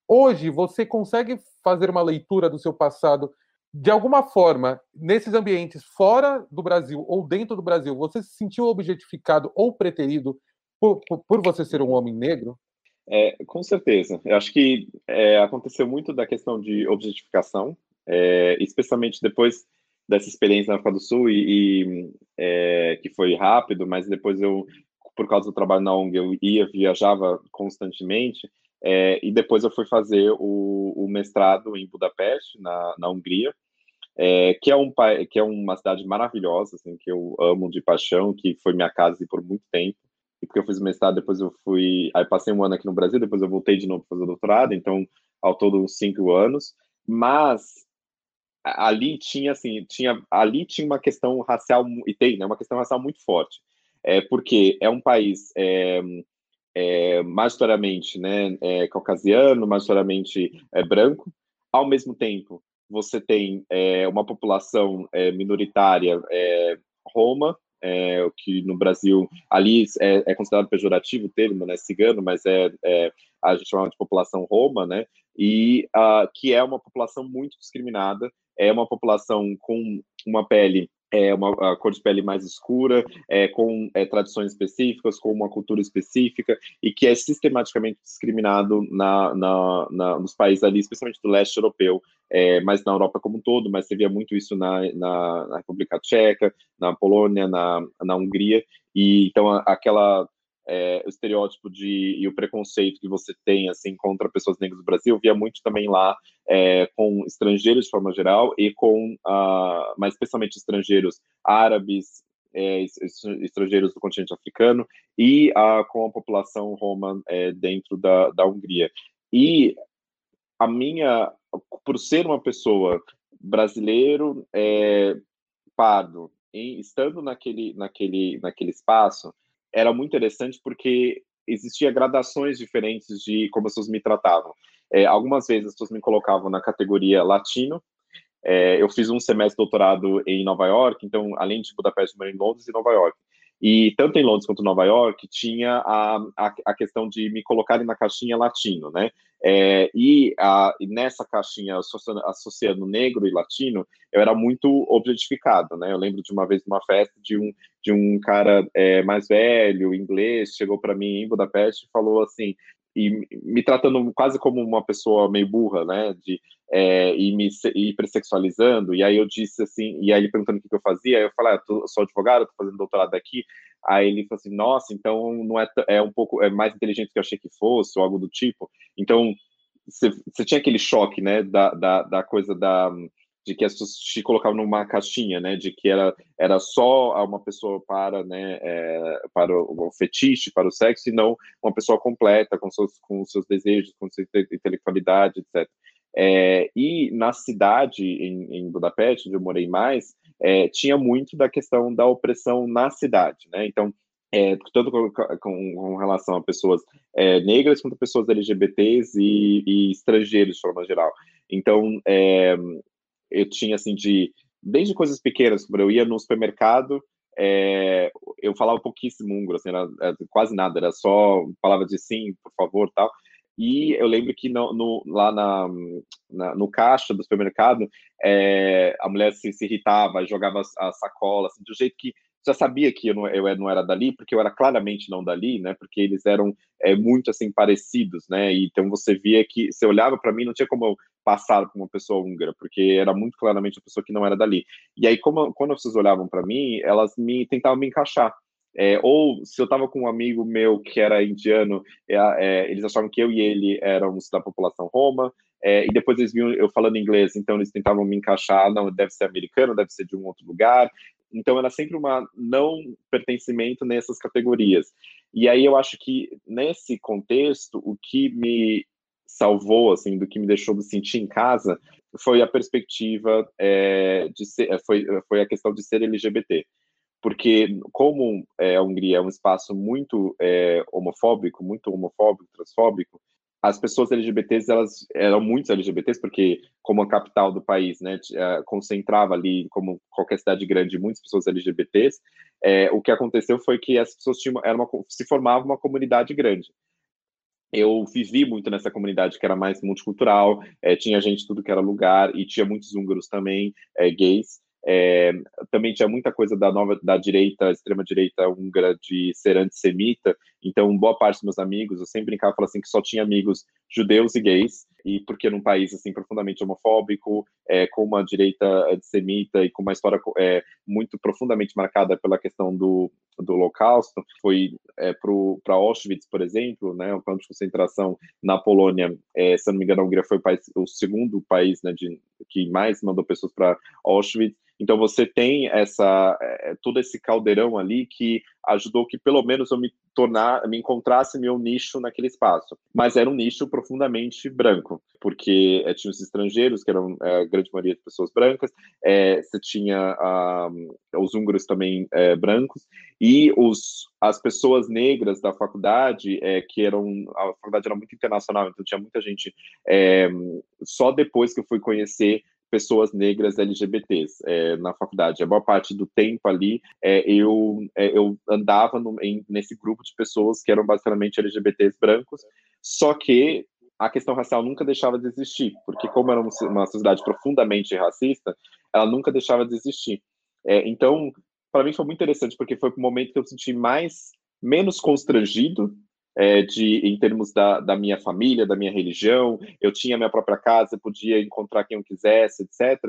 Hoje você consegue fazer uma leitura do seu passado de alguma forma, nesses ambientes fora do Brasil ou dentro do Brasil, você se sentiu objetificado ou preterido por, por, por você ser um homem negro? É, com certeza. Eu acho que é, aconteceu muito da questão de objetificação, é, especialmente depois dessa experiência na África do Sul e, e é, que foi rápido, mas depois eu, por causa do trabalho na ONG, eu ia, viajava constantemente é, e depois eu fui fazer o, o mestrado em Budapeste, na, na Hungria, é, que é um que é uma cidade maravilhosa, assim, que eu amo de paixão, que foi minha casa por muito tempo e porque eu fiz mestrado, depois eu fui. Aí passei um ano aqui no Brasil, depois eu voltei de novo para fazer doutorado, então ao todo uns cinco anos. Mas ali tinha assim, tinha ali tinha uma questão racial e tem, né, uma questão racial muito forte, é porque é um país é, é, majoritariamente, né, é, caucasiano, majoritariamente é, branco, ao mesmo tempo você tem é, uma população é, minoritária é, Roma, é, o que no Brasil ali é, é, considerado pejorativo o termo, né, cigano, mas é, é a gente chama de população Roma, né, e uh, que é uma população muito discriminada, é uma população com uma pele é uma cor de pele mais escura, é, com é, tradições específicas, com uma cultura específica, e que é sistematicamente discriminado na, na, na nos países ali, especialmente do leste europeu, é, mas na Europa como um todo, mas você via muito isso na, na, na República Tcheca, na Polônia, na, na Hungria, e então aquela é, o estereótipo de e o preconceito que você tem assim contra pessoas negras do Brasil via muito também lá é, com estrangeiros de forma geral e com uh, mas especialmente estrangeiros árabes é, estrangeiros do continente africano e uh, com a população roma é, dentro da, da Hungria. E a minha por ser uma pessoa brasileiro é, pardo em, estando naquele naquele naquele espaço era muito interessante porque existia gradações diferentes de como as pessoas me tratavam. É, algumas vezes as pessoas me colocavam na categoria latino. É, eu fiz um semestre de doutorado em Nova York, então, além de Budapeste, eu em Londres e Nova York. E tanto em Londres quanto em Nova York tinha a, a, a questão de me colocarem na caixinha latino, né? É, e, a, nessa caixinha associando, associando, negro e latino, eu era muito objetificado, né? Eu lembro de uma vez numa festa de um, de um cara é, mais velho, inglês, chegou para mim em Budapeste e falou assim: e me tratando quase como uma pessoa meio burra, né, de é, e me hipersexualizando, e aí eu disse assim, e aí ele perguntando o que, que eu fazia, eu falei, ah, eu sou advogado, tô fazendo doutorado aqui, aí ele falou assim, nossa, então não é, é um pouco, é mais inteligente do que eu achei que fosse, ou algo do tipo, então você tinha aquele choque, né, da, da, da coisa da de que as pessoas te colocavam numa caixinha, né, de que era, era só uma pessoa para, né, é, para o, o, fetiche, para o sexo, e não uma pessoa completa, com seus, com seus desejos, com sua intelectualidade, etc. É, e na cidade, em, em, Budapeste, onde eu morei mais, é, tinha muito da questão da opressão na cidade, né, então, é, tanto com, com, com, relação a pessoas é, negras quanto a pessoas LGBTs e, e, estrangeiros de forma geral. Então, é, eu tinha assim de desde coisas pequenas, como eu ia no supermercado, é, eu falava pouquíssimo húngaro, assim, era, era, quase nada, era só palavra de sim, por favor, tal. E eu lembro que no, no lá na, na, no caixa do supermercado, é, a mulher se, se irritava, jogava a, a sacola, assim, do jeito que já sabia que eu não, eu não era dali, porque eu era claramente não dali, né? Porque eles eram é, muito assim parecidos, né? Então você via que você olhava para mim, não tinha como eu passar por uma pessoa húngara, porque era muito claramente uma pessoa que não era dali. E aí, como, quando vocês olhavam para mim, elas me tentavam me encaixar. É, ou se eu estava com um amigo meu que era indiano, é, é, eles achavam que eu e ele éramos da população roma, é, e depois eles viam eu falando inglês, então eles tentavam me encaixar, não, deve ser americano, deve ser de um outro lugar, então era sempre uma não pertencimento nessas categorias. E aí eu acho que nesse contexto o que me salvou assim do que me deixou me sentir em casa foi a perspectiva é, de ser, é, foi foi a questão de ser LGBT porque como é, a Hungria é um espaço muito é, homofóbico muito homofóbico transfóbico as pessoas LGBTs, elas eram muitos LGBTs, porque como a capital do país, né, eh, concentrava ali, como qualquer cidade grande, muitas pessoas LGBTs, é, o que aconteceu foi que as pessoas tinham, era uma, se formava uma comunidade grande. Eu vivi muito nessa comunidade que era mais multicultural, é, tinha gente tudo que era lugar, e tinha muitos húngaros também, é, gays, é, também tinha muita coisa da nova da direita, extrema direita húngara de ser antissemita. Então, boa parte dos meus amigos, eu sempre brincava falava assim que só tinha amigos judeus e gays. E porque num país assim profundamente homofóbico, é, com uma direita antissemita e com uma história é, muito profundamente marcada pela questão do, do Holocausto, foi é, para Auschwitz, por exemplo, né, o campo de concentração na Polônia, é, se não me engano, a Hungria foi o, país, o segundo país né, de, que mais mandou pessoas para Auschwitz. Então você tem essa é, todo esse caldeirão ali que ajudou que pelo menos eu me tornar, me encontrasse meu nicho naquele espaço. Mas era um nicho profundamente branco, porque é, tinha os estrangeiros, que eram é, a grande maioria de pessoas brancas, é, você tinha os húngaros também brancos, e os, as pessoas negras da faculdade, que eram. A faculdade era muito internacional, então tinha muita gente. Só depois que eu fui conhecer pessoas negras LGBTs é, na faculdade. A maior parte do tempo ali, é, eu, é, eu andava no, em, nesse grupo de pessoas que eram basicamente LGBTs brancos, só que a questão racial nunca deixava de existir, porque como era uma sociedade profundamente racista, ela nunca deixava de existir. É, então, para mim foi muito interessante, porque foi o momento que eu senti mais menos constrangido é, de, em termos da, da, minha família, da minha religião, eu tinha minha própria casa, podia encontrar quem eu quisesse, etc.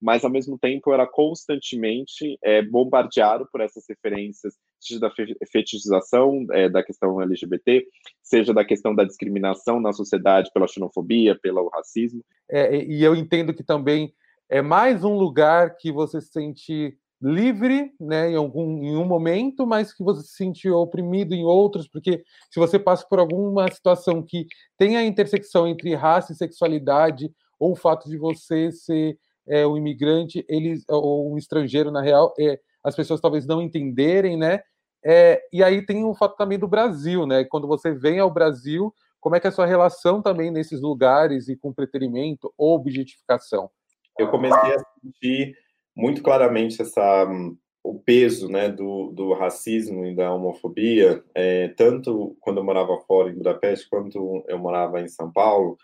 Mas, ao mesmo tempo, eu era constantemente é, bombardeado por essas referências, seja da fetichização é, da questão LGBT, seja da questão da discriminação na sociedade pela xenofobia, pelo racismo. É, e eu entendo que também é mais um lugar que você se sente livre, né, em algum em um momento, mas que você se sentiu oprimido em outros, porque se você passa por alguma situação que tem a intersecção entre raça e sexualidade, ou o fato de você ser é, um imigrante, eles ou um estrangeiro na real, é, as pessoas talvez não entenderem, né? É, e aí tem o fato também do Brasil, né? Quando você vem ao Brasil, como é que é a sua relação também nesses lugares e com preterimento ou objetificação? Eu comecei a sentir muito claramente essa o peso né, do, do racismo e da homofobia, é, tanto quando eu morava fora em Budapeste, quanto eu morava em São Paulo,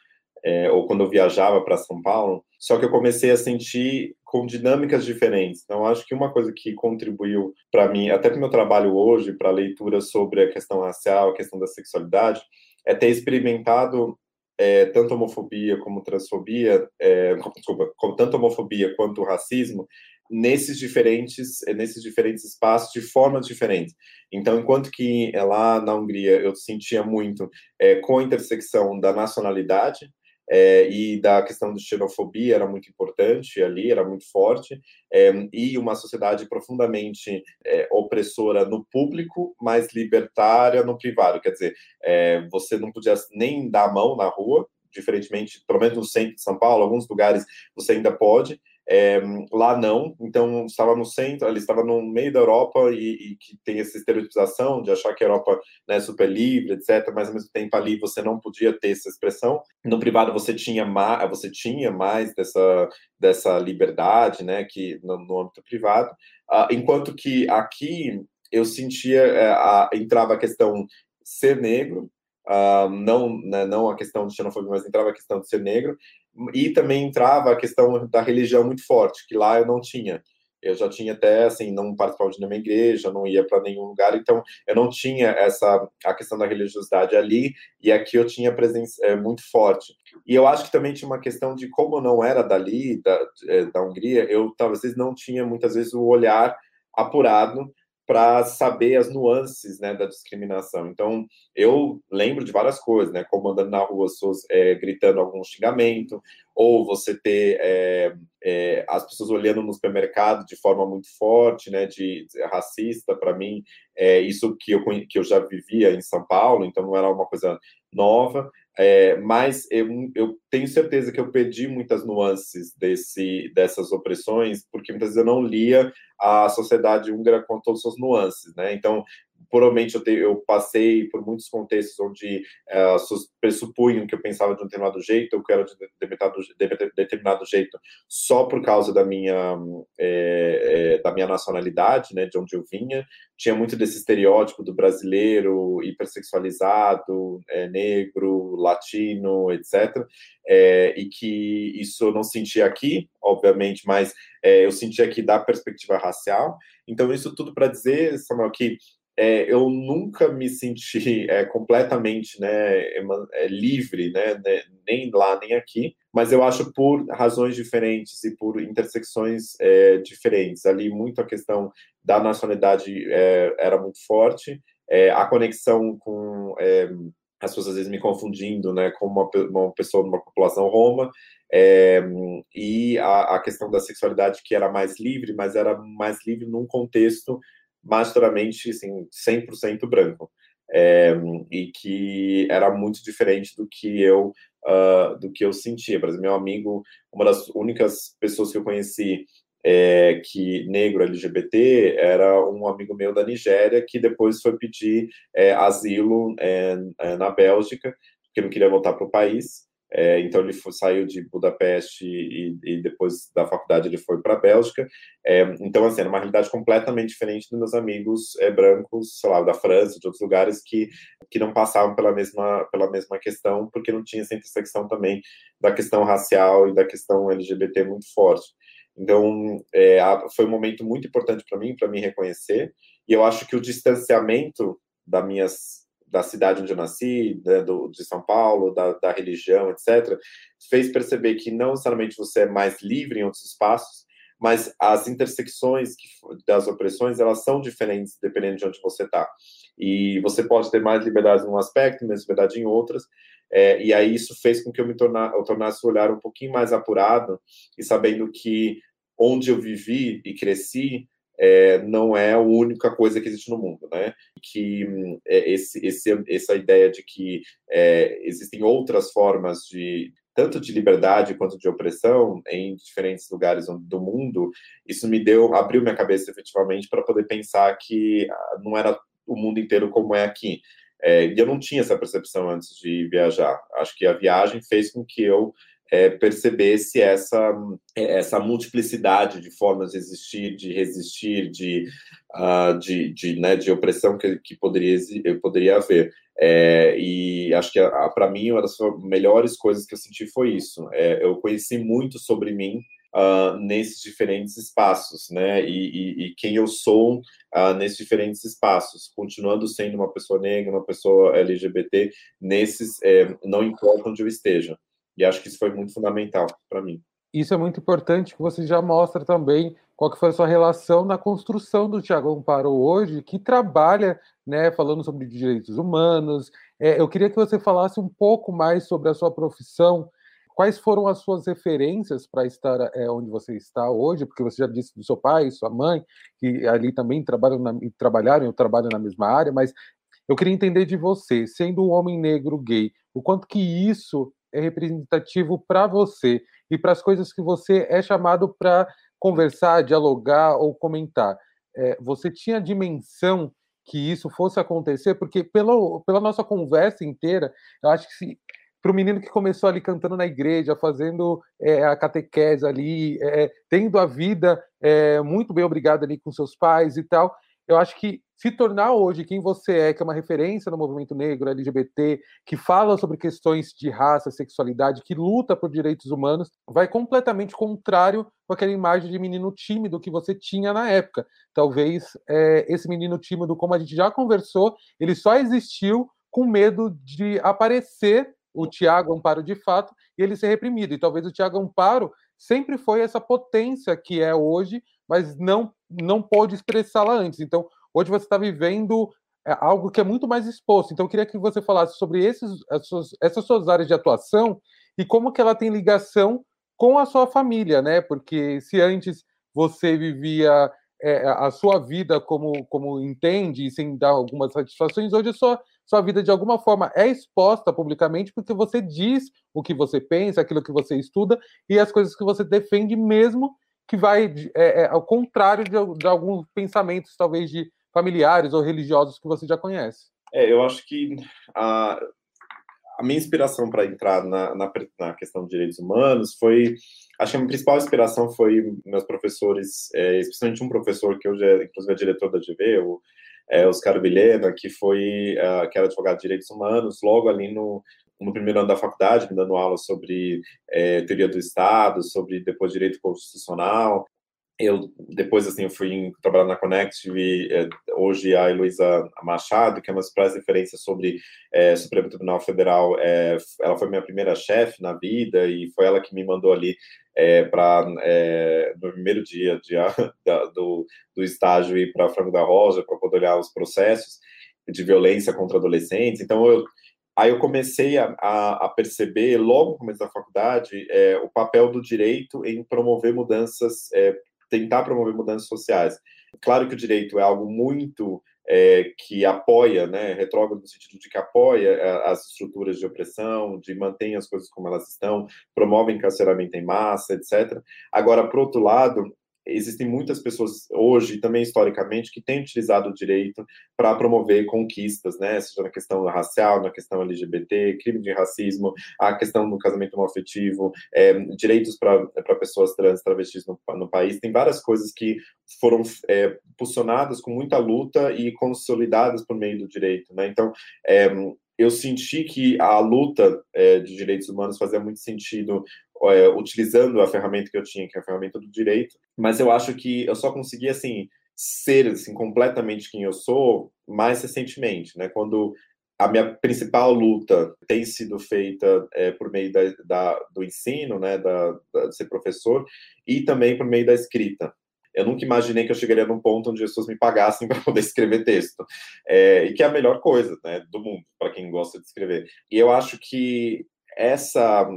é, ou quando eu viajava para São Paulo, só que eu comecei a sentir com dinâmicas diferentes. Então, acho que uma coisa que contribuiu para mim, até para o meu trabalho hoje, para a leitura sobre a questão racial, a questão da sexualidade, é ter experimentado é, tanto homofobia como transfobia, é, desculpa, tanto homofobia quanto racismo, nesses diferentes nesses diferentes espaços de formas diferentes. Então, enquanto que lá na Hungria eu sentia muito é, com a intersecção da nacionalidade, é, e da questão de xenofobia era muito importante ali, era muito forte, é, e uma sociedade profundamente é, opressora no público, mas libertária no privado. Quer dizer, é, você não podia nem dar a mão na rua, diferentemente, pelo menos no centro de São Paulo, alguns lugares você ainda pode, é, lá não, então estava no centro, ele estava no meio da Europa e, e, que tem essa estereotipização de achar que a Europa né, é super livre, etc. Mas ao mesmo tempo ali você não podia ter essa expressão. No privado você tinha mais, você tinha mais dessa dessa liberdade, né, que no, no âmbito privado, uh, enquanto que aqui eu sentia uh, a, entrava a questão ser negro, uh, não né, não a questão de xenofobia, mas entrava a questão de ser negro e também entrava a questão da religião muito forte, que lá eu não tinha. Eu já tinha até, assim, não participava de nenhuma igreja, não ia para nenhum lugar, então eu não tinha essa a questão da religiosidade ali, e aqui eu tinha presença é, muito forte. E eu acho que também tinha uma questão de como não era dali, da, é, da Hungria, eu talvez não tinha muitas vezes o olhar apurado para saber as nuances né, da discriminação. Então, eu lembro de várias coisas, né, como andando na rua, pessoas é, gritando algum xingamento, ou você ter é, é, as pessoas olhando no supermercado de forma muito forte, né, de, de racista, para mim, é isso que eu, que eu já vivia em São Paulo, então não era uma coisa nova, é, mas eu, eu, tenho certeza que eu perdi muitas nuances desse, dessas opressões, porque muitas vezes eu não lia a sociedade húngara com todas as suas nuances, né? Então, provavelmente eu, te, eu passei por muitos contextos onde uh, pressupunham que eu pensava de um determinado jeito, eu quero de determinado, de determinado jeito só por causa da minha, é, é, da minha nacionalidade, né, de onde eu vinha. Tinha muito desse estereótipo do brasileiro hipersexualizado, é, negro, latino, etc. E que isso eu não sentia aqui, obviamente, mas eu sentia aqui da perspectiva racial. Então, isso tudo para dizer, Samuel, que é, eu nunca me senti é, completamente né, é, livre, né, né, nem lá nem aqui, mas eu acho por razões diferentes e por intersecções é, diferentes. Ali, muito a questão da nacionalidade é, era muito forte, é, a conexão com as pessoas às vezes me confundindo, né, com uma, uma pessoa de uma população roma, é, e a, a, questão da sexualidade que era mais livre, mas era mais livre num contexto majoritariamente, assim, 100% branco, é, e que era muito diferente do que eu uh, do que eu sentia. Por exemplo, meu amigo, uma das únicas pessoas que eu conheci é, que negro LGBT era um amigo meu da Nigéria que depois foi pedir é, asilo é, é na Bélgica, porque não queria voltar para o país. É, então ele foi, saiu de Budapeste e, e, depois da faculdade ele foi para a Bélgica. É, então assim era uma realidade completamente diferente dos meus amigos brancos, sei lá, da França, de outros lugares que que não passavam pela mesma pela mesma questão, porque não tinha essa intersecção também da questão racial e da questão LGBT muito forte. Então, é, foi um momento muito importante para mim, para me reconhecer. E eu acho que o distanciamento da minhas da cidade onde eu nasci, né, do, de São Paulo, da, da, religião, etc., fez perceber que não necessariamente você é mais livre em outros espaços, mas as intersecções que, das opressões elas são diferentes dependendo de onde você está. E você pode ter mais liberdade em um aspecto, menos liberdade em outras. É, e aí isso fez com que eu me eu tornasse o olhar um pouquinho mais apurado e sabendo que onde eu vivi e cresci é, não é a única coisa que existe no mundo, né? Que é, esse, esse, essa ideia de que é, existem outras formas de tanto de liberdade quanto de opressão em diferentes lugares do mundo, isso me deu, abriu minha cabeça efetivamente para poder pensar que ah, não era o mundo inteiro como é aqui. É, e eu não tinha essa percepção antes de viajar. Acho que a viagem fez com que eu é, percebesse essa, essa multiplicidade de formas de existir, de resistir, de, uh, de, de, né, de opressão que, que poderia, poderia haver. É, e acho que para mim uma das melhores coisas que eu senti foi isso. É, eu conheci muito sobre mim uh, nesses diferentes espaços, né? E, e, e quem eu sou uh, nesses diferentes espaços, continuando sendo uma pessoa negra, uma pessoa LGBT, nesses, é, não importa onde eu esteja. E acho que isso foi muito fundamental para mim. Isso é muito importante, que você já mostra também qual que foi a sua relação na construção do Tiago Amparo hoje, que trabalha, né, falando sobre direitos humanos. É, eu queria que você falasse um pouco mais sobre a sua profissão, quais foram as suas referências para estar é, onde você está hoje, porque você já disse do seu pai, sua mãe, que ali também trabalham na, trabalharam, eu trabalho na mesma área, mas eu queria entender de você, sendo um homem negro gay, o quanto que isso é representativo para você e para as coisas que você é chamado para conversar, dialogar ou comentar. É, você tinha dimensão que isso fosse acontecer? Porque pela, pela nossa conversa inteira, eu acho que para o menino que começou ali cantando na igreja, fazendo é, a catequese ali, é, tendo a vida é, muito bem obrigado ali com seus pais e tal, eu acho que se tornar hoje quem você é, que é uma referência no movimento negro, LGBT, que fala sobre questões de raça, sexualidade, que luta por direitos humanos, vai completamente contrário com aquela imagem de menino tímido que você tinha na época. Talvez é, esse menino tímido, como a gente já conversou, ele só existiu com medo de aparecer o Tiago Amparo de fato e ele ser reprimido. E talvez o Tiago Amparo sempre foi essa potência que é hoje, mas não não pôde expressá-la antes. Então, hoje você está vivendo é, algo que é muito mais exposto. Então, eu queria que você falasse sobre esses, essas, essas suas áreas de atuação e como que ela tem ligação com a sua família, né? Porque se antes você vivia é, a sua vida como, como entende, sem dar algumas satisfações, hoje a sua, sua vida, de alguma forma, é exposta publicamente porque você diz o que você pensa, aquilo que você estuda e as coisas que você defende, mesmo que vai é, é, ao contrário de, de, alguns pensamentos, talvez, de familiares ou religiosos que você já conhece. É, eu acho que a, a minha inspiração para entrar na, na, na, questão de direitos humanos foi. Acho que a minha principal inspiração foi meus professores, é, especialmente um professor que hoje é, inclusive, é diretor da GV, o é, Oscar Vilhena, que foi uh, que era advogado de direitos humanos, logo ali no, no primeiro ano da faculdade, me dando aula sobre é, teoria do Estado, sobre depois direito constitucional. Eu depois assim eu fui trabalhar na Connect e é, hoje a Heloísa Machado, que é uma das referências sobre é, Supremo Tribunal Federal, é, ela foi minha primeira chefe na vida e foi ela que me mandou ali é, para é, no primeiro dia de, da, do, do estágio ir para Franco da Rosa para poder olhar os processos de violência contra adolescentes. Então eu aí eu comecei a, a, a, perceber, logo no começo da faculdade, é, o papel do direito em promover mudanças, é, tentar promover mudanças sociais. Claro que o direito é algo muito é, que apoia, né, retrógrado no sentido de que apoia é, as estruturas de opressão, de mantém as coisas como elas estão, promove encarceramento em massa, etc. Agora, por outro lado, existem muitas pessoas hoje, também historicamente, que têm utilizado o direito para promover conquistas, né? Seja na questão racial, na questão LGBT, crime de racismo, a questão do casamento homoafetivo, é, direitos para pessoas trans, travestis no, no, país. Tem várias coisas que foram é, com muita luta e consolidadas por meio do direito, né? Então, é, eu senti que a luta é, de direitos humanos fazia muito sentido é, utilizando a ferramenta que eu tinha, que é a ferramenta do direito, mas eu acho que eu só consegui, assim, ser, assim, completamente quem eu sou mais recentemente, né, quando a minha principal luta tem sido feita é, por meio da, da, do ensino, né, da, da, de ser professor, e também por meio da escrita. Eu nunca imaginei que eu chegaria num ponto onde as pessoas me pagassem para poder escrever texto, é, e que é a melhor coisa né, do mundo, para quem gosta de escrever. E eu acho que essa,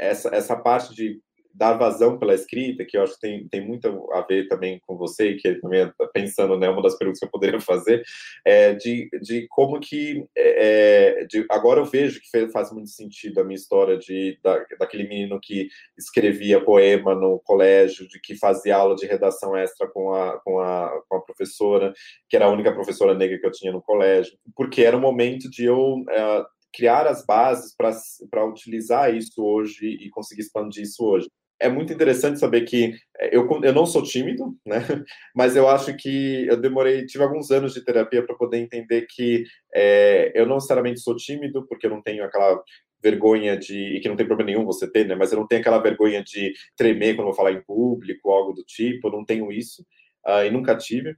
essa, essa parte de dar vazão pela escrita, que eu acho que tem, tem muito a ver também com você, que também tá pensando, né, uma das perguntas que eu poderia fazer, é de, de como que, é, é, de, agora eu vejo que faz muito sentido a minha história de, da, daquele menino que escrevia poema no colégio, de que fazia aula de redação extra com a, com a, com a professora, que era a única professora negra que eu tinha no colégio, porque era o momento de eu... É, criar as bases para utilizar isso hoje e conseguir expandir isso hoje. É muito interessante saber que é, eu, eu não sou tímido, né? Mas eu acho que eu demorei, tive alguns anos de terapia para poder entender que é, eu não necessariamente sou tímido, porque eu não tenho aquela vergonha de, e que não tem problema nenhum você ter, né? Mas eu não tenho aquela vergonha de tremer quando vou falar em público, algo do tipo, eu não tenho isso, uh, e nunca tive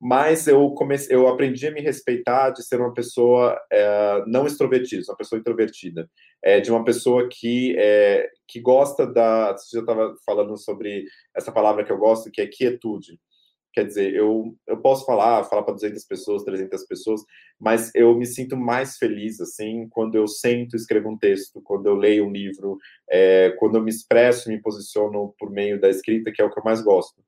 mas eu comecei, eu aprendi a me respeitar de ser uma pessoa é, não extrovertida, uma pessoa introvertida, é, de uma pessoa que é, que gosta da, você já estava falando sobre essa palavra que eu gosto, que é quietude. Quer dizer, eu, eu posso falar, falar para 200 pessoas, 300 pessoas, mas eu me sinto mais feliz, assim, quando eu sento escrevo um texto, quando eu leio um livro, é, quando eu me expresso e me posiciono por meio da escrita, que é o que eu mais gosto.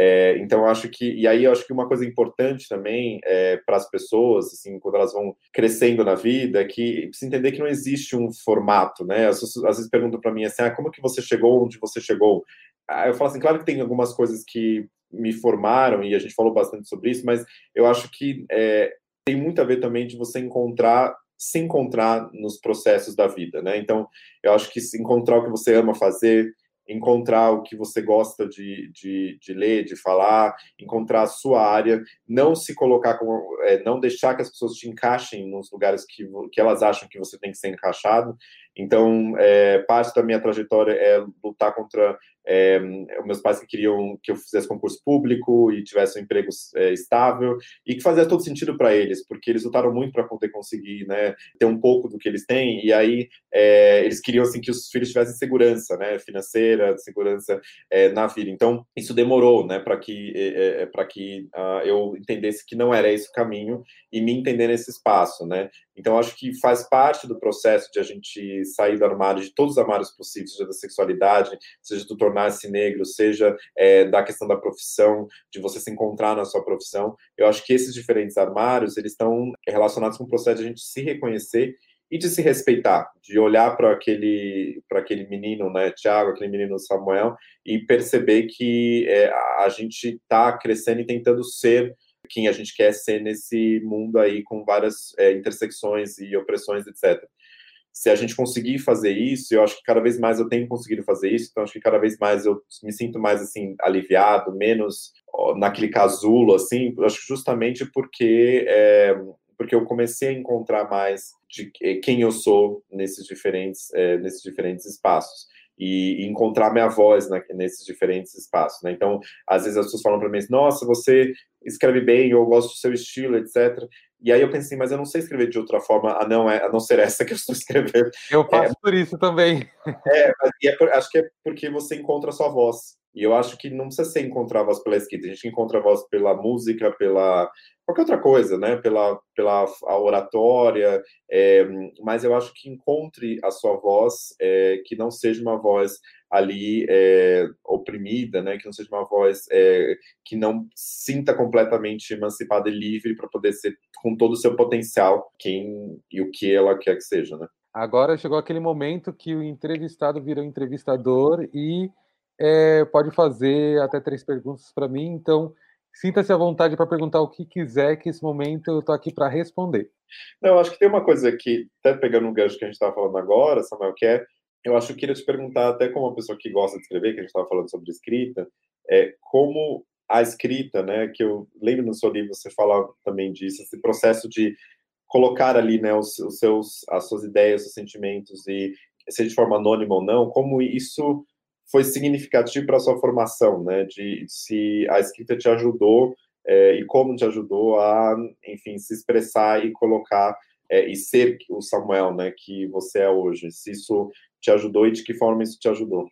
É, então, acho que, e aí eu acho que uma coisa importante também é, para as pessoas, assim, quando elas vão crescendo na vida, é que precisa entender que não existe um formato, né? Pessoas às vezes perguntam para mim assim, ah, como que você chegou onde você chegou? Ah, eu falo assim, claro que tem algumas coisas que me formaram, e a gente falou bastante sobre isso, mas eu acho que é, tem muito a ver também de você encontrar se encontrar nos processos da vida, né? Então, eu acho que se encontrar o que você ama fazer, encontrar o que você gosta de, de, de, ler, de falar, encontrar a sua área, não se colocar como, é, não deixar que as pessoas te encaixem nos lugares que, que elas acham que você tem que ser encaixado. Então, é, parte da minha trajetória é lutar contra é, meus pais que queriam que eu fizesse concurso público e tivesse um emprego é, estável e que fazia todo sentido para eles, porque eles lutaram muito para poder conseguir né, ter um pouco do que eles têm e aí é, eles queriam assim que os filhos tivessem segurança né, financeira, segurança é, na vida. Então isso demorou né, para que é, é, para que uh, eu entendesse que não era esse o caminho e me entender nesse espaço, né? Então, acho que faz parte do processo de a gente sair do armário, de todos os armários possíveis, seja da sexualidade, seja do tornar-se negro, seja é, da questão da profissão, de você se encontrar na sua profissão. Eu acho que esses diferentes armários, eles estão relacionados com o processo de a gente se reconhecer e de se respeitar, de olhar para aquele, aquele menino, né, Tiago, aquele menino Samuel, e perceber que é, a gente está crescendo e tentando ser quem a gente quer ser nesse mundo aí com várias é, intersecções e opressões, etc. Se a gente conseguir fazer isso, eu acho que cada vez mais eu tenho conseguido fazer isso, então acho que cada vez mais eu me sinto mais assim aliviado, menos naquele casulo, assim, acho justamente porque é, porque eu comecei a encontrar mais de quem eu sou nesses diferentes é, nesses diferentes espaços e, encontrar minha voz né, nesses diferentes espaços. Né? Então, às vezes as pessoas falam para mim, nossa, você escreve bem, eu gosto do seu estilo, etc. E aí eu pensei, mas eu não sei escrever de outra forma, a não, é, a não ser essa que eu estou escrevendo. Eu faço é, por isso também. É, e é acho que é porque você encontra a sua voz. E eu acho que não precisa ser encontrar a voz pela escrita, a gente encontra a voz pela música, pela qualquer outra coisa, né? Pela, pela a oratória, é, mas eu acho que encontre a sua voz, é, que não seja uma voz ali é, oprimida, né? Que não seja uma voz é, que não sinta completamente emancipada e livre para poder ser com todo o seu potencial quem e o que ela quer que seja, né? Agora chegou aquele momento que o entrevistado virou entrevistador e é, pode fazer até três perguntas para mim, então sinta-se à vontade para perguntar o que quiser, que esse momento eu estou aqui para responder. Não, acho que tem uma coisa que, até pegando o gancho que a gente estava falando agora, Samuel, que é, eu acho que eu queria te perguntar, até como uma pessoa que gosta de escrever, que a gente estava falando sobre escrita, é como a escrita, né, que eu lembro no seu livro você fala também disso, esse processo de colocar ali, né, os, os seus, as suas ideias, os sentimentos e seja de forma anônima ou não, como isso foi significativo para a sua formação, né? De se a escrita te ajudou é, e como te ajudou a, enfim, se expressar e colocar é, e ser o Samuel, né? Que você é hoje. Se isso te ajudou e de que forma isso te ajudou?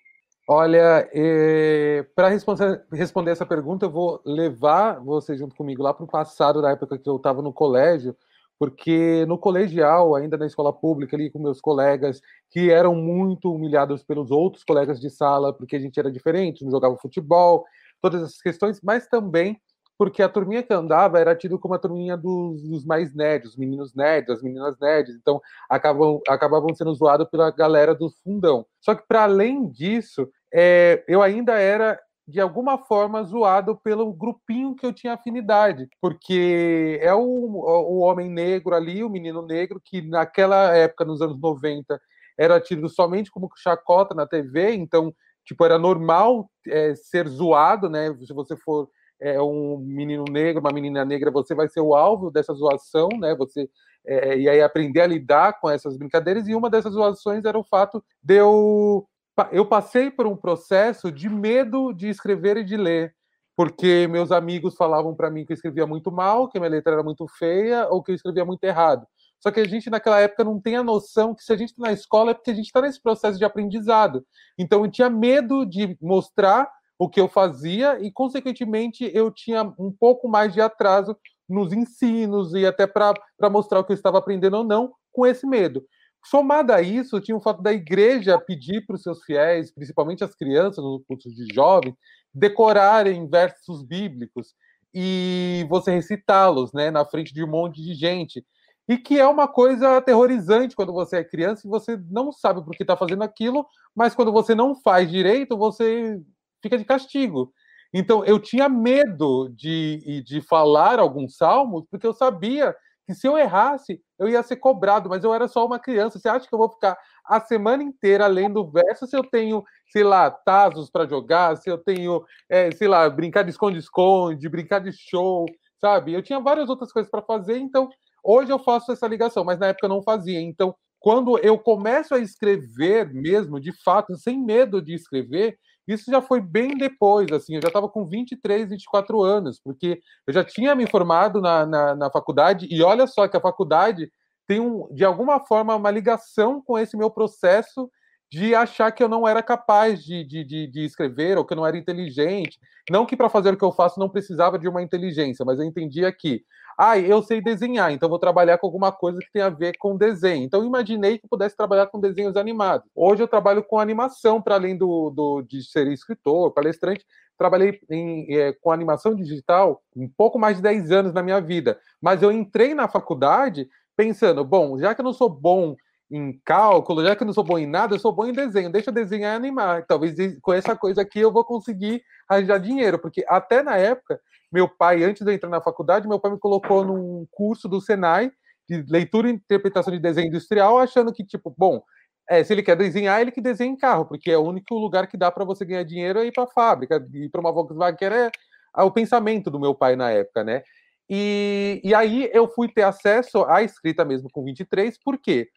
Olha, é, para responder essa pergunta, eu vou levar você junto comigo lá para o passado, da época que eu estava no colégio, porque no colegial, ainda na escola pública, ali com meus colegas, que eram muito humilhados pelos outros colegas de sala, porque a gente era diferente, não jogava futebol, todas essas questões, mas também porque a turminha que andava era tido como a turminha dos, dos mais nerds, os meninos nerds, as meninas nerds, então acabam, acabavam sendo zoados pela galera do fundão. Só que, para além disso, é, eu ainda era de alguma forma zoado pelo grupinho que eu tinha afinidade, porque é o, o homem negro ali, o menino negro, que naquela época, nos anos 90, era tido somente como chacota na TV, então, tipo, era normal é, ser zoado, né? Se você for é, um menino negro, uma menina negra, você vai ser o alvo dessa zoação, né? Você é, e aí aprender a lidar com essas brincadeiras, e uma dessas zoações era o fato de eu eu passei por um processo de medo de escrever e de ler, porque meus amigos falavam para mim que eu escrevia muito mal, que minha letra era muito feia ou que eu escrevia muito errado. Só que a gente naquela época não tem a noção que se a gente está na escola é porque a gente está nesse processo de aprendizado. Então eu tinha medo de mostrar o que eu fazia e, consequentemente, eu tinha um pouco mais de atraso nos ensinos e até para mostrar o que eu estava aprendendo ou não, com esse medo. Somado a isso, tinha o fato da igreja pedir para os seus fiéis, principalmente as crianças, nos cursos de jovens, decorarem versos bíblicos e você recitá-los, né, na frente de um monte de gente. E que é uma coisa aterrorizante quando você é criança e você não sabe por que está fazendo aquilo, mas quando você não faz direito, você fica de castigo. Então, eu tinha medo de, de falar alguns salmos, porque eu sabia que se eu errasse, eu ia ser cobrado, mas eu era só uma criança. Você acha que eu vou ficar a semana inteira lendo verso se eu tenho, sei lá, tazos para jogar, se eu tenho, é, sei lá, brincar de esconde-esconde, brincar de show, sabe? Eu tinha várias outras coisas para fazer, então hoje eu faço essa ligação, mas na época eu não fazia. Então, quando eu começo a escrever mesmo, de fato, sem medo de escrever, isso já foi bem depois, assim, eu já estava com 23, 24 anos, porque eu já tinha me formado na, na, na, faculdade, e olha só que a faculdade tem, um, de alguma forma, uma ligação com esse meu processo de achar que eu não era capaz de, de, de, de escrever, ou que eu não era inteligente. Não que para fazer o que eu faço não precisava de uma inteligência, mas eu entendia que ah, eu sei desenhar, então vou trabalhar com alguma coisa que tem a ver com desenho. Então imaginei que pudesse trabalhar com desenhos animados. Hoje eu trabalho com animação, para além do, do, de ser escritor, palestrante, trabalhei em, é, com animação digital um pouco mais de 10 anos na minha vida. Mas eu entrei na faculdade pensando, bom, já que eu não sou bom em cálculo, já que eu não sou bom em nada, eu sou bom em desenho. Deixa eu desenhar e animar. Talvez com essa coisa aqui eu vou conseguir arranjar dinheiro, porque até na época meu pai, antes de eu entrar na faculdade, meu pai me colocou num curso do Senai de leitura e interpretação de desenho industrial, achando que, tipo, bom, é, se ele quer desenhar, ele que desenha em carro, porque é o único lugar que dá para você ganhar dinheiro é ir para a fábrica, ir para uma Volkswagen, que era o pensamento do meu pai na época, né? E, e aí eu fui ter acesso à escrita mesmo com 23, por quê?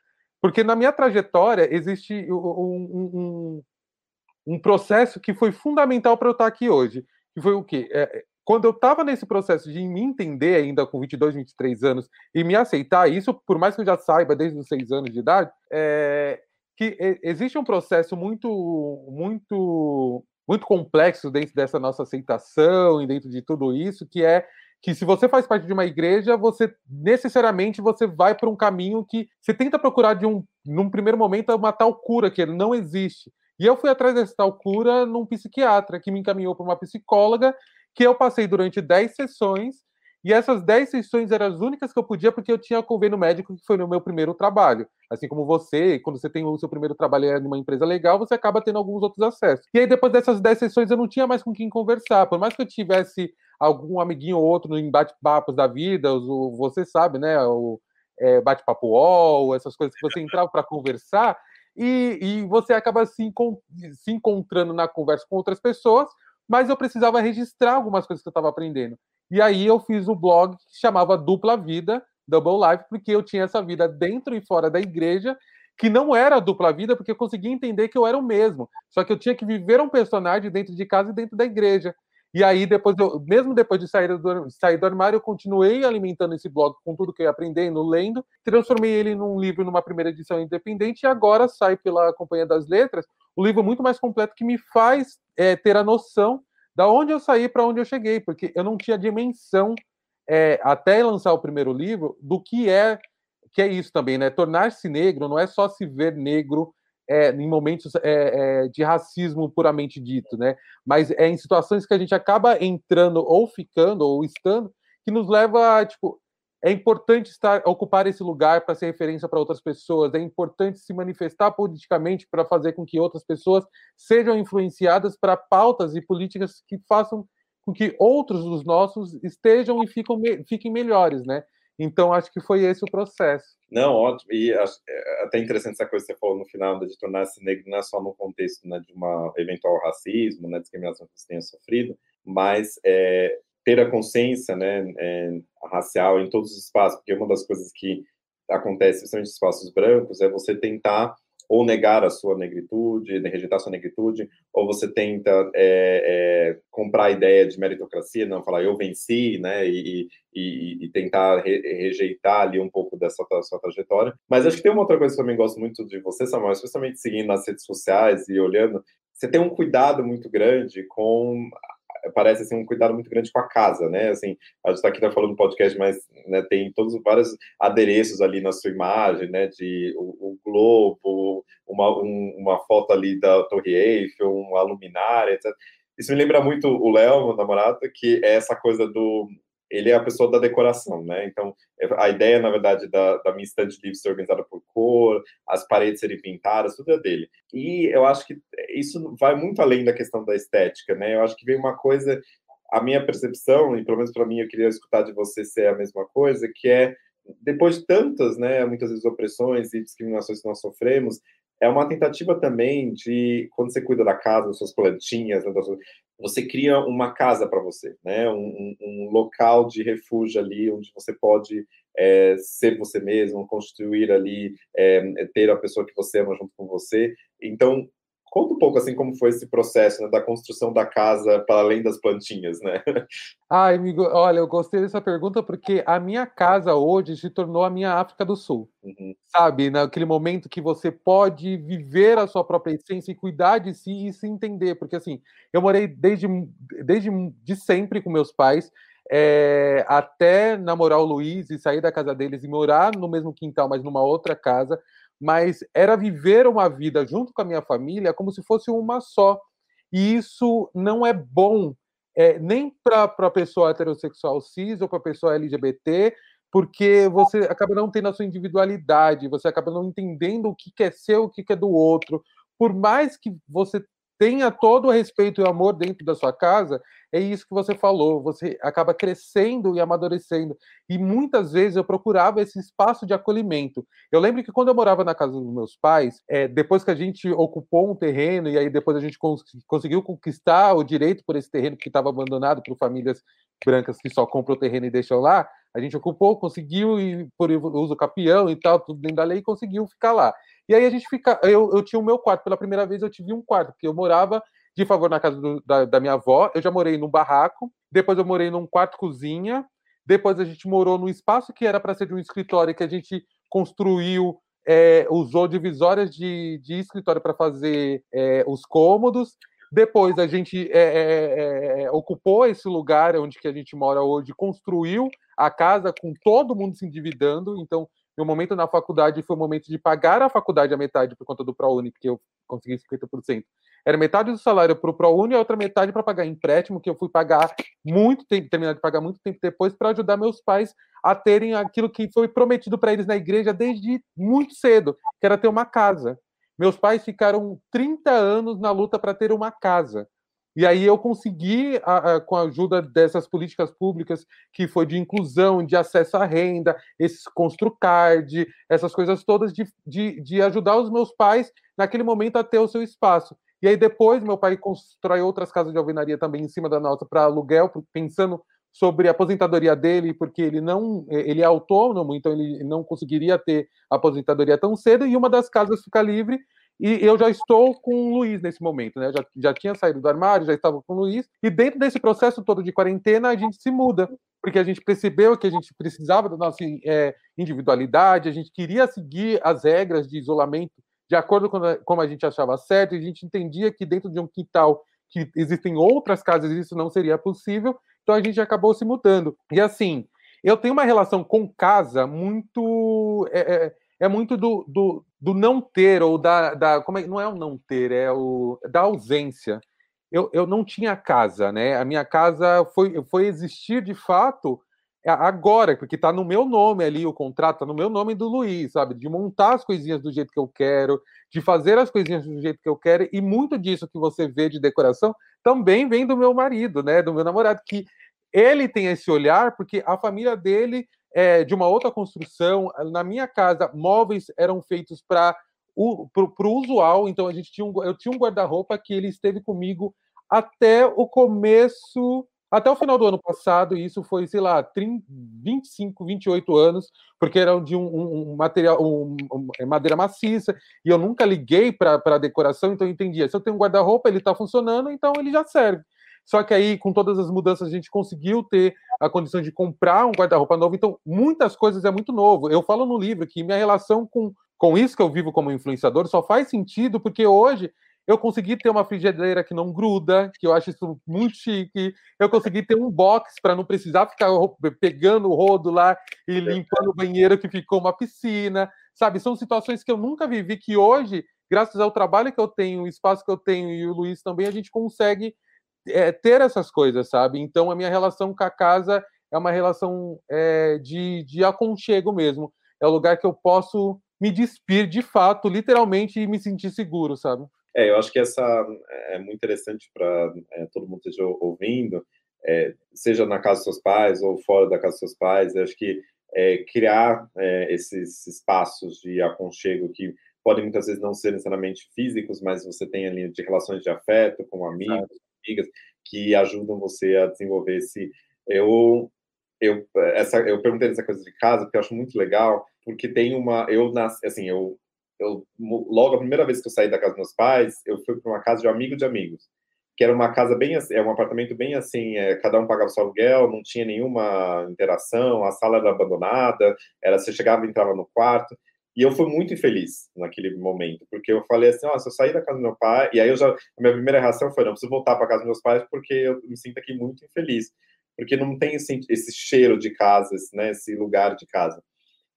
Porque na minha trajetória existe um, um, um processo que foi fundamental para eu estar aqui hoje, que foi o quê? É, quando eu estava nesse processo de me entender ainda com 22, 23 anos e me aceitar, isso por mais que eu já saiba desde os 6 anos de idade, é, que existe um processo muito, muito, muito complexo dentro dessa nossa aceitação e dentro de tudo isso, que é que se você faz parte de uma igreja, você necessariamente você vai para um caminho que você tenta procurar de um, num primeiro momento, uma tal cura que não existe. E eu fui atrás dessa tal cura num psiquiatra que me encaminhou para uma psicóloga, que eu passei durante 10 sessões, e essas 10 sessões eram as únicas que eu podia porque eu tinha convênio médico, que foi no meu primeiro trabalho. Assim como você, quando você tem o seu primeiro trabalho em uma empresa legal, você acaba tendo alguns outros acessos. E aí, depois dessas 10 sessões, eu não tinha mais com quem conversar. Por mais que eu tivesse algum amiguinho ou outro no embate-papos da vida, o, você sabe, né? O é, bate-papo UOL, essas coisas que você entrava para conversar, e, e, você acaba se, se encontrando na conversa com outras pessoas, mas eu precisava registrar algumas coisas que eu estava aprendendo. E aí eu fiz o um blog que chamava Dupla Vida, Double Life, porque eu tinha essa vida dentro e fora da igreja, que não era dupla vida, porque eu conseguia entender que eu era o mesmo. Só que eu tinha que viver um personagem dentro de casa e dentro da igreja. E aí, depois eu, mesmo depois de sair do, sair do armário, eu continuei alimentando esse blog com tudo que eu ia aprendendo, lendo, transformei ele num livro numa primeira edição independente e agora sai pela Companhia das Letras, o livro muito mais completo que me faz é, ter a noção da onde eu saí para onde eu cheguei, porque eu não tinha dimensão é, até lançar o primeiro livro do que é que é isso também, né? Tornar-se negro não é só se ver negro é, em momentos é, é, de racismo puramente dito, né? Mas é em situações que a gente acaba entrando ou ficando ou estando que nos leva a, tipo, é importante estar ocupar esse lugar para ser referência para outras pessoas, é importante se manifestar politicamente para fazer com que outras pessoas sejam influenciadas para pautas e políticas que façam com que outros dos nossos estejam e fiquem, melhores, né? Então, acho que foi esse o processo. Não, ótimo. E é até interessante essa coisa que você falou no final, de tornar-se negro não é só no contexto né, de uma eventual racismo, né, discriminação que você tenha sofrido, mas é, ter a consciência né, é, racial em todos os espaços, porque uma das coisas que acontece, principalmente em espaços brancos, é você tentar ou negar a sua negritude, rejeitar a sua negritude, ou você tenta é, é, comprar a ideia de meritocracia, não falar eu venci, né, e, e, e tentar re, rejeitar ali um pouco dessa sua trajetória. Mas acho que tem uma outra coisa que eu também gosto muito de você, Samuel, especialmente seguindo nas redes sociais e olhando, você tem um cuidado muito grande com parece assim um cuidado muito grande com a casa, né? Assim, a gente está aqui tá falando no podcast, mas né, tem todos vários adereços ali na sua imagem, né? De o, o globo, uma, um, uma foto ali da Torre Eiffel, uma luminária, etc. Isso me lembra muito o Léo, meu namorado, que é essa coisa do ele é a pessoa da decoração, né? Então, é, a ideia, na verdade, da, da minha estante de livros ser organizada por cor, as paredes serem pintadas, tudo é dele. E eu acho que isso vai muito além da questão da estética, né? Eu acho que vem uma coisa, a minha percepção, e pelo menos para mim eu queria escutar de você ser a mesma coisa, que é, depois de tantas, né, muitas vezes opressões e discriminações que nós sofremos, é uma tentativa também de, quando você cuida da casa, das suas plantinhas, né, você cria uma casa para você, né? Um, um, local de refúgio ali, onde você pode é, ser você mesmo, construir ali, é, ter a pessoa que você ama junto com você. Então, Conta um pouco assim como foi esse processo né, da construção da casa para além das plantinhas, né? Ai, amigo, olha, eu gostei dessa pergunta porque a minha casa hoje se tornou a minha África do Sul. Uhum. Sabe, naquele momento que você pode viver a sua própria essência e cuidar de si e se entender, porque assim, eu morei desde desde de sempre com meus pais. É, até namorar o Luiz e sair da casa deles e morar no mesmo quintal, mas numa outra casa mas era viver uma vida junto com a minha família como se fosse uma só. E isso não é bom é, nem para a pessoa heterossexual cis ou para a pessoa LGBT, porque você acaba não tendo a sua individualidade, você acaba não entendendo o que é seu, o que é do outro. Por mais que você tenha todo o respeito e o amor dentro da sua casa, é isso que você falou, você acaba crescendo e amadurecendo. E muitas vezes eu procurava esse espaço de acolhimento. Eu lembro que quando eu morava na casa dos meus pais, é, depois que a gente ocupou um terreno e aí depois a gente cons conseguiu conquistar o direito por esse terreno que estava abandonado por famílias brancas que só compram o terreno e deixam lá, a gente ocupou, conseguiu e por uso capião e tal, tudo dentro da lei, conseguiu ficar lá. E aí a gente fica. Eu, eu tinha o meu quarto. Pela primeira vez eu tive um quarto, porque eu morava de favor na casa do, da, da minha avó. Eu já morei num barraco, depois eu morei num quarto-cozinha, depois a gente morou num espaço que era para ser de um escritório que a gente construiu, é, usou divisórias de, de escritório para fazer é, os cômodos. Depois a gente é, é, é, ocupou esse lugar onde que a gente mora hoje, construiu a casa com todo mundo se endividando. Então, meu momento na faculdade foi o momento de pagar a faculdade a metade por conta do ProUni, porque eu consegui 50%. Era metade do salário para o ProUni e a outra metade para pagar empréstimo, que eu fui pagar muito tempo, terminar de pagar muito tempo depois, para ajudar meus pais a terem aquilo que foi prometido para eles na igreja desde muito cedo, que era ter uma casa. Meus pais ficaram 30 anos na luta para ter uma casa. E aí eu consegui, a, a, com a ajuda dessas políticas públicas, que foi de inclusão, de acesso à renda, esse Construcard, essas coisas todas, de, de, de ajudar os meus pais naquele momento a ter o seu espaço. E aí depois meu pai constrói outras casas de alvenaria também em cima da nossa para aluguel, pensando sobre a aposentadoria dele, porque ele não ele é autônomo, então ele não conseguiria ter aposentadoria tão cedo, e uma das casas fica livre, e eu já estou com o Luiz nesse momento, né? Já, já tinha saído do armário, já estava com o Luiz, e dentro desse processo todo de quarentena, a gente se muda, porque a gente percebeu que a gente precisava da nossa é, individualidade, a gente queria seguir as regras de isolamento de acordo com a, como a gente achava certo, e a gente entendia que dentro de um quintal que existem outras casas isso não seria possível, então a gente acabou se mudando. E assim, eu tenho uma relação com casa muito. É, é, é muito do, do, do, não ter, ou da. da como é, não é o não ter, é o da ausência. Eu, eu não tinha casa, né? A minha casa foi, foi existir de fato agora, porque está no meu nome ali o contrato, está no meu nome do Luiz, sabe? De montar as coisinhas do jeito que eu quero, de fazer as coisinhas do jeito que eu quero, e muito disso que você vê de decoração também vem do meu marido, né? Do meu namorado, que ele tem esse olhar, porque a família dele é de uma outra construção. Na minha casa, móveis eram feitos para o pro, usual, então a gente tinha um, eu tinha um guarda-roupa que ele esteve comigo até o começo até o final do ano passado, isso foi, sei lá, 30, 25, 28 anos, porque era de um, um material, um, um, é madeira maciça, e eu nunca liguei para a decoração, então eu entendia. Se eu tenho um guarda-roupa, ele está funcionando, então ele já serve. Só que aí, com todas as mudanças, a gente conseguiu ter a condição de comprar um guarda-roupa novo. Então, muitas coisas é muito novo. Eu falo no livro que minha relação com, com isso que eu vivo como influenciador só faz sentido porque hoje eu consegui ter uma frigideira que não gruda, que eu acho isso muito chique. Eu consegui ter um box para não precisar ficar pegando o rodo lá e limpando o banheiro que ficou uma piscina. Sabe, são situações que eu nunca vivi que hoje, graças ao trabalho que eu tenho, o espaço que eu tenho e o Luiz também, a gente consegue é, ter essas coisas, sabe? Então a minha relação com a casa é uma relação é, de, de aconchego mesmo. É o lugar que eu posso me despir de fato, literalmente, e me sentir seguro, sabe? É, eu acho que essa é muito interessante para é, todo mundo esteja ouvindo, é, seja na casa dos seus pais ou fora da casa dos seus pais. Eu acho que é, criar é, esses espaços de aconchego que podem muitas vezes não ser necessariamente físicos, mas você tem ali de relações de afeto com amigos, amigas, que ajudam você a desenvolver esse. Eu eu essa eu perguntei essa coisa de casa porque eu acho muito legal porque tem uma eu nas assim eu eu logo a primeira vez que eu saí da casa dos meus pais, eu fui para uma casa de um amigo de amigos, que era uma casa bem assim, é um apartamento bem assim, é, cada um pagava seu aluguel, não tinha nenhuma interação, a sala era abandonada, era você chegava e entrava no quarto. E eu fui muito infeliz naquele momento, porque eu falei assim, ó, se eu sair da casa do meu pai, e aí eu já, a minha primeira reação foi, não, preciso voltar para casa dos meus pais, porque eu me sinto aqui muito infeliz, porque não tem esse, esse cheiro de casa, né, esse lugar de casa.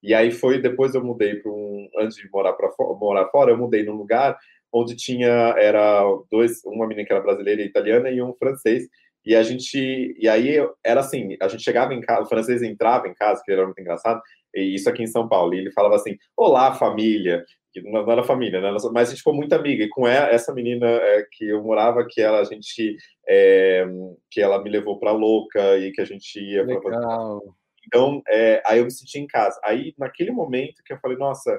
E aí foi depois eu mudei para um antes de morar para morar fora, eu mudei num lugar onde tinha era dois, uma menina que era brasileira e italiana e um francês. E a gente e aí era assim, a gente chegava em casa, o francês entrava em casa, que era muito engraçado, isso aqui em São Paulo, e ele falava assim: "Olá, família". Não era família, né? Mas a gente ficou muito amiga. E com essa menina é, que eu morava, que ela, a gente, é, que ela me levou para louca e que a gente ia Legal. Então, é, aí eu me senti em casa. Aí, naquele momento que eu falei, nossa,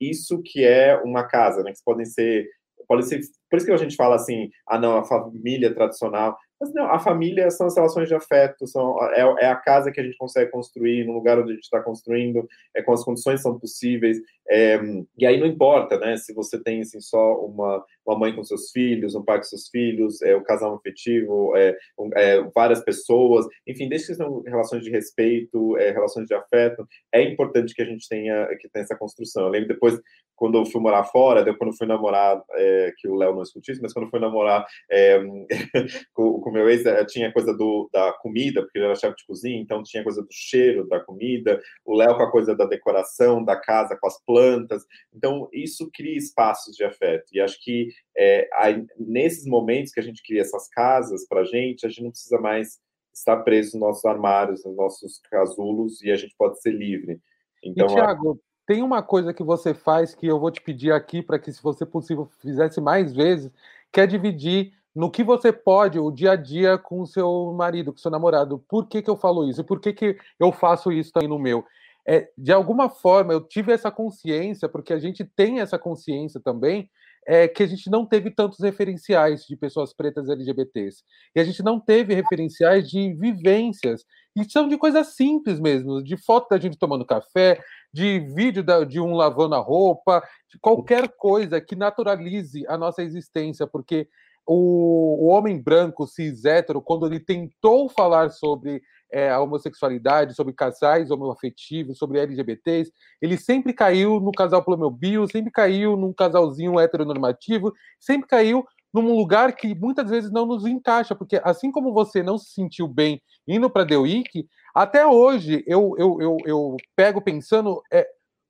isso que é uma casa, né? Que podem ser, pode ser, por isso que a gente fala assim, ah, não, a família tradicional. Mas não, a família são as relações de afeto, são, é, é a casa que a gente consegue construir, no lugar onde a gente está construindo, é com as condições são possíveis. É, e aí não importa, né? Se você tem assim, só uma, uma mãe com seus filhos, um pai com seus filhos, é, o casal afetivo, é, é, várias pessoas, enfim, desde que são relações de respeito, é, relações de afeto, é importante que a gente tenha, que tenha essa construção. Eu lembro depois, quando eu fui morar fora, quando eu fui namorar, é, que o Léo não escutou isso, mas quando eu fui namorar é, com o meu ex, tinha coisa do, da comida, porque ele era chefe de cozinha, então tinha coisa do cheiro da comida, o Léo com a coisa da decoração da casa, com as plantas, então isso cria espaços de afeto, e acho que é, aí, nesses momentos que a gente cria essas casas para a gente, a gente não precisa mais estar preso nos nossos armários, nos nossos casulos, e a gente pode ser livre. Então, e, Thiago, tem uma coisa que você faz que eu vou te pedir aqui para que, se você possível, fizesse mais vezes, que é dividir no que você pode o dia a dia com o seu marido, com o seu namorado. Por que, que eu falo isso? Por que, que eu faço isso também no meu? É, de alguma forma, eu tive essa consciência, porque a gente tem essa consciência também, é que a gente não teve tantos referenciais de pessoas pretas LGBTs. E a gente não teve referenciais de vivências. E são de coisas simples mesmo, de foto da gente tomando café, de vídeo da, de um lavando a roupa, de qualquer coisa que naturalize a nossa existência, porque o, o homem branco, cis hétero, quando ele tentou falar sobre é, a homossexualidade, sobre casais homoafetivos, sobre LGBTs, ele sempre caiu no casal bio, sempre caiu num casalzinho heteronormativo, sempre caiu num lugar que muitas vezes não nos encaixa, porque assim como você não se sentiu bem indo para The Week, até hoje eu, eu, eu, eu pego pensando, é,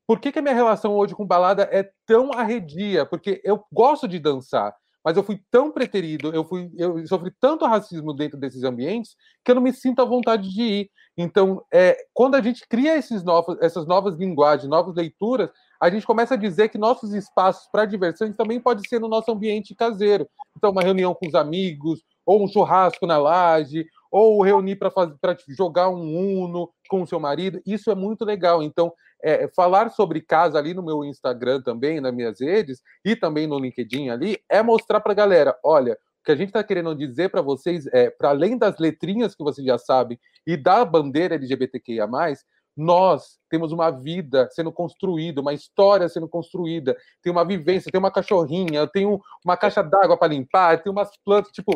por que, que a minha relação hoje com balada é tão arredia? Porque eu gosto de dançar, mas eu fui tão preterido, eu fui, eu sofri tanto racismo dentro desses ambientes que eu não me sinto à vontade de ir. Então, é, quando a gente cria esses novos, essas novas linguagens, novas leituras, a gente começa a dizer que nossos espaços para diversão também pode ser no nosso ambiente caseiro. Então, uma reunião com os amigos, ou um churrasco na laje, ou reunir para jogar um uno com o seu marido. Isso é muito legal. Então, é, falar sobre casa ali no meu Instagram também, nas minhas redes, e também no LinkedIn ali, é mostrar para a galera: olha, o que a gente está querendo dizer para vocês é, para além das letrinhas que vocês já sabem e da bandeira LGBTQIA, nós temos uma vida sendo construída, uma história sendo construída, tem uma vivência, tem uma cachorrinha, tenho uma caixa d'água para limpar, tem umas plantas, tipo,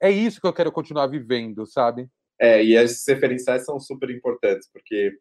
é isso que eu quero continuar vivendo, sabe? É, e as referenciais são super importantes, porque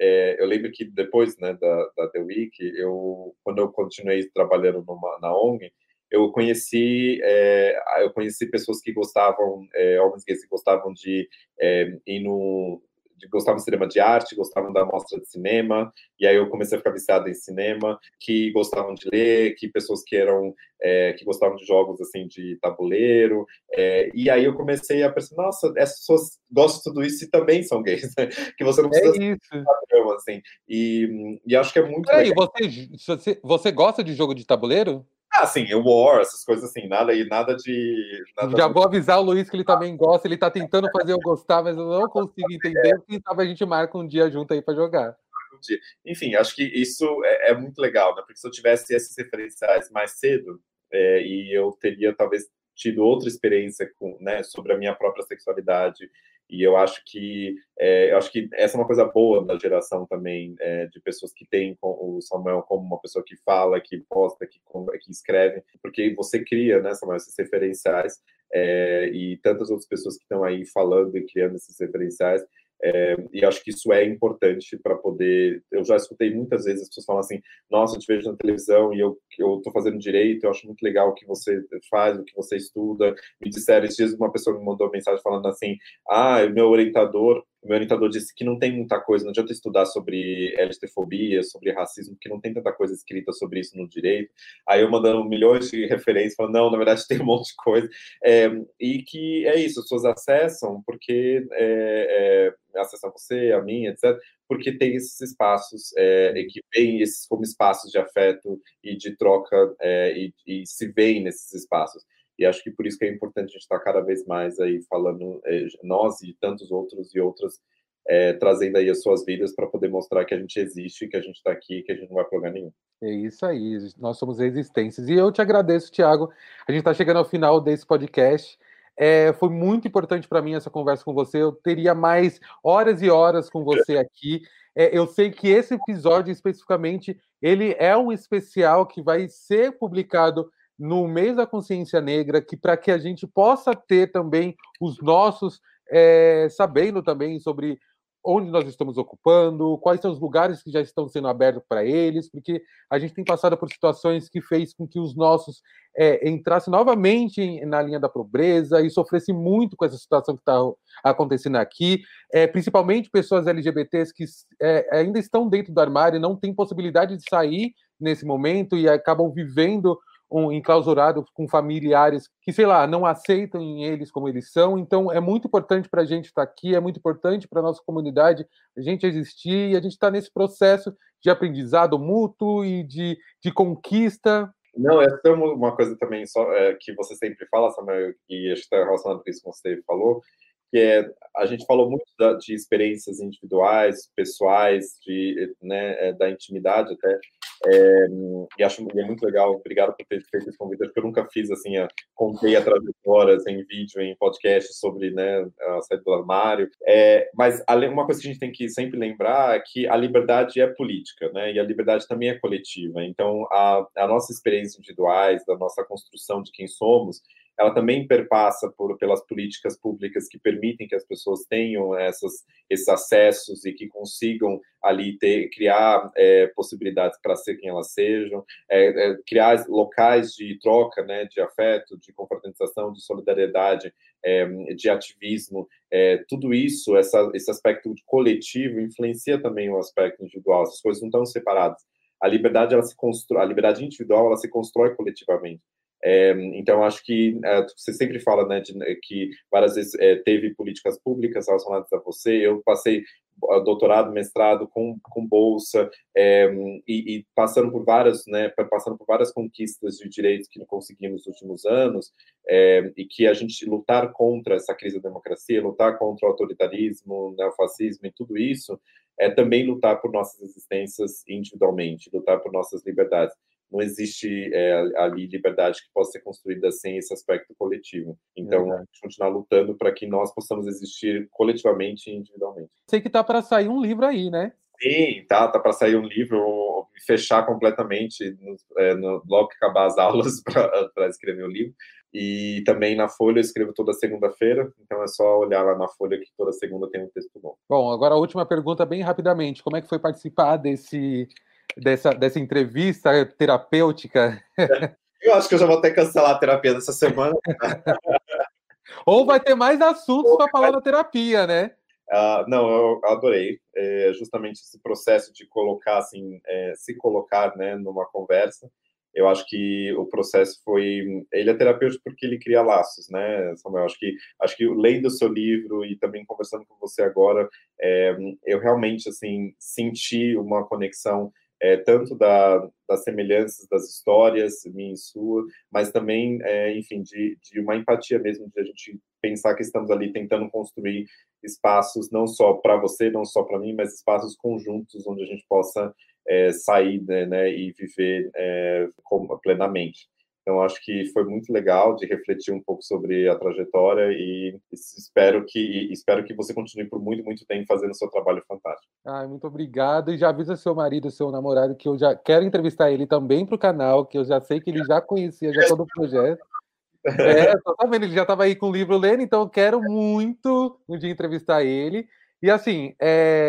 é, eu lembro que depois né, da, da The Week, eu, quando eu continuei trabalhando numa, na ONG, eu conheci é, eu conheci pessoas que gostavam é, homens gays que gostavam de é, ir no gostavam de cinema de arte, gostavam da mostra de cinema, e aí eu comecei a ficar viciado em cinema, que gostavam de ler, que pessoas que eram é, que gostavam de jogos assim de tabuleiro, é, e aí eu comecei a pensar, nossa, essas pessoas gostam de tudo isso e também são gays, né? que você não precisa é isso. padrão, assim. E, e acho que é muito Peraí, legal. Você, você, você gosta de jogo de tabuleiro? Ah, sim, o War, essas coisas assim, nada e nada de. Nada Já vou avisar o Luiz que ele também gosta, ele tá tentando fazer eu gostar, mas eu não consigo entender. Quem sabe a gente marca um dia junto aí para jogar. Enfim, acho que isso é, é, muito legal, né? Porque se eu tivesse esses referenciais mais cedo, é, e eu teria talvez tido outra experiência com, né, sobre a minha própria sexualidade e eu acho que é, eu acho que essa é uma coisa boa da geração também é, de pessoas que têm o Samuel como uma pessoa que fala, que posta, que, que escreve, porque você cria, né, Samuel, esses referenciais é, e tantas outras pessoas que estão aí falando e criando esses referenciais. É, e acho que isso é importante para poder. Eu já escutei muitas vezes as pessoas falam assim: Nossa, eu te vejo na televisão e eu estou fazendo direito, eu acho muito legal o que você faz, o que você estuda. Me disseram esses dias, uma pessoa me mandou mensagem falando assim: Ah, o meu orientador o meu orientador disse que não tem muita coisa, não adianta estudar sobre LGBTfobia, sobre racismo, porque não tem tanta coisa escrita sobre isso no direito. Aí eu mandando milhões de referências, falando, não, na verdade tem um monte de coisa. É, e que é isso, as pessoas acessam porque é, é, acessam você, a mim, etc., porque tem esses espaços é, que veem esses como espaços de afeto e de troca e, e se veem nesses espaços. E acho que por isso que é importante a gente estar cada vez mais aí falando, é, nós e tantos outros e outras, é, trazendo aí as suas vidas para poder mostrar que a gente existe, que a gente está aqui, que a gente não vai para nenhum. É isso aí, nós somos resistências. E eu te agradeço, Tiago. A gente está chegando ao final desse podcast. É, foi muito importante para mim essa conversa com você. Eu teria mais horas e horas com você aqui. É, eu sei que esse episódio especificamente ele é um especial que vai ser publicado no mês da consciência negra, que para que a gente possa ter também os nossos é, sabendo também sobre onde nós estamos ocupando, quais são os lugares que já estão sendo abertos para eles, porque a gente tem passado por situações que fez com que os nossos é, entrassem novamente na linha da pobreza e sofressem muito com essa situação que está acontecendo aqui, é, principalmente pessoas LGBTs que é, ainda estão dentro do armário e não têm possibilidade de sair nesse momento e acabam vivendo um, enclausurado com familiares que, sei lá, não aceitam eles como eles são. Então, é muito importante para a gente estar aqui, é muito importante para a nossa comunidade a gente existir e a gente está nesse processo de aprendizado mútuo e de, de conquista. Não, é uma coisa também só, é, que você sempre fala, Samuel, e acho que está relacionado com isso que você falou, que é, a gente falou muito da, de experiências individuais, pessoais, de, né, é, da intimidade até, é, e acho é muito legal, obrigado por ter feito esse convite, porque eu nunca fiz assim, a, contei a trajetórias em vídeo, em podcast sobre né, a saída do armário. É, mas uma coisa que a gente tem que sempre lembrar é que a liberdade é política, né? E a liberdade também é coletiva. Então, a, a nossa experiência individuais, da nossa construção de quem somos, ela também perpassa por, pelas políticas públicas que permitem que as pessoas tenham essas, esses acessos e que consigam ali ter, criar é, possibilidades para ser quem elas sejam, é, é, criar locais de troca, né, de afeto, de confraternização, de solidariedade, é, de ativismo, é, tudo isso, essa, esse aspecto coletivo influencia também o aspecto individual, essas coisas não estão separadas. A liberdade, ela se constrói, a liberdade individual, ela se constrói coletivamente. É, então, acho que é, você sempre fala né, de, que várias vezes é, teve políticas públicas relacionadas a você. Eu passei doutorado, mestrado com, com bolsa é, e, e, passando por várias, né, passando por várias conquistas de direitos que conseguimos nos últimos anos é, e que a gente lutar contra essa crise da democracia, lutar contra o autoritarismo, o neofascismo e tudo isso é também lutar por nossas existências individualmente, lutar por nossas liberdades não existe é, ali liberdade que possa ser construída sem esse aspecto coletivo. Então, a gente continuar lutando para que nós possamos existir coletivamente e individualmente. Sei que tá para sair um livro aí, né? Sim, tá, tá para sair um livro, fechar completamente no, é, no, logo que acabar as aulas para escrever o livro. E também na Folha eu escrevo toda segunda-feira, então é só olhar lá na Folha que toda segunda tem um texto bom. Bom, agora a última pergunta, bem rapidamente: como é que foi participar desse dessa, dessa entrevista terapêutica. Eu acho que eu já vou até cancelar a terapia dessa semana. Ou vai ter mais assuntos para falar da terapia, né? Uh, não, eu adorei. É justamente esse processo de colocar, assim, é, se colocar, né, numa conversa. Eu acho que o processo foi, ele é terapêutico porque ele cria laços, né, Samuel? Acho que, acho que lendo o seu livro e também conversando com você agora, é, eu realmente, assim, senti uma conexão é, tanto da, das semelhanças das histórias, minha e sua, mas também, é, enfim, de, de uma empatia mesmo, de a gente pensar que estamos ali tentando construir espaços não só para você, não só para mim, mas espaços conjuntos onde a gente possa é, sair né, né, e viver é, plenamente. Então, acho que foi muito legal de refletir um pouco sobre a trajetória e espero que, espero que você continue por muito, muito tempo fazendo o seu trabalho fantástico. Ai, muito obrigado. E já avisa seu marido, seu namorado, que eu já quero entrevistar ele também para o canal, que eu já sei que ele já conhecia já todo o projeto. É, tô sabendo, ele já estava aí com o livro lendo, então eu quero muito um dia entrevistar ele. E assim,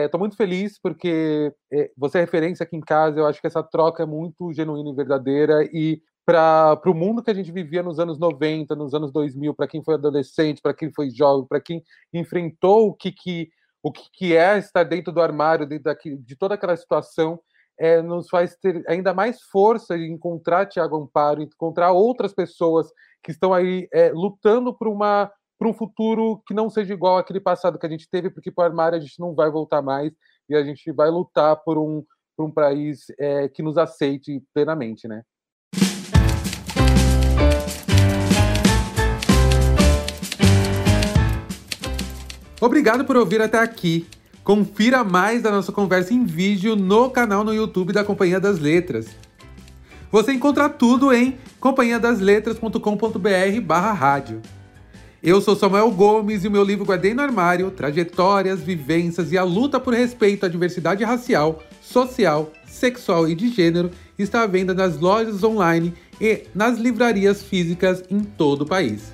estou é, muito feliz porque é, você é referência aqui em casa. Eu acho que essa troca é muito genuína e verdadeira. E para o mundo que a gente vivia nos anos 90, nos anos 2000, para quem foi adolescente, para quem foi jovem, para quem enfrentou o que, que, o que, que é estar dentro do armário, dentro daqui, de toda aquela situação, é, nos faz ter ainda mais força de encontrar Tiago Amparo, encontrar outras pessoas que estão aí é, lutando por uma para um futuro que não seja igual àquele passado que a gente teve, porque para o armário a gente não vai voltar mais e a gente vai lutar por um, por um país é, que nos aceite plenamente, né? Obrigado por ouvir até aqui. Confira mais da nossa conversa em vídeo no canal no YouTube da Companhia das Letras. Você encontra tudo em companhiadasletras.com.br barra rádio. Eu sou Samuel Gomes e o meu livro Guardei no Armário, Trajetórias, Vivências e a Luta por Respeito à Diversidade Racial, Social, Sexual e de Gênero está à venda nas lojas online e nas livrarias físicas em todo o país.